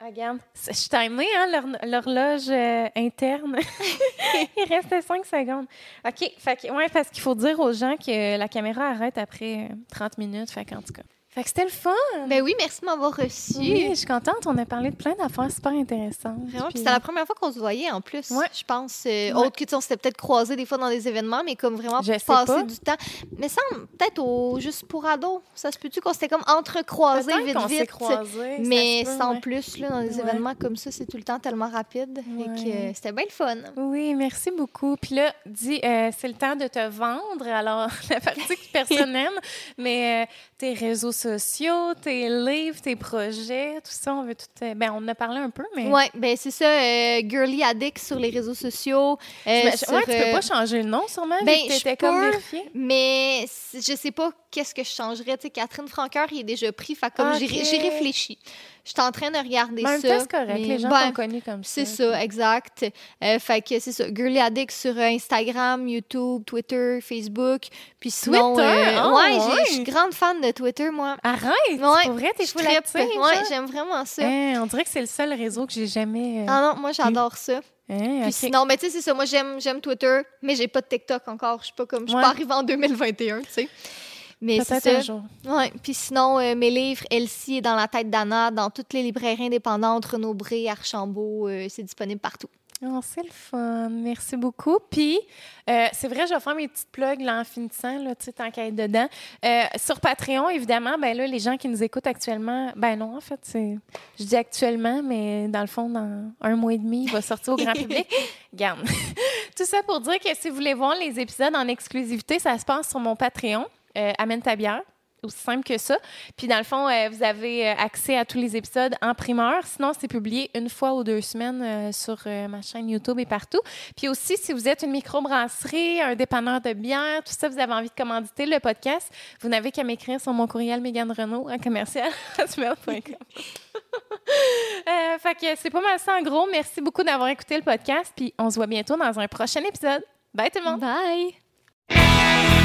ah, regarde, je suis timée, hein, l'hor- l'horloge interne. Il restait cinq secondes. OK, fait ouais, parce qu'il faut dire aux gens que la caméra arrête après euh, 30 minutes. Fait qu'en tout cas. Fait que c'était le fun. Ben oui, merci de m'avoir reçu. Oui, je suis contente. On a parlé de plein d'affaires super intéressantes. Vraiment, puis c'était la première fois qu'on se voyait en plus. Ouais. Je pense. euh, Ouais. Autre que tu sais, on s'était peut-être croisés des fois dans des événements, mais comme vraiment Je passer pas. du temps. Mais ça, peut-être au juste pour ados. Ça se peut-tu qu'on s'était comme entrecroisés vite s'est vite? croisés. Mais peut, sans ouais. plus, là, dans des événements comme ça, c'est tout le temps tellement rapide. Fait que, euh, c'était bien le fun. Oui, merci beaucoup. Puis là, dis, euh, c'est le temps de te vendre. Alors, la partie que personne n'aime, mais euh, tes réseaux sociaux, tes livres, tes projets, tout ça, on veut tout. euh, ben, on en a parlé un peu, mais. Ouais, ben c'est ça, euh, Girly Addict sur les réseaux sociaux. euh, me- sur, ouais, tu peux euh, pas changer le nom, sûrement, ben, vu que je t'étais comme peux, vérifiée. Mais je sais pas qu'est-ce que je changerais. Tu sais, Catherine Franqueur, il est déjà pris. Fait comme Ah, j'ai ok. ré- j'ai réfléchi. Je suis en train de regarder même ça. c'est correct. mais Les gens ben, sont connus comme ça. C'est ça, exact. Euh, fait que c'est ça. Girly Addict sur euh, Instagram, YouTube, Twitter, Facebook. Puis sinon. Twitter? euh, Ah, ouais, j'ai- ouais. je suis grande fan de Twitter, moi. Arrête! Ouais, pour vrai, t'es trippe. active, Ouais, j'aime vraiment ça. Hein, on dirait que c'est le seul réseau que j'ai jamais. euh, Ah non, moi j'adore ça. hein, Puis ok. sinon, mais tu sais, c'est ça. Moi, j'aime, Twitter, mais j'ai pas de TikTok encore. Je suis pas comme, je suis pas arrivée en 2021, tu sais. Mais c'est ça. un jour. Ouais. Puis sinon, euh, mes livres, Elsie est dans la tête d'Anna, dans toutes les librairies indépendantes, Renaud Bré, Archambault, euh, c'est disponible partout. Oh, c'est le fun. Merci beaucoup. Puis, euh, c'est vrai, je vais faire mes petites plugs là, en finissant, là, tu sais, tant qu'à être dedans. Euh, sur Patreon, évidemment, ben là, les gens qui nous écoutent actuellement, ben non, en fait, c'est, je dis actuellement, mais dans le fond, dans un mois et demi, il va sortir au grand public. Garde. Tout ça pour dire que si vous voulez voir les épisodes en exclusivité, ça se passe sur mon Patreon, euh, Amène ta bière. Aussi simple que ça. Puis dans le fond, euh, vous avez euh, accès à tous les épisodes en primeur. Sinon, c'est publié une fois ou deux semaines sur ma chaîne YouTube et partout. Puis aussi, si vous êtes une microbrasserie, un dépanneur de bière, tout ça, vous avez envie de commanditer le podcast, vous n'avez qu'à m'écrire sur mon courriel Mégane Renault en commercial fait que c'est pas mal ça en gros. Merci beaucoup d'avoir écouté le podcast. Puis on se voit bientôt dans un prochain épisode. Bye tout le monde! Bye!